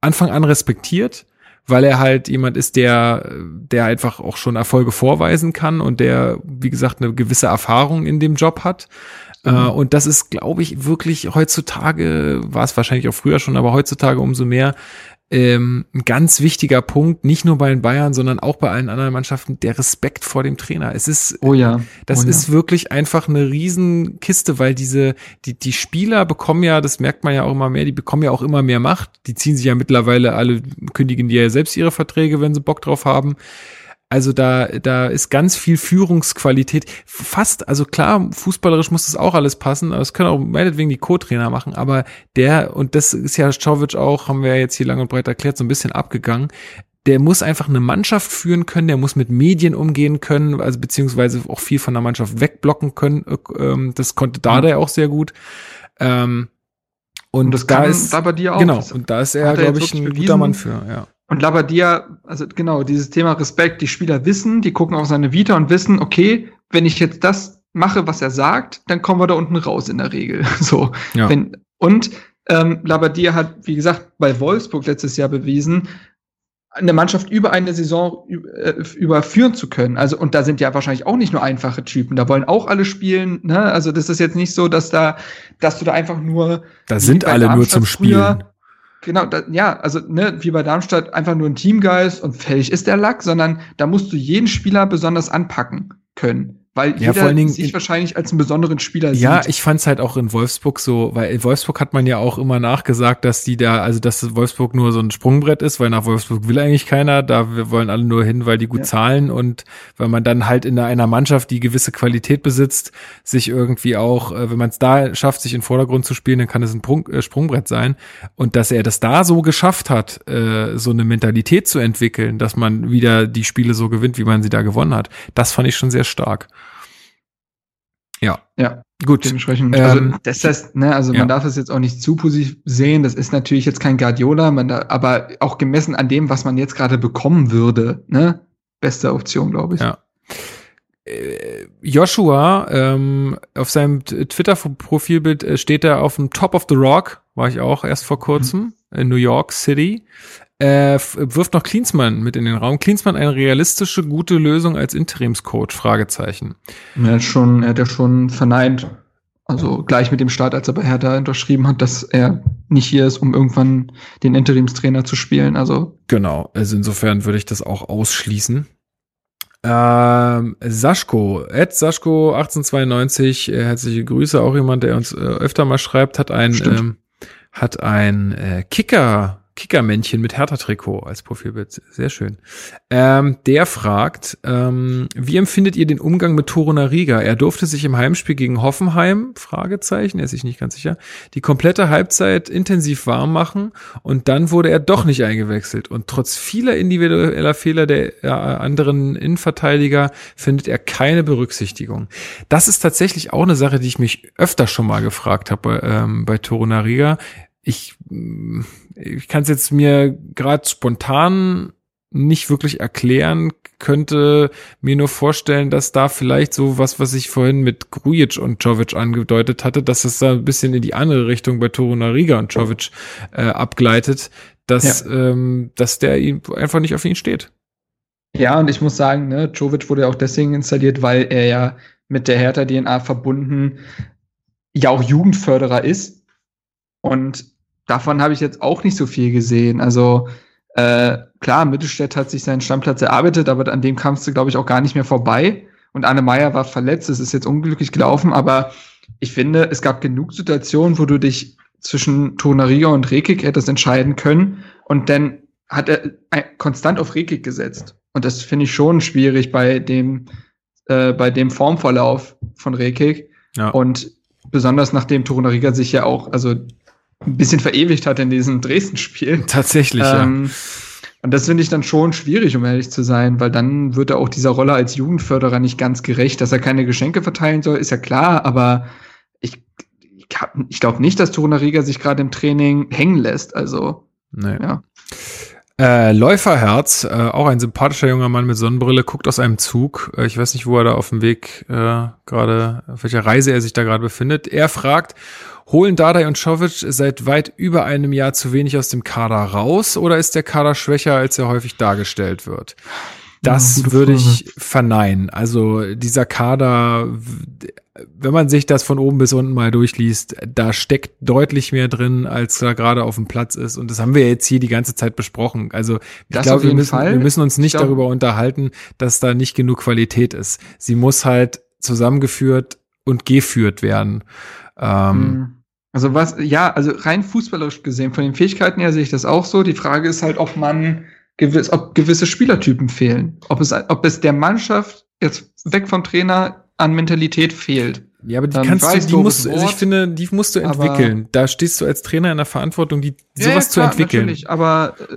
Anfang an respektiert, weil er halt jemand ist, der, der einfach auch schon Erfolge vorweisen kann und der, wie gesagt, eine gewisse Erfahrung in dem Job hat. Mhm. Äh, und das ist, glaube ich, wirklich heutzutage, war es wahrscheinlich auch früher schon, aber heutzutage umso mehr, ähm, ein ganz wichtiger Punkt, nicht nur bei den Bayern, sondern auch bei allen anderen Mannschaften, der Respekt vor dem Trainer. Es ist,
oh ja,
das
oh
ist wirklich einfach eine Riesenkiste, weil diese, die, die Spieler bekommen ja, das merkt man ja auch immer mehr, die bekommen ja auch immer mehr Macht. Die ziehen sich ja mittlerweile alle, kündigen die ja selbst ihre Verträge, wenn sie Bock drauf haben. Also da, da ist ganz viel Führungsqualität. Fast, also klar, fußballerisch muss das auch alles passen, aber es können auch meinetwegen die Co-Trainer machen, aber der, und das ist ja Czovic auch, haben wir ja jetzt hier lang und breit erklärt, so ein bisschen abgegangen. Der muss einfach eine Mannschaft führen können, der muss mit Medien umgehen können, also beziehungsweise auch viel von der Mannschaft wegblocken können. Ähm, das konnte Dada ja auch sehr gut. Ähm, und, und das da ist
da bei dir auch.
Genau, und da ist er, glaube ich, ein guter Mann für, ja.
Und Labadia, also genau, dieses Thema Respekt, die Spieler wissen, die gucken auf seine Vita und wissen, okay, wenn ich jetzt das mache, was er sagt, dann kommen wir da unten raus in der Regel. So. Ja. Wenn, und ähm, Labadia hat, wie gesagt, bei Wolfsburg letztes Jahr bewiesen, eine Mannschaft über eine Saison äh, überführen zu können. Also, und da sind ja wahrscheinlich auch nicht nur einfache Typen. Da wollen auch alle spielen. Ne? Also, das ist jetzt nicht so, dass da, dass du da einfach nur.
Da sind alle nur zum Spielen.
Genau, da, ja, also ne, wie bei Darmstadt einfach nur ein Teamgeist und fertig ist der Lack, sondern da musst du jeden Spieler besonders anpacken können weil ja, jeder vor allen Dingen, sich wahrscheinlich als einen besonderen Spieler
sieht. Ja, ich fand's halt auch in Wolfsburg so, weil in Wolfsburg hat man ja auch immer nachgesagt, dass die da, also dass Wolfsburg nur so ein Sprungbrett ist, weil nach Wolfsburg will eigentlich keiner, da wir wollen alle nur hin, weil die gut ja. zahlen und weil man dann halt in einer Mannschaft, die gewisse Qualität besitzt, sich irgendwie auch, äh, wenn man es da schafft, sich in Vordergrund zu spielen, dann kann es ein Sprung, äh, Sprungbrett sein. Und dass er das da so geschafft hat, äh, so eine Mentalität zu entwickeln, dass man wieder die Spiele so gewinnt, wie man sie da gewonnen hat, das fand ich schon sehr stark.
Ja. Ja. Gut. Dementsprechend, also ähm, das heißt, ne, also ja. man darf es jetzt auch nicht zu positiv sehen. Das ist natürlich jetzt kein Guardiola, man da, aber auch gemessen an dem, was man jetzt gerade bekommen würde, ne, beste Option, glaube ich.
Ja. Äh, Joshua, ähm, auf seinem Twitter-Profilbild äh, steht er auf dem Top of the Rock, war ich auch erst vor kurzem, mhm. in New York City. Äh, wirft noch Klinsmann mit in den Raum. Klinsmann eine realistische, gute Lösung als Interimscoach? Fragezeichen.
Er hat schon, er hat ja schon verneint. Also gleich mit dem Start, als er bei Hertha unterschrieben hat, dass er nicht hier ist, um irgendwann den Interimstrainer zu spielen. Also
genau. Also insofern würde ich das auch ausschließen. Ähm, Saschko, Ed Saschko 1892, äh, herzliche Grüße, auch jemand, der uns äh, öfter mal schreibt, hat ein, ähm, hat ein äh, Kicker Kickermännchen mit Hertha-Trikot als Profilbild. Sehr schön. Ähm, der fragt, ähm, wie empfindet ihr den Umgang mit Torunariga? Er durfte sich im Heimspiel gegen Hoffenheim, Fragezeichen, er ist sich nicht ganz sicher, die komplette Halbzeit intensiv warm machen und dann wurde er doch nicht eingewechselt. Und trotz vieler individueller Fehler der äh, anderen Innenverteidiger findet er keine Berücksichtigung. Das ist tatsächlich auch eine Sache, die ich mich öfter schon mal gefragt habe ähm, bei Torunariga ich, ich kann es jetzt mir gerade spontan nicht wirklich erklären, könnte mir nur vorstellen, dass da vielleicht so was, was ich vorhin mit Grujic und Jovic angedeutet hatte, dass es da ein bisschen in die andere Richtung bei Torunariga und Jovic äh, abgleitet, dass, ja. ähm, dass der ihn einfach nicht auf ihn steht.
Ja, und ich muss sagen, ne, Jovic wurde ja auch deswegen installiert, weil er ja mit der Hertha-DNA verbunden ja auch Jugendförderer ist. Und davon habe ich jetzt auch nicht so viel gesehen. Also Äh, klar, Mittelstädt hat sich seinen Stammplatz erarbeitet, aber an dem kamst du, glaube ich, auch gar nicht mehr vorbei. Und Anne Meyer war verletzt, es ist jetzt unglücklich gelaufen, aber ich finde, es gab genug Situationen, wo du dich zwischen Tonariga und Rekik hättest entscheiden können und dann hat er konstant auf Rekik gesetzt. Und das finde ich schon schwierig bei dem, äh, bei dem Formverlauf von Rekik. Ja. Und besonders nachdem Torunariga sich ja auch, also ein bisschen verewigt hat in diesem Dresden-Spiel.
Tatsächlich, ähm, ja.
Und das finde ich dann schon schwierig, um ehrlich zu sein, weil dann wird er auch dieser Rolle als Jugendförderer nicht ganz gerecht. Dass er keine Geschenke verteilen soll, ist ja klar, aber ich, ich, glaube nicht, dass Torunariga sich gerade im Training hängen lässt. Also,
nee. ja. Äh, Läuferherz, äh, auch ein sympathischer junger Mann mit Sonnenbrille, guckt aus einem Zug. Äh, ich weiß nicht, wo er da auf dem Weg äh, gerade, auf welcher Reise er sich da gerade befindet. Er fragt, holen Dardai und Schovic seit weit über einem Jahr zu wenig aus dem Kader raus oder ist der Kader schwächer, als er häufig dargestellt wird? Das ja, würde ich verneinen. Also dieser Kader, wenn man sich das von oben bis unten mal durchliest, da steckt deutlich mehr drin, als da gerade auf dem Platz ist. Und das haben wir jetzt hier die ganze Zeit besprochen. Also ich glaube, wir müssen, wir müssen uns nicht glaub, darüber unterhalten, dass da nicht genug Qualität ist. Sie muss halt zusammengeführt und geführt werden. Ähm, hm.
Also was, ja, also rein fußballerisch gesehen, von den Fähigkeiten her sehe ich das auch so. Die Frage ist halt, ob man gewiss, ob gewisse Spielertypen fehlen. Ob es, ob es der Mannschaft jetzt weg vom Trainer an Mentalität fehlt.
Ja, aber die kannst du, die musst, Wort, also ich finde, die musst du entwickeln. Da stehst du als Trainer in der Verantwortung, die sowas ja, klar, zu entwickeln. Natürlich,
aber äh,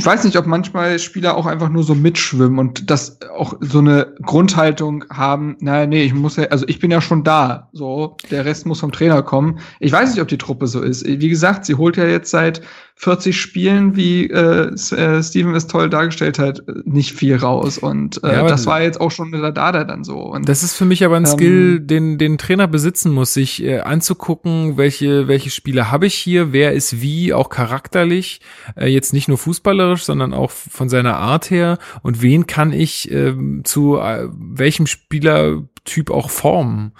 ich weiß nicht, ob manchmal Spieler auch einfach nur so mitschwimmen und das auch so eine Grundhaltung haben, na nee, ich muss ja, also ich bin ja schon da, so, der Rest muss vom Trainer kommen. Ich weiß nicht, ob die Truppe so ist. Wie gesagt, sie holt ja jetzt seit 40 Spielen, wie äh, äh, Steven es toll dargestellt hat, nicht viel raus. Und äh, ja, das war jetzt auch schon mit der Dada dann so. Und,
das ist für mich aber ein ähm, Skill, den den Trainer besitzen muss, sich äh, anzugucken, welche welche Spiele habe ich hier, wer ist wie, auch charakterlich, äh, jetzt nicht nur fußballerisch, sondern auch von seiner Art her und wen kann ich äh, zu äh, welchem Spielertyp auch formen.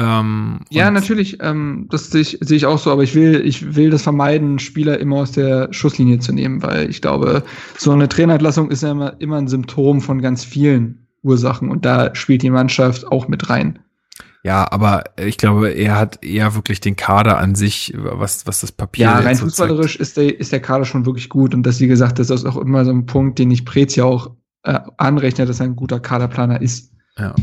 Ähm, ja, natürlich, ähm, das sehe ich, sehe ich auch so, aber ich will, ich will das vermeiden, Spieler immer aus der Schusslinie zu nehmen, weil ich glaube, so eine Trainerentlassung ist ja immer, immer ein Symptom von ganz vielen Ursachen und da spielt die Mannschaft auch mit rein.
Ja, aber ich glaube, er hat eher wirklich den Kader an sich, was, was das Papier.
Ja, rein so fußballerisch ist der, ist der Kader schon wirklich gut und das, wie gesagt, das ist auch immer so ein Punkt, den ich Prez ja auch äh, anrechne, dass er ein guter Kaderplaner ist.
Ja.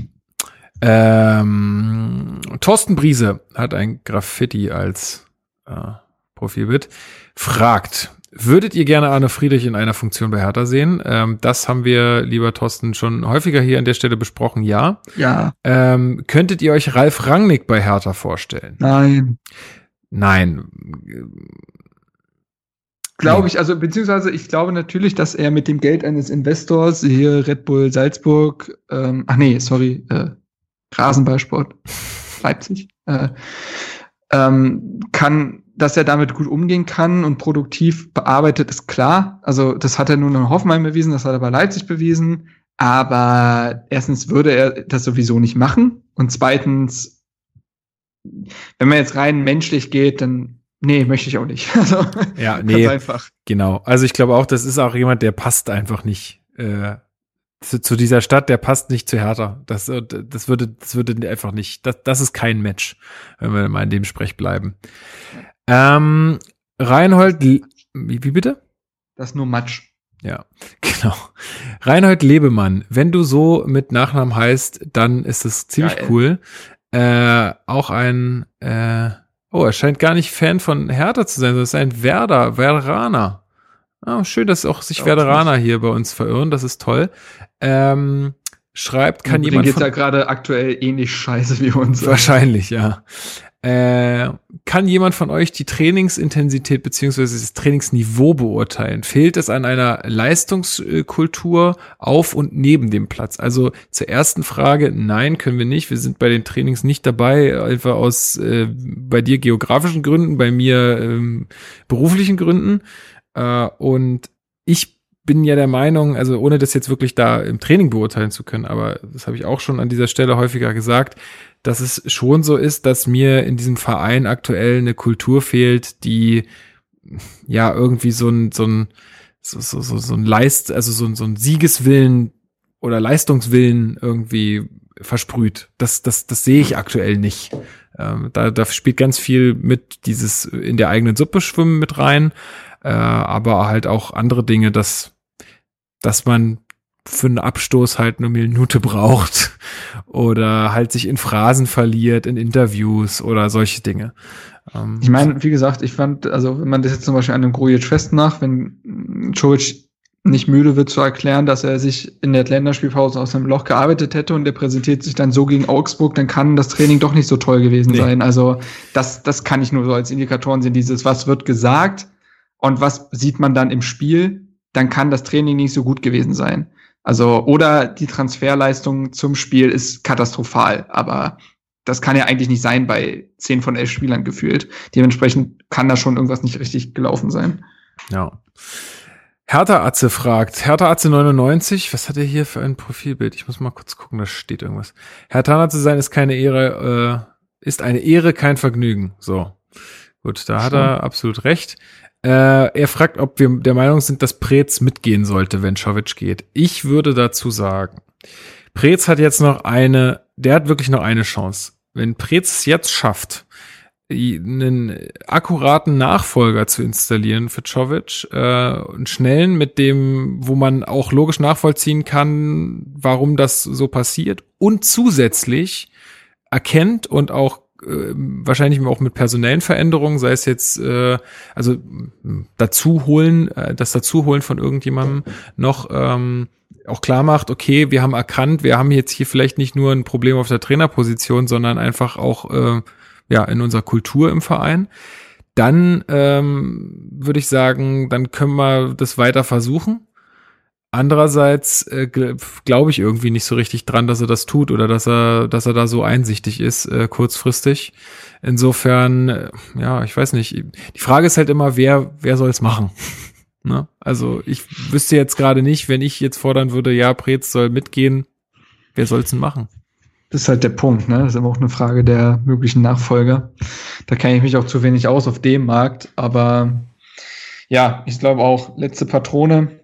Ähm, Thorsten Briese hat ein Graffiti als äh, Profilbild. Fragt, würdet ihr gerne Arne Friedrich in einer Funktion bei Hertha sehen? Ähm, das haben wir, lieber Thorsten, schon häufiger hier an der Stelle besprochen. Ja.
Ja.
Ähm, könntet ihr euch Ralf Rangnick bei Hertha vorstellen?
Nein.
Nein.
Glaube ich, also beziehungsweise ich glaube natürlich, dass er mit dem Geld eines Investors, hier Red Bull Salzburg, ähm, ach nee, sorry, äh, Rasenballsport Leipzig, äh, ähm, kann, dass er damit gut umgehen kann und produktiv bearbeitet, ist klar. Also das hat er nun in Hoffenheim bewiesen, das hat er bei Leipzig bewiesen. Aber erstens würde er das sowieso nicht machen. Und zweitens, wenn man jetzt rein menschlich geht, dann nee, möchte ich auch nicht. Also,
ja, nee, einfach. genau. Also ich glaube auch, das ist auch jemand, der passt einfach nicht äh, zu, zu, dieser Stadt, der passt nicht zu Hertha. Das, äh, das würde, das würde einfach nicht, das, das ist kein Match, wenn wir mal in dem Sprech bleiben. Ähm, Reinhold, wie, wie bitte?
Das ist nur Matsch.
Ja, genau. Reinhold Lebemann, wenn du so mit Nachnamen heißt, dann ist das ziemlich Geil. cool. Äh, auch ein, äh, oh, er scheint gar nicht Fan von Hertha zu sein, das ist ein Werder, Werderaner. Ah, schön, dass auch sich Werderaner hier bei uns verirren, das ist toll. Ähm, schreibt, kann Und jemand.
geht's ja gerade aktuell ähnlich scheiße wie uns.
Wahrscheinlich, ja. Äh, kann jemand von euch die Trainingsintensität beziehungsweise das Trainingsniveau beurteilen? Fehlt es an einer Leistungskultur auf und neben dem Platz? Also zur ersten Frage, nein, können wir nicht. Wir sind bei den Trainings nicht dabei, einfach aus äh, bei dir geografischen Gründen, bei mir ähm, beruflichen Gründen. Äh, und ich bin ja der Meinung, also ohne das jetzt wirklich da im Training beurteilen zu können, aber das habe ich auch schon an dieser Stelle häufiger gesagt, dass es schon so ist, dass mir in diesem Verein aktuell eine Kultur fehlt, die ja, irgendwie so ein, so ein, so, so, so, so ein Leist, also so, so ein Siegeswillen oder Leistungswillen irgendwie versprüht. Das, das, das sehe ich aktuell nicht. Ähm, da, da spielt ganz viel mit dieses in der eigenen Suppe schwimmen mit rein, äh, aber halt auch andere Dinge, dass, dass man für einen Abstoß halt eine Minute braucht oder halt sich in Phrasen verliert, in Interviews oder solche Dinge.
Ähm, ich meine, wie gesagt, ich fand, also wenn man das jetzt zum Beispiel an dem Grujic festmacht, wenn Jovic nicht müde wird zu erklären, dass er sich in der Länderspielpause aus einem Loch gearbeitet hätte und er präsentiert sich dann so gegen Augsburg, dann kann das Training doch nicht so toll gewesen nee. sein. Also das, das kann ich nur so als Indikatoren sehen, dieses, was wird gesagt und was sieht man dann im Spiel, dann kann das Training nicht so gut gewesen sein. Also, oder die Transferleistung zum Spiel ist katastrophal, aber das kann ja eigentlich nicht sein bei zehn von elf Spielern gefühlt. Dementsprechend kann da schon irgendwas nicht richtig gelaufen sein.
Ja. Hertha Atze fragt, Hertha Atze 99, was hat er hier für ein Profilbild? Ich muss mal kurz gucken, da steht irgendwas. Hertha zu sein ist keine Ehre, äh, ist eine Ehre, kein Vergnügen. So. Gut, da hat er absolut recht. Äh, er fragt, ob wir der Meinung sind, dass Preetz mitgehen sollte, wenn Czovic geht. Ich würde dazu sagen, Preetz hat jetzt noch eine, der hat wirklich noch eine Chance. Wenn Preetz es jetzt schafft, einen akkuraten Nachfolger zu installieren für Czovic, äh, einen schnellen, mit dem, wo man auch logisch nachvollziehen kann, warum das so passiert und zusätzlich erkennt und auch äh, wahrscheinlich auch mit personellen Veränderungen, sei es jetzt äh, also dazu holen, äh, das dazuholen von irgendjemandem noch ähm, auch klar macht, okay, wir haben erkannt, wir haben jetzt hier vielleicht nicht nur ein Problem auf der Trainerposition, sondern einfach auch äh, ja in unserer Kultur im Verein. Dann ähm, würde ich sagen, dann können wir das weiter versuchen. Andererseits äh, glaube ich irgendwie nicht so richtig dran, dass er das tut oder dass er, dass er da so einsichtig ist, äh, kurzfristig. Insofern, äh, ja, ich weiß nicht. Die Frage ist halt immer, wer, wer soll es machen? ne? Also ich wüsste jetzt gerade nicht, wenn ich jetzt fordern würde, ja, Preetz soll mitgehen, wer soll es denn machen?
Das ist halt der Punkt, ne? Das ist aber auch eine Frage der möglichen Nachfolger. Da kenne ich mich auch zu wenig aus auf dem Markt, aber ja, ich glaube auch letzte Patrone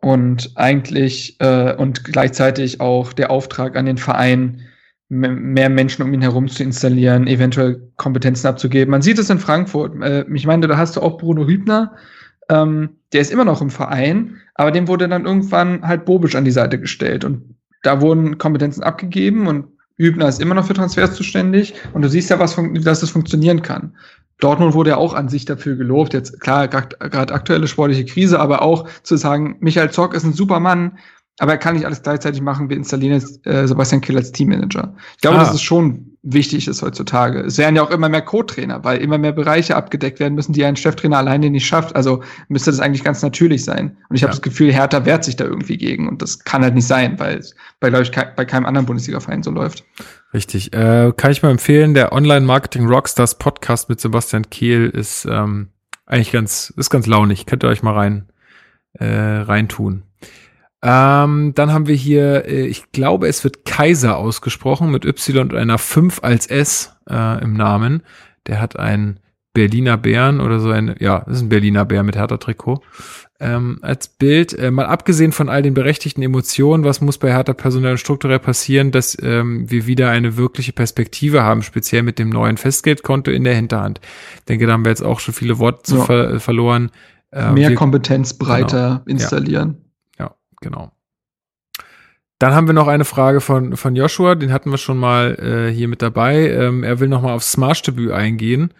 und eigentlich äh, und gleichzeitig auch der Auftrag an den Verein, mehr Menschen um ihn herum zu installieren, eventuell Kompetenzen abzugeben. Man sieht es in Frankfurt. Äh, ich meine, da hast du auch Bruno Hübner, ähm, der ist immer noch im Verein, aber dem wurde dann irgendwann halt Bobisch an die Seite gestellt und da wurden Kompetenzen abgegeben und Hübner ist immer noch für Transfers zuständig und du siehst ja, was dass es funktionieren kann. Dortmund wurde ja auch an sich dafür gelobt. Jetzt klar, gerade aktuelle sportliche Krise, aber auch zu sagen, Michael Zock ist ein super Mann, aber er kann nicht alles gleichzeitig machen. Wir installieren jetzt äh, Sebastian Kill als Teammanager. Ich glaube, ah. das ist schon wichtig ist heutzutage. Es werden ja auch immer mehr Co-Trainer, weil immer mehr Bereiche abgedeckt werden müssen, die ein Cheftrainer alleine nicht schafft. Also müsste das eigentlich ganz natürlich sein. Und ich ja. habe das Gefühl, Hertha wehrt sich da irgendwie gegen. Und das kann halt nicht sein, weil es bei, glaube ich, bei keinem anderen Bundesliga-Verein so läuft.
Richtig. Äh, kann ich mal empfehlen, der Online-Marketing Rockstars Podcast mit Sebastian Kehl ist ähm, eigentlich ganz, ist ganz launig. Könnt ihr euch mal rein, äh, reintun. Ähm, dann haben wir hier, äh, ich glaube, es wird Kaiser ausgesprochen mit Y und einer 5 als S äh, im Namen. Der hat ein Berliner Bären oder so ein, ja, ist ein Berliner Bär mit Hertha-Trikot. Ähm, als Bild, äh, mal abgesehen von all den berechtigten Emotionen, was muss bei Hertha personell und strukturell passieren, dass ähm, wir wieder eine wirkliche Perspektive haben, speziell mit dem neuen Festgeldkonto in der Hinterhand. Ich denke, da haben wir jetzt auch schon viele Worte ja. ver verloren.
Äh, Mehr wir, Kompetenz breiter genau, installieren.
Ja, ja, genau. Dann haben wir noch eine Frage von, von Joshua, den hatten wir schon mal äh, hier mit dabei. Ähm, er will noch mal aufs Smash-Debüt eingehen.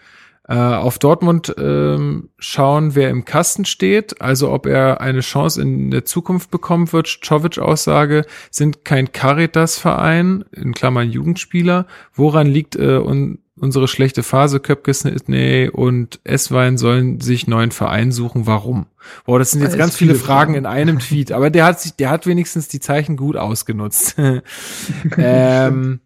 Äh, auf Dortmund ähm, schauen, wer im Kasten steht, also ob er eine Chance in der Zukunft bekommen wird. Czovic-Aussage sind kein Caritas-Verein, in Klammern Jugendspieler. Woran liegt äh, un unsere schlechte Phase? Köpke, und Esswein sollen sich neuen Verein suchen. Warum? Boah, das sind jetzt ganz viele, viele Fragen, Fragen in einem Tweet, aber der hat sich, der hat wenigstens die Zeichen gut ausgenutzt. ähm,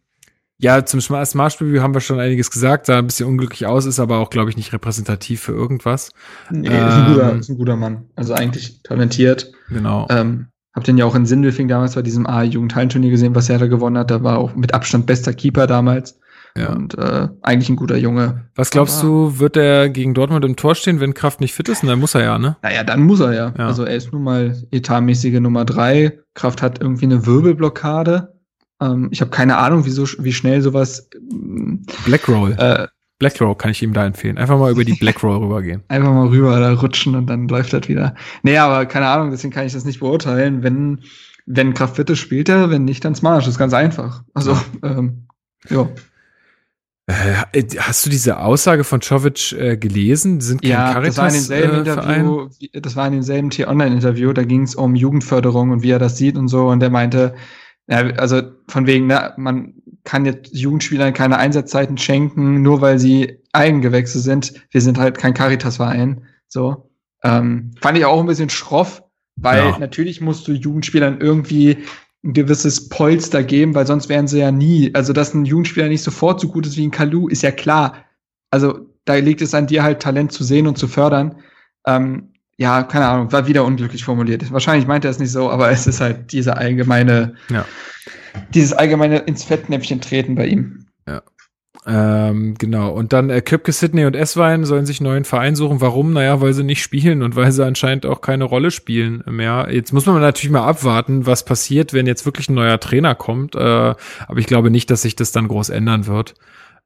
ja, zum Smart Review haben wir schon einiges gesagt, sah ein bisschen unglücklich aus, ist aber auch, glaube ich, nicht repräsentativ für irgendwas.
Nee, ähm, ist, ein guter, ähm, ist ein guter Mann. Also eigentlich talentiert.
Genau.
Ähm, hab den ja auch in Sindelfing damals bei diesem A-Jugendhallenturnier gesehen, was er da gewonnen hat. Da war auch mit Abstand bester Keeper damals. ja. und äh, eigentlich ein guter Junge.
Was glaubst Aber, du, wird er gegen Dortmund im Tor stehen, wenn Kraft nicht fit ist? Und dann muss er ja, ne?
Naja, dann muss er ja. ja. Also er ist nun mal etatmäßige Nummer drei. Kraft hat irgendwie eine Wirbelblockade. Ähm, ich habe keine Ahnung, wieso, wie schnell sowas.
Blackroll. Äh, Blackroll kann ich ihm da empfehlen. Einfach mal über die Blackroll rübergehen.
Einfach mal rüber da rutschen und dann läuft das wieder. Nee, aber keine Ahnung, deswegen kann ich das nicht beurteilen. Wenn, wenn Kraft fit ist, spielt er, wenn nicht, dann Smash. Das ist ganz einfach. Also, ähm, ja.
Äh, hast du diese Aussage von Czovic äh, gelesen? Die sind
kein ja, Caritas, das war in demselben äh, Interview, das war in demselben T-Online-Interview, da ging es um Jugendförderung und wie er das sieht und so. Und er meinte, ja, also von wegen, ne, man kann jetzt Jugendspielern keine Einsatzzeiten schenken, nur weil sie Eigengewächse sind. Wir sind halt kein Caritas-Verein. So. Ähm, fand ich auch ein bisschen schroff, weil ja. natürlich musst du Jugendspielern irgendwie ein gewisses Polster geben, weil sonst wären sie ja nie, also dass ein Jugendspieler nicht sofort so gut ist wie ein Kalu, ist ja klar. Also da liegt es an dir halt Talent zu sehen und zu fördern. Ähm, ja, keine Ahnung, war wieder unglücklich formuliert. Wahrscheinlich meint er es nicht so, aber es ist halt diese allgemeine, ja. dieses allgemeine ins Fettnäpfchen treten bei ihm.
Ja. Ähm, genau. Und dann äh, Köpke, Sydney und Esswein sollen sich neuen Verein suchen. Warum? Naja, weil sie nicht spielen und weil sie anscheinend auch keine Rolle spielen mehr. Jetzt muss man natürlich mal abwarten, was passiert, wenn jetzt wirklich ein neuer Trainer kommt. Äh, aber ich glaube nicht, dass sich das dann groß ändern wird.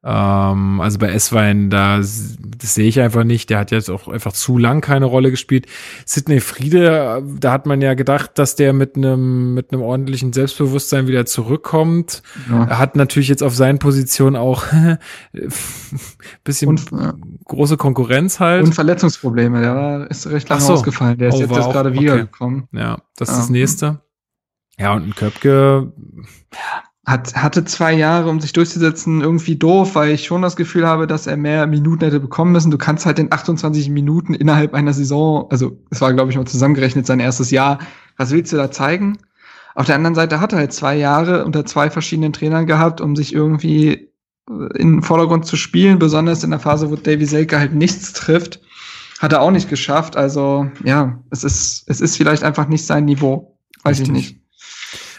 Ähm, also bei S-Wein, da das sehe ich einfach nicht. Der hat jetzt auch einfach zu lang keine Rolle gespielt. Sidney Friede, da hat man ja gedacht, dass der mit einem mit einem ordentlichen Selbstbewusstsein wieder zurückkommt. Ja. Er hat natürlich jetzt auf seinen Positionen auch bisschen Und, ja. große Konkurrenz halt.
Und Verletzungsprobleme. Der war, ist recht lange so. ausgefallen. Der ist oh, jetzt, jetzt gerade wiedergekommen.
Okay. Ja, das ist das nächste. Ja, und ein Köpke.
Hat, hatte zwei Jahre, um sich durchzusetzen, irgendwie doof, weil ich schon das Gefühl habe, dass er mehr Minuten hätte bekommen müssen. Du kannst halt in 28 Minuten innerhalb einer Saison, also es war, glaube ich, mal zusammengerechnet sein erstes Jahr, was willst du da zeigen? Auf der anderen Seite hat er halt zwei Jahre unter zwei verschiedenen Trainern gehabt, um sich irgendwie in den Vordergrund zu spielen, besonders in der Phase, wo Davy Selke halt nichts trifft. Hat er auch nicht geschafft. Also ja, es ist, es ist vielleicht einfach nicht sein Niveau. Weiß Richtig. ich nicht.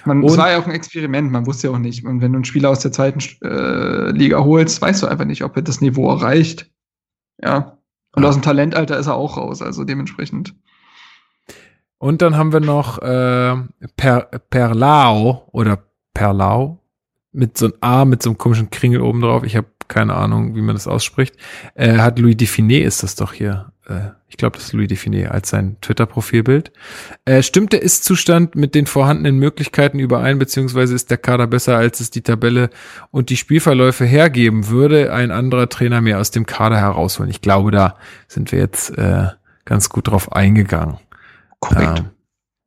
Man, es war ja auch ein Experiment, man wusste ja auch nicht. Und wenn du einen Spieler aus der zweiten äh, Liga holst, weißt du einfach nicht, ob er das Niveau erreicht. Ja. Und ja. aus dem Talentalter ist er auch raus, also dementsprechend.
Und dann haben wir noch äh, per, Perlao oder Perlau mit so einem A mit so einem komischen Kringel oben drauf. Ich habe keine Ahnung, wie man das ausspricht. Äh, hat Louis Define ist das doch hier äh, ich glaube, das ist Louis Define als sein Twitter-Profilbild. Äh, stimmt der Ist-Zustand mit den vorhandenen Möglichkeiten überein, beziehungsweise ist der Kader besser, als es die Tabelle und die Spielverläufe hergeben würde, ein anderer Trainer mehr aus dem Kader herausholen? Ich glaube, da sind wir jetzt äh, ganz gut drauf eingegangen. Korrekt. Ähm,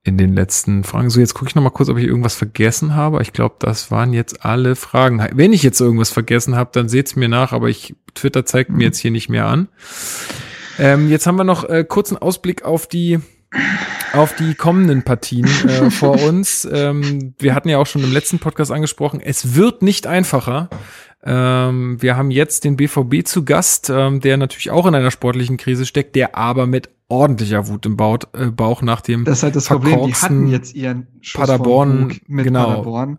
in den letzten Fragen. So, jetzt gucke ich noch mal kurz, ob ich irgendwas vergessen habe. Ich glaube, das waren jetzt alle Fragen. Wenn ich jetzt irgendwas vergessen habe, dann seht's mir nach, aber ich Twitter zeigt mir mhm. jetzt hier nicht mehr an. Ähm, jetzt haben wir noch äh, kurzen Ausblick auf die auf die kommenden Partien äh, vor uns. Ähm, wir hatten ja auch schon im letzten Podcast angesprochen, es wird nicht einfacher. Ähm, wir haben jetzt den BVB zu Gast, ähm, der natürlich auch in einer sportlichen Krise steckt, der aber mit ordentlicher Wut im Bauch, äh, Bauch nach dem
Das ist halt das Problem, die hatten jetzt ihren
Schuss Paderborn,
mit genau. Paderborn.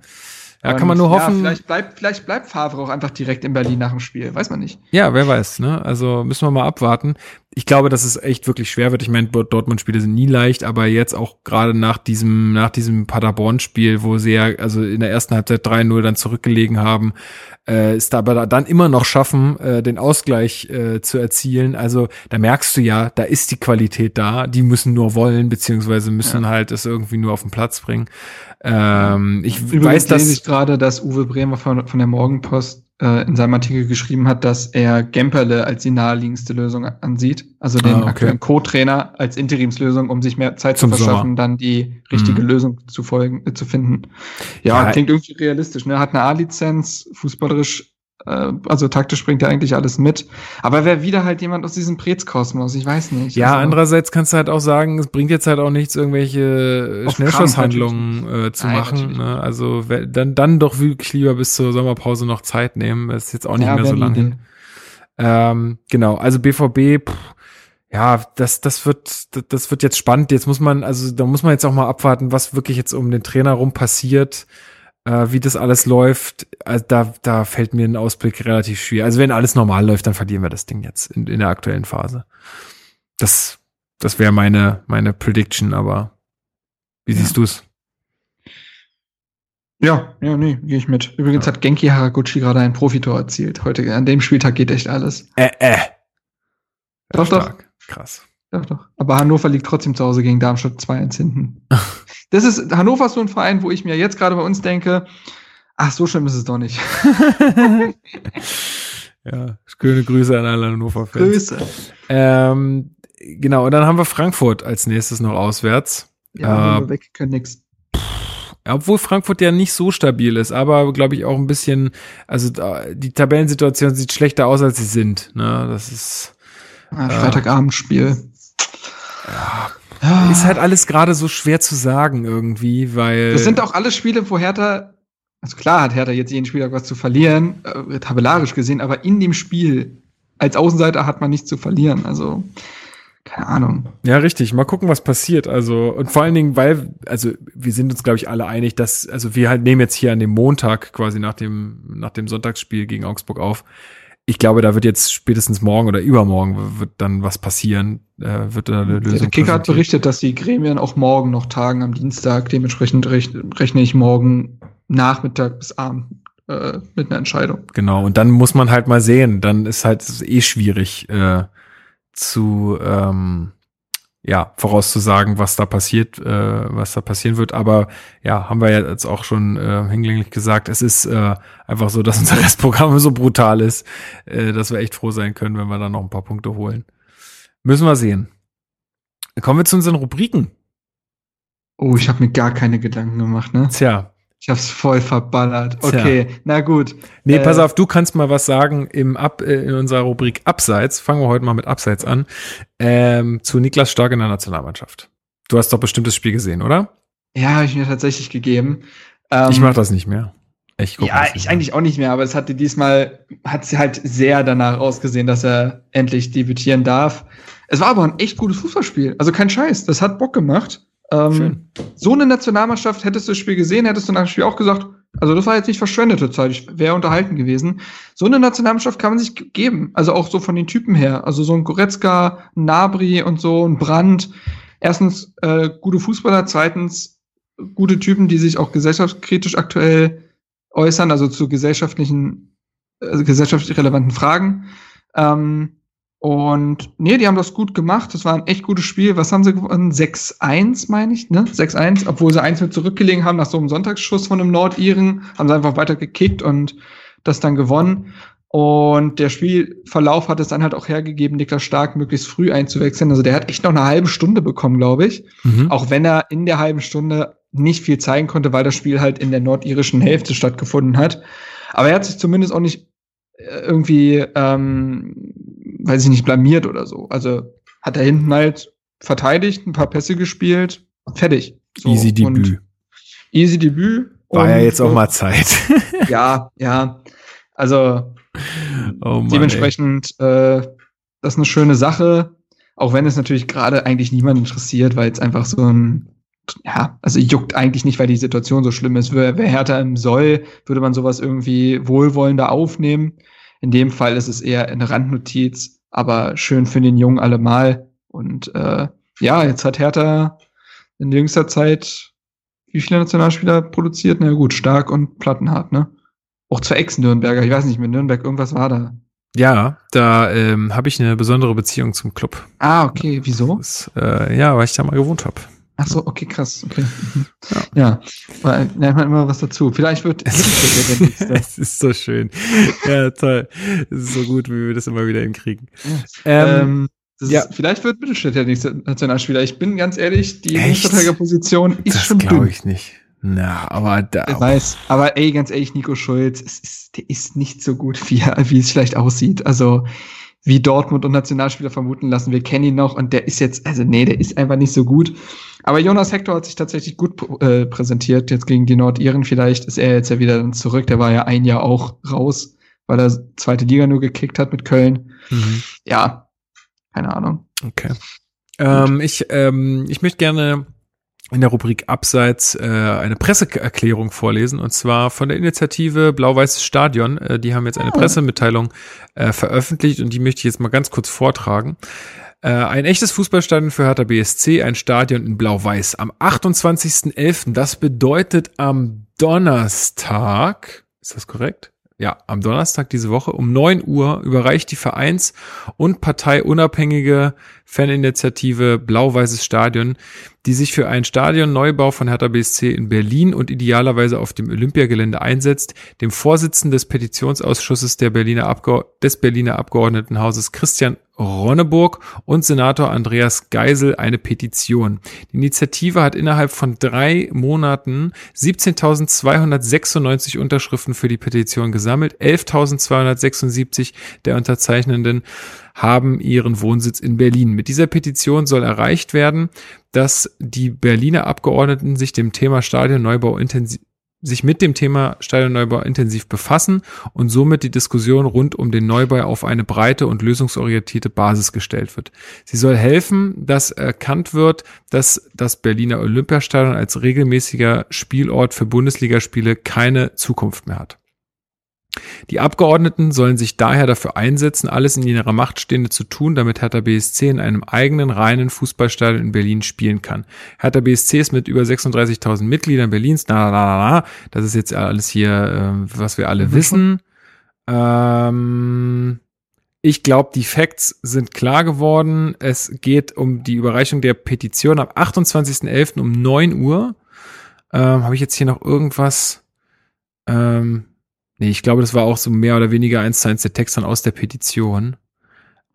Ja, kann man nur hoffen.
Ja, vielleicht bleibt, vielleicht bleibt Favre auch einfach direkt in Berlin nach dem Spiel. Weiß man nicht.
Ja, wer weiß, ne? Also müssen wir mal abwarten. Ich glaube, dass es echt wirklich schwer wird. Ich meine, Dortmund-Spiele sind nie leicht, aber jetzt auch gerade nach diesem, nach diesem Paderborn-Spiel, wo sie ja, also in der ersten Halbzeit 3-0 dann zurückgelegen haben, äh, ist aber dann immer noch schaffen, äh, den Ausgleich äh, zu erzielen. Also da merkst du ja, da ist die Qualität da. Die müssen nur wollen, beziehungsweise müssen ja. halt es irgendwie nur auf den Platz bringen. Ähm, ich Übrigens weiß, dass
ich gerade, dass Uwe Bremer von, von der Morgenpost äh, in seinem Artikel geschrieben hat, dass er Gemperle als die naheliegendste Lösung ansieht. Also den ah, okay. aktuellen Co-Trainer als Interimslösung, um sich mehr Zeit Zum zu verschaffen, Sommer. dann die richtige mhm. Lösung zu folgen, äh, zu finden. Ja, ja, klingt irgendwie realistisch. Ne? Hat eine A-Lizenz, fußballerisch also taktisch bringt er eigentlich alles mit. Aber wäre wieder halt jemand aus diesem Prez-Kosmos, ich weiß nicht.
Ja, also, andererseits kannst du halt auch sagen, es bringt jetzt halt auch nichts, irgendwelche Schnellschusshandlungen äh, zu Nein, machen. Ne? Also dann, dann doch wirklich lieber bis zur Sommerpause noch Zeit nehmen. Das ist jetzt auch nicht ja, mehr so lange. Ähm, genau, also BVB, pff, ja, das, das wird, das wird jetzt spannend. Jetzt muss man, also da muss man jetzt auch mal abwarten, was wirklich jetzt um den Trainer rum passiert. Äh, wie das alles läuft, also da, da fällt mir ein Ausblick relativ schwer. Also wenn alles normal läuft, dann verlieren wir das Ding jetzt in, in der aktuellen Phase. Das, das wäre meine, meine Prediction, aber wie siehst ja. du's?
Ja, ja, nee, gehe ich mit. Übrigens ja. hat Genki Haraguchi gerade ein Profitor erzielt. Heute, an dem Spieltag geht echt alles.
Äh, äh.
Doch, Stark.
doch. Krass.
Doch, doch. Aber Hannover liegt trotzdem zu Hause gegen Darmstadt 2-1 hinten. das ist, Hannover ist so ein Verein, wo ich mir jetzt gerade bei uns denke, ach, so schlimm ist es doch nicht.
ja, schöne Grüße an alle Hannover-Fans.
Grüße.
Ähm, genau, und dann haben wir Frankfurt als nächstes noch auswärts.
Ja, äh, weg können nix.
Obwohl Frankfurt ja nicht so stabil ist, aber glaube ich auch ein bisschen, also die Tabellensituation sieht schlechter aus, als sie sind. Ne? Das ist.
Ah, Freitagabendspiel.
Ist halt alles gerade so schwer zu sagen irgendwie, weil.
Das sind auch alle Spiele, wo Hertha, also klar hat Hertha jetzt jeden Spieler was zu verlieren, äh, tabellarisch gesehen, aber in dem Spiel als Außenseiter hat man nichts zu verlieren. Also keine Ahnung.
Ja, richtig. Mal gucken, was passiert. Also, und vor allen Dingen, weil, also, wir sind uns, glaube ich, alle einig, dass, also, wir halt nehmen jetzt hier an dem Montag quasi nach dem, nach dem Sonntagsspiel gegen Augsburg auf. Ich glaube, da wird jetzt spätestens morgen oder übermorgen wird dann was passieren, äh, wird da eine
Lösung. Kicker hat berichtet, dass die Gremien auch morgen noch tagen am Dienstag. Dementsprechend rechne ich morgen Nachmittag bis Abend äh, mit einer Entscheidung.
Genau. Und dann muss man halt mal sehen. Dann ist halt eh schwierig, äh, zu ähm, ja vorauszusagen, was da passiert, äh, was da passieren wird. Aber ja, haben wir ja jetzt auch schon äh, hinlänglich gesagt. Es ist äh, einfach so, dass unser Restprogramm so brutal ist, äh, dass wir echt froh sein können, wenn wir da noch ein paar Punkte holen. Müssen wir sehen. Kommen wir zu unseren Rubriken.
Oh, ich habe mir gar keine Gedanken gemacht, ne?
Tja,
ich hab's voll verballert. Okay, Tja. na gut.
Nee, äh, pass auf, du kannst mal was sagen im Ab, äh, in unserer Rubrik Abseits. Fangen wir heute mal mit Abseits an. Ähm, zu Niklas Stark in der Nationalmannschaft. Du hast doch bestimmt das Spiel gesehen, oder?
Ja, habe ich mir tatsächlich gegeben.
Ähm, ich mach das nicht mehr.
Ich ja, ich eigentlich auch nicht mehr, aber es hatte diesmal, hat sie halt sehr danach ausgesehen, dass er endlich debütieren darf. Es war aber ein echt gutes Fußballspiel. Also kein Scheiß. Das hat Bock gemacht. Ähm, so eine Nationalmannschaft, hättest du das Spiel gesehen, hättest du nach dem Spiel auch gesagt, also das war jetzt nicht verschwendete Zeit, ich wäre unterhalten gewesen. So eine Nationalmannschaft kann man sich geben, also auch so von den Typen her. Also so ein Goretzka, ein Nabri und so, ein Brand. Erstens äh, gute Fußballer, zweitens gute Typen, die sich auch gesellschaftskritisch aktuell äußern, also zu gesellschaftlichen, äh, gesellschaftlich relevanten Fragen. Ähm, und nee, die haben das gut gemacht. Das war ein echt gutes Spiel. Was haben sie gewonnen? 6-1, meine ich, ne? 6-1, obwohl sie eins mit zurückgelegen haben nach so einem Sonntagsschuss von einem Nordiren, haben sie einfach weiter gekickt und das dann gewonnen. Und der Spielverlauf hat es dann halt auch hergegeben, Niklas Stark möglichst früh einzuwechseln. Also der hat echt noch eine halbe Stunde bekommen, glaube ich. Mhm. Auch wenn er in der halben Stunde nicht viel zeigen konnte, weil das Spiel halt in der nordirischen Hälfte stattgefunden hat. Aber er hat sich zumindest auch nicht äh, irgendwie ähm, weiß ich nicht, blamiert oder so. Also hat er hinten halt verteidigt, ein paar Pässe gespielt, fertig.
So, easy Debüt.
Easy Debüt.
War ja jetzt auch mal Zeit.
ja, ja. Also oh Mann, dementsprechend, äh, das ist eine schöne Sache, auch wenn es natürlich gerade eigentlich niemand interessiert, weil es einfach so ein, ja, also juckt eigentlich nicht, weil die Situation so schlimm ist. Wer, wer härter im Soll, würde man sowas irgendwie wohlwollender aufnehmen. In dem Fall ist es eher eine Randnotiz, aber schön für den Jungen allemal. Und äh, ja, jetzt hat Hertha in jüngster Zeit wie viele Nationalspieler produziert? Na gut, stark und plattenhart, ne? Auch zwei Ex-Nürnberger, ich weiß nicht, mit Nürnberg irgendwas war da.
Ja, da ähm, habe ich eine besondere Beziehung zum Club.
Ah, okay, wieso?
Das, äh, ja, weil ich da mal gewohnt habe.
Ach so, okay, krass. Okay. Ja, ja. lernt man immer was dazu. Vielleicht wird
Es ist so schön. Ja, toll. Es ist so gut, wie wir das immer wieder hinkriegen.
Ja. Ähm, ja. Ist, vielleicht wird Mittelstädt der nächste Nationalspieler. Ich bin ganz ehrlich, die Innenverteidigerposition ist das schon
dünn. Das glaube ich nicht. Na, aber da.
Ich weiß. Aber ey, ganz ehrlich, Nico Schulz, es ist, der ist nicht so gut, wie, er, wie es vielleicht aussieht. Also, wie Dortmund und Nationalspieler vermuten lassen. Wir kennen ihn noch und der ist jetzt, also nee, der ist einfach nicht so gut. Aber Jonas Hector hat sich tatsächlich gut äh, präsentiert jetzt gegen die Nordiren. Vielleicht ist er jetzt ja wieder dann zurück. Der war ja ein Jahr auch raus, weil er zweite Liga nur gekickt hat mit Köln. Mhm. Ja, keine Ahnung.
Okay. Ähm, ich, ähm, ich möchte gerne in der Rubrik Abseits äh, eine Presseerklärung vorlesen und zwar von der Initiative Blau-Weißes Stadion. Äh, die haben jetzt eine oh. Pressemitteilung äh, veröffentlicht und die möchte ich jetzt mal ganz kurz vortragen. Äh, ein echtes Fußballstadion für Hertha BSC, ein Stadion in Blau-Weiß am 28.11. Das bedeutet am Donnerstag, ist das korrekt? Ja, am Donnerstag diese Woche um 9 Uhr überreicht die Vereins- und parteiunabhängige Faninitiative Blau-Weißes Stadion, die sich für einen Stadionneubau von Hertha BSC in Berlin und idealerweise auf dem Olympiagelände einsetzt, dem Vorsitzenden des Petitionsausschusses der Berliner des Berliner Abgeordnetenhauses Christian Ronneburg und Senator Andreas Geisel eine Petition. Die Initiative hat innerhalb von drei Monaten 17.296 Unterschriften für die Petition gesammelt. 11.276 der Unterzeichnenden haben ihren Wohnsitz in Berlin. Mit dieser Petition soll erreicht werden, dass die Berliner Abgeordneten sich dem Thema Stadionneubau intensiv sich mit dem Thema Stadionneubau intensiv befassen und somit die Diskussion rund um den Neubau auf eine breite und lösungsorientierte Basis gestellt wird. Sie soll helfen, dass erkannt wird, dass das Berliner Olympiastadion als regelmäßiger Spielort für Bundesligaspiele keine Zukunft mehr hat. Die Abgeordneten sollen sich daher dafür einsetzen, alles in ihrer Macht Stehende zu tun, damit Hertha BSC in einem eigenen reinen Fußballstadion in Berlin spielen kann. Hertha BSC ist mit über 36.000 Mitgliedern Berlins, na, na, na, na, das ist jetzt alles hier, äh, was wir alle mhm. wissen. Ähm, ich glaube, die Facts sind klar geworden. Es geht um die Überreichung der Petition am 28.11. um 9 Uhr. Ähm, Habe ich jetzt hier noch irgendwas? Ähm, Nee, ich glaube, das war auch so mehr oder weniger eins zu eins der Text dann aus der Petition.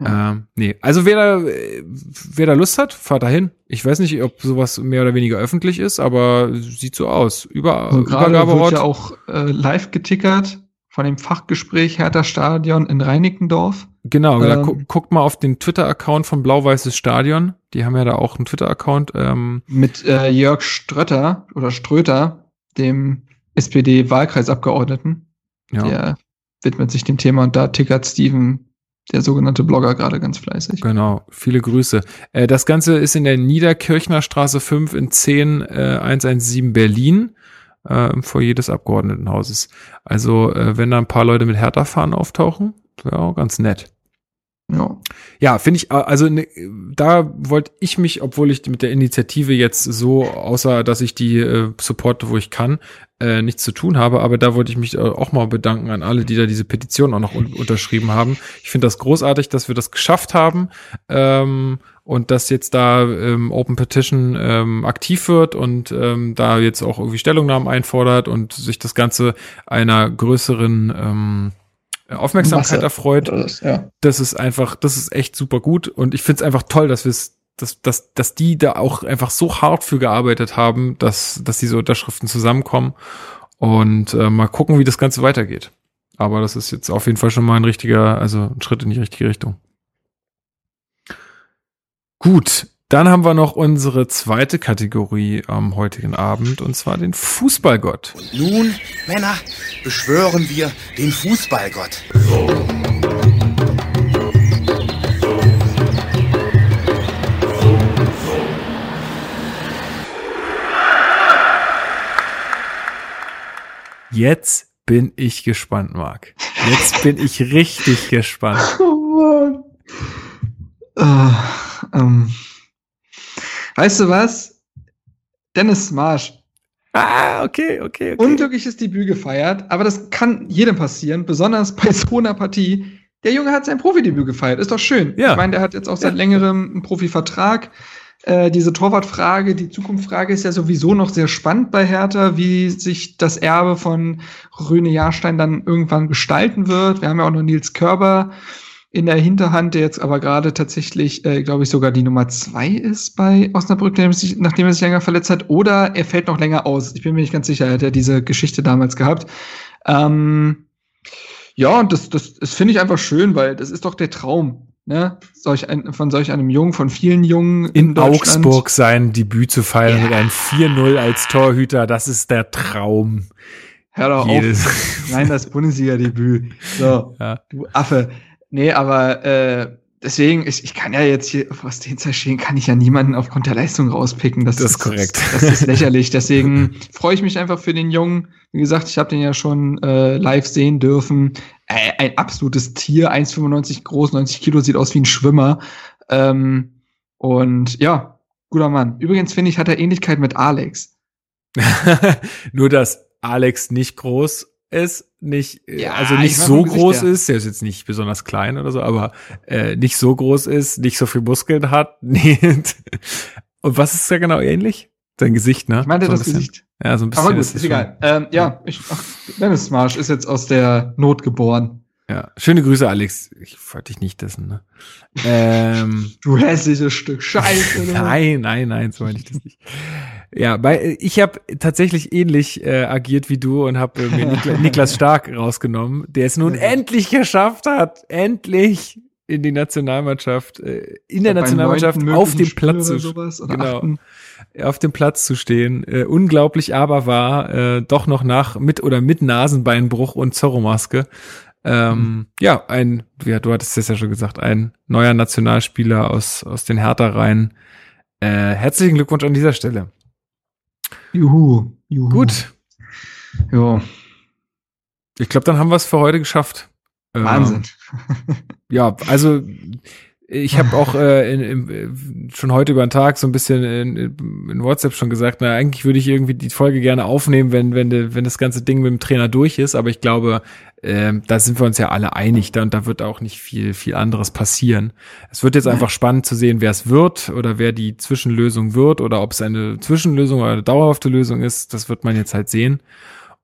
Ja. Ähm, nee, also wer da, wer da Lust hat, fahrt dahin. Ich weiß nicht, ob sowas mehr oder weniger öffentlich ist, aber sieht so aus. Über,
also Übergabeort. wird ja auch äh, live getickert von dem Fachgespräch Hertha Stadion in Reinickendorf.
Genau, ähm, gu guckt mal auf den Twitter-Account von Blau-Weißes Stadion. Die haben ja da auch einen Twitter-Account. Ähm.
Mit äh, Jörg Strötter oder Ströter, dem SPD-Wahlkreisabgeordneten. Ja. Der widmet sich dem Thema und da tickert Steven, der sogenannte Blogger, gerade ganz fleißig.
Genau, viele Grüße. Äh, das Ganze ist in der Niederkirchner Straße 5 in 10 äh, 117 Berlin äh, im Foyer des Abgeordnetenhauses. Also, äh, wenn da ein paar Leute mit Hertha-Fahnen auftauchen, wäre auch ganz nett. Ja, ja finde ich, also ne, da wollte ich mich, obwohl ich mit der Initiative jetzt so, außer dass ich die äh, supporte, wo ich kann, äh, nichts zu tun habe, aber da wollte ich mich äh, auch mal bedanken an alle, die da diese Petition auch noch un unterschrieben haben. Ich finde das großartig, dass wir das geschafft haben ähm, und dass jetzt da ähm, Open Petition ähm, aktiv wird und ähm, da jetzt auch irgendwie Stellungnahmen einfordert und sich das Ganze einer größeren ähm, Aufmerksamkeit Masse erfreut. Das, ja. das ist einfach, das ist echt super gut und ich finde es einfach toll, dass wir es, dass, dass, dass die da auch einfach so hart für gearbeitet haben, dass, dass diese Unterschriften zusammenkommen und äh, mal gucken, wie das Ganze weitergeht. Aber das ist jetzt auf jeden Fall schon mal ein richtiger, also ein Schritt in die richtige Richtung. Gut, dann haben wir noch unsere zweite Kategorie am heutigen Abend, und zwar den Fußballgott.
Und nun, Männer, beschwören wir den Fußballgott.
Jetzt bin ich gespannt, Marc. Jetzt bin ich richtig gespannt. Oh
Mann. Uh, ähm. Weißt du was? Dennis Marsch.
Ah, okay, okay, okay.
Unglückliches Debüt gefeiert, aber das kann jedem passieren, besonders bei so einer Partie. Der Junge hat sein Profidebüt gefeiert, ist doch schön. Ja. Ich meine, der hat jetzt auch seit ja. längerem einen Profivertrag. Äh, diese Torwartfrage, die Zukunftsfrage ist ja sowieso noch sehr spannend bei Hertha, wie sich das Erbe von Röne Jahrstein dann irgendwann gestalten wird. Wir haben ja auch noch Nils Körber in der Hinterhand, der jetzt aber gerade tatsächlich, äh, glaube ich, sogar die Nummer zwei ist bei Osnabrück, nachdem er sich länger verletzt hat, oder er fällt noch länger aus. Ich bin mir nicht ganz sicher, er hat ja diese Geschichte damals gehabt. Ähm, ja, und das, das, das finde ich einfach schön, weil das ist doch der Traum, ne? Solch ein, von solch einem Jungen, von vielen Jungen
in, in Augsburg sein Debüt zu feiern ja. mit einem 4-0 als Torhüter, das ist der Traum.
Hör doch Jedes. auf. Nein, das Bundesliga-Debüt. So, ja. du Affe. Nee, aber äh, deswegen, ich, ich kann ja jetzt hier aus den Zerstehen kann ich ja niemanden aufgrund der Leistung rauspicken. Das,
das ist korrekt.
Das, das ist lächerlich. Deswegen freue ich mich einfach für den Jungen. Wie gesagt, ich habe den ja schon äh, live sehen dürfen. Äh, ein absolutes Tier, 1,95 groß, 90 Kilo, sieht aus wie ein Schwimmer. Ähm, und ja, guter Mann. Übrigens finde ich, hat er Ähnlichkeit mit Alex.
Nur, dass Alex nicht groß ist, nicht, äh, ja, also nicht so groß ist, der ist jetzt nicht besonders klein oder so, aber äh, nicht so groß ist, nicht so viel Muskeln hat. Und was ist da genau ähnlich? Sein Gesicht, ne?
Ich meinte so das bisschen. Gesicht.
Ja, so ein bisschen.
Aber gut, ist, ist egal. Ähm, ja, ich, ach, Dennis Marsch ist jetzt aus der Not geboren.
Ja, schöne Grüße, Alex. Ich wollte dich nicht dessen, ne?
Ähm, du hässliches Stück Scheiße.
Ne? nein, nein, nein, so meine ich das nicht. Ja, weil ich habe tatsächlich ähnlich äh, agiert wie du und habe äh, mir Nikla Niklas Stark rausgenommen, der es nun ja. endlich geschafft hat, endlich in die Nationalmannschaft, äh, in der Nationalmannschaft auf dem Platz zu genau, auf dem Platz zu stehen. Äh, unglaublich aber war äh, doch noch nach mit oder mit Nasenbeinbruch und Zorro-Maske ähm, mhm. Ja, ein, ja, du hattest es ja schon gesagt, ein neuer Nationalspieler aus, aus den Hertha-Reihen. Äh, herzlichen Glückwunsch an dieser Stelle.
Juhu, juhu.
Gut.
Jo.
Ich glaube, dann haben wir es für heute geschafft.
Wahnsinn.
Äh, ja, also ich habe auch äh, in, in, schon heute über den Tag so ein bisschen in, in WhatsApp schon gesagt, na eigentlich würde ich irgendwie die Folge gerne aufnehmen, wenn wenn de, wenn das ganze Ding mit dem Trainer durch ist. Aber ich glaube, äh, da sind wir uns ja alle einig, da und da wird auch nicht viel viel anderes passieren. Es wird jetzt einfach spannend zu sehen, wer es wird oder wer die Zwischenlösung wird oder ob es eine Zwischenlösung oder eine dauerhafte Lösung ist. Das wird man jetzt halt sehen.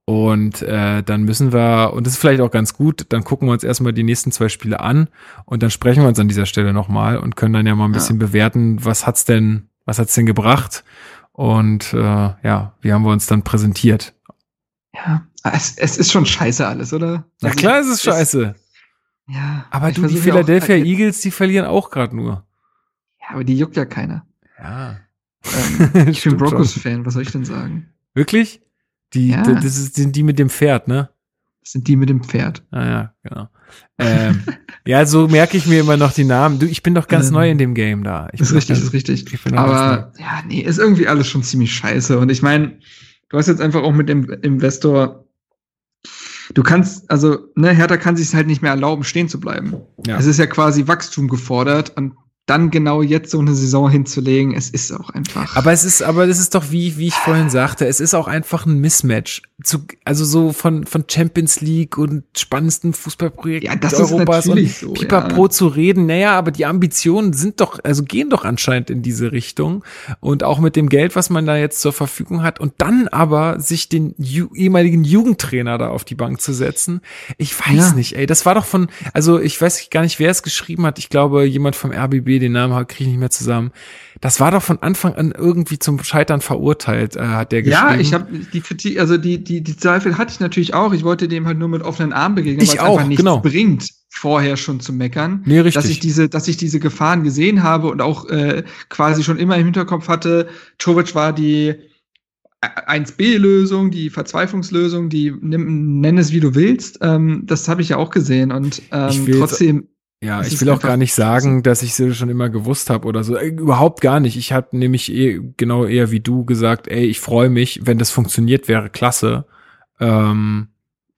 Und äh, dann müssen wir, und das ist vielleicht auch ganz gut, dann gucken wir uns erstmal die nächsten zwei Spiele an und dann sprechen wir uns an dieser Stelle nochmal und können dann ja mal ein bisschen ja. bewerten, was hat's denn, was hat's denn gebracht und äh, ja, wie haben wir uns dann präsentiert.
Ja, es, es ist schon scheiße alles, oder?
Na also klar, es ist scheiße. ja. Aber du, die Philadelphia auch, Eagles, die verlieren auch gerade nur.
Ja, aber die juckt ja keiner.
Ja.
Ähm, ich bin Broncos-Fan, was soll ich denn sagen?
Wirklich? Die, ja. das ist, sind die mit dem Pferd, ne?
Das sind die mit dem Pferd.
Ah ja, genau. ähm, ja, so merke ich mir immer noch die Namen. Du, ich bin doch ganz ähm, neu in dem Game da.
Ich ist richtig, ganz, ist richtig. Aber ja, nee, ist irgendwie alles schon ziemlich scheiße. Und ich meine, du hast jetzt einfach auch mit dem Investor, du kannst, also, ne, Hertha kann sich halt nicht mehr erlauben, stehen zu bleiben. Ja. Es ist ja quasi Wachstum gefordert und dann genau jetzt so eine Saison hinzulegen, es ist auch einfach.
Aber es ist, aber das ist doch wie, wie ich vorhin sagte, es ist auch einfach ein Mismatch. Zu, also so von, von Champions League und spannendsten Fußballprojekten
ja, das Europas
und
so,
Pipapo ja. zu reden. Naja, aber die Ambitionen sind doch, also gehen doch anscheinend in diese Richtung. Und auch mit dem Geld, was man da jetzt zur Verfügung hat. Und dann aber sich den ju ehemaligen Jugendtrainer da auf die Bank zu setzen. Ich weiß ja. nicht, ey, das war doch von, also ich weiß gar nicht, wer es geschrieben hat. Ich glaube, jemand vom RBB den Namen kriege ich nicht mehr zusammen. Das war doch von Anfang an irgendwie zum Scheitern verurteilt, äh, hat der
geschrieben. Ja, ich habe die Kritik, also die, die, die Zweifel hatte ich natürlich auch. Ich wollte dem halt nur mit offenen Armen begegnen,
weil es einfach
nichts
genau.
bringt, vorher schon zu meckern.
Nee, richtig.
Dass ich diese, dass ich diese Gefahren gesehen habe und auch äh, quasi schon immer im Hinterkopf hatte, Jovic war die 1B-Lösung, die Verzweiflungslösung, die nimm, nenn es wie du willst. Ähm, das habe ich ja auch gesehen und ähm, trotzdem
ja, das ich will auch gar nicht sagen, dass ich sie schon immer gewusst habe oder so. Äh, überhaupt gar nicht. Ich habe nämlich eh, genau eher wie du gesagt, ey, ich freue mich, wenn das funktioniert, wäre klasse. Ähm,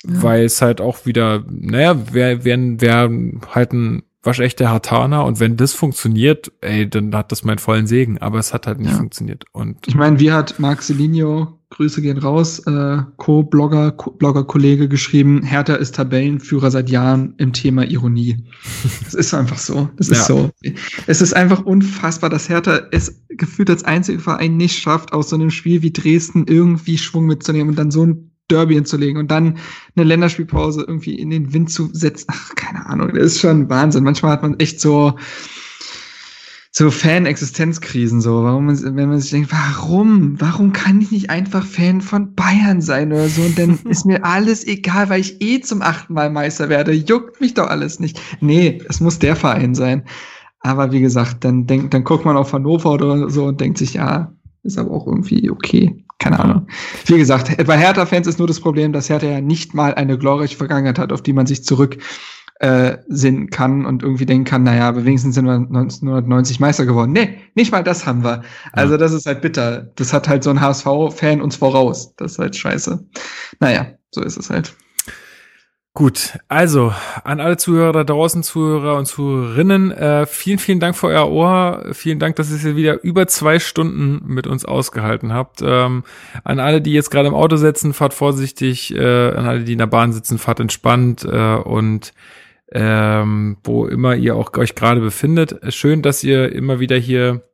ja. Weil es halt auch wieder, naja, wer, wer, wer halt ein waschechter Hartaner und wenn das funktioniert, ey, dann hat das meinen vollen Segen. Aber es hat halt nicht ja. funktioniert. Und
ich meine, wie hat Marc Celinio Grüße gehen raus, äh, Co-Blogger, Blogger-Kollege geschrieben, Hertha ist Tabellenführer seit Jahren im Thema Ironie. Das ist einfach so. Das ist ja. so. Es ist einfach unfassbar, dass Hertha es gefühlt als einziger Verein nicht schafft, aus so einem Spiel wie Dresden irgendwie Schwung mitzunehmen und dann so ein Derby hinzulegen und dann eine Länderspielpause irgendwie in den Wind zu setzen. Ach, keine Ahnung, das ist schon Wahnsinn. Manchmal hat man echt so, so Fan-Existenzkrisen, so, warum man, wenn man sich denkt, warum, warum kann ich nicht einfach Fan von Bayern sein oder so und dann ist mir alles egal, weil ich eh zum achten Mal Meister werde, juckt mich doch alles nicht. Nee, es muss der Verein sein. Aber wie gesagt, dann denkt, dann guckt man auf Hannover oder so und denkt sich, ja, ist aber auch irgendwie okay. Keine Ahnung. Wie gesagt, bei Hertha-Fans ist nur das Problem, dass Hertha ja nicht mal eine glorreiche Vergangenheit hat, auf die man sich zurück äh, sehen kann und irgendwie denken kann, naja, aber wenigstens sind wir 1990 Meister geworden. Nee, nicht mal das haben wir. Also das ist halt bitter. Das hat halt so ein HSV-Fan uns voraus. Das ist halt scheiße. Naja, so ist es halt.
Gut, also an alle Zuhörer da draußen, Zuhörer und Zuhörerinnen, äh, vielen, vielen Dank für euer Ohr. Vielen Dank, dass ihr wieder über zwei Stunden mit uns ausgehalten habt. Ähm, an alle, die jetzt gerade im Auto sitzen, fahrt vorsichtig. Äh, an alle, die in der Bahn sitzen, fahrt entspannt äh, und ähm, wo immer ihr auch euch gerade befindet. Schön, dass ihr immer wieder hier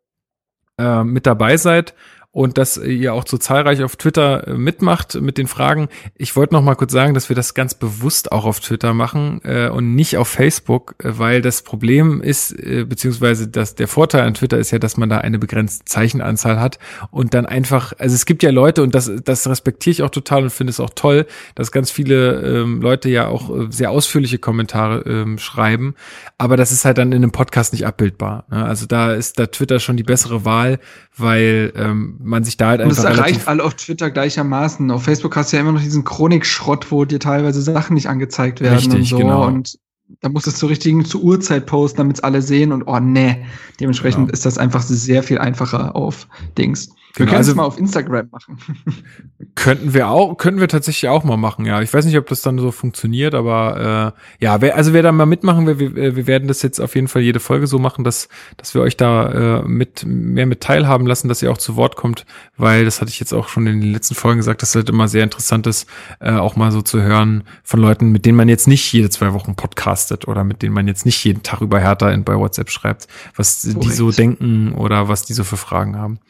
äh, mit dabei seid und dass ihr auch so zahlreich auf Twitter äh, mitmacht mit den Fragen. Ich wollte noch mal kurz sagen, dass wir das ganz bewusst auch auf Twitter machen äh, und nicht auf Facebook, äh, weil das Problem ist, äh, beziehungsweise dass der Vorteil an Twitter ist ja, dass man da eine begrenzte Zeichenanzahl hat und dann einfach, also es gibt ja Leute und das, das respektiere ich auch total und finde es auch toll, dass ganz viele ähm, Leute ja auch äh, sehr ausführliche Kommentare ähm, schreiben, aber das ist halt dann in einem Podcast nicht abbildbar. Ne? Also da ist da Twitter schon die bessere Wahl, weil ähm, man sich da halt
einfach. Und das erreicht alle auf Twitter gleichermaßen. Auf Facebook hast du ja immer noch diesen Chronikschrott, wo dir teilweise Sachen nicht angezeigt werden Richtig, und so. Genau. Und da musst du es zur richtigen zur Uhrzeit posten, damit es alle sehen und oh nee. Dementsprechend genau. ist das einfach sehr viel einfacher auf Dings. Wir genau, können also, es mal auf Instagram machen.
könnten wir auch, könnten wir tatsächlich auch mal machen, ja. Ich weiß nicht, ob das dann so funktioniert, aber äh, ja, wer, also wer da mal mitmachen will, wir, wir werden das jetzt auf jeden Fall jede Folge so machen, dass, dass wir euch da äh, mit mehr mit teilhaben lassen, dass ihr auch zu Wort kommt, weil das hatte ich jetzt auch schon in den letzten Folgen gesagt, dass es halt immer sehr interessant ist, äh, auch mal so zu hören von Leuten, mit denen man jetzt nicht jede zwei Wochen podcastet oder mit denen man jetzt nicht jeden Tag über Hertha in, bei WhatsApp schreibt, was Korrekt. die so denken oder was die so für Fragen haben.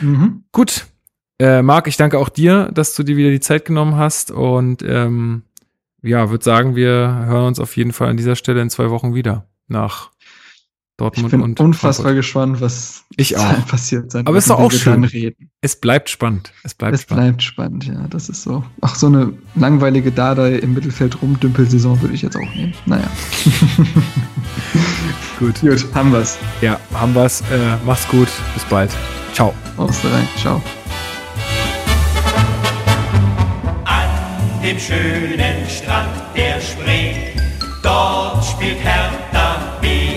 Mhm. Gut. Äh, Marc, ich danke auch dir, dass du dir wieder die Zeit genommen hast und ähm, ja, würde sagen, wir hören uns auf jeden Fall an dieser Stelle in zwei Wochen wieder nach Dortmund
ich bin
und
unfassbar Frankfurt. gespannt, was
ich auch.
passiert sein
Aber es ist doch auch schön. Reden. Es bleibt spannend. Es bleibt
es spannend. bleibt spannend, ja, das ist so. Ach, so eine langweilige Dada im Mittelfeld rumdümpelsaison würde ich jetzt auch nehmen. Naja.
gut. Gut, haben wir's. Ja, haben wir's. Äh, mach's gut. Bis bald. Ciao.
Aus rein. Ciao.
An dem schönen Strand der Spree, dort spielt Hertha BSC.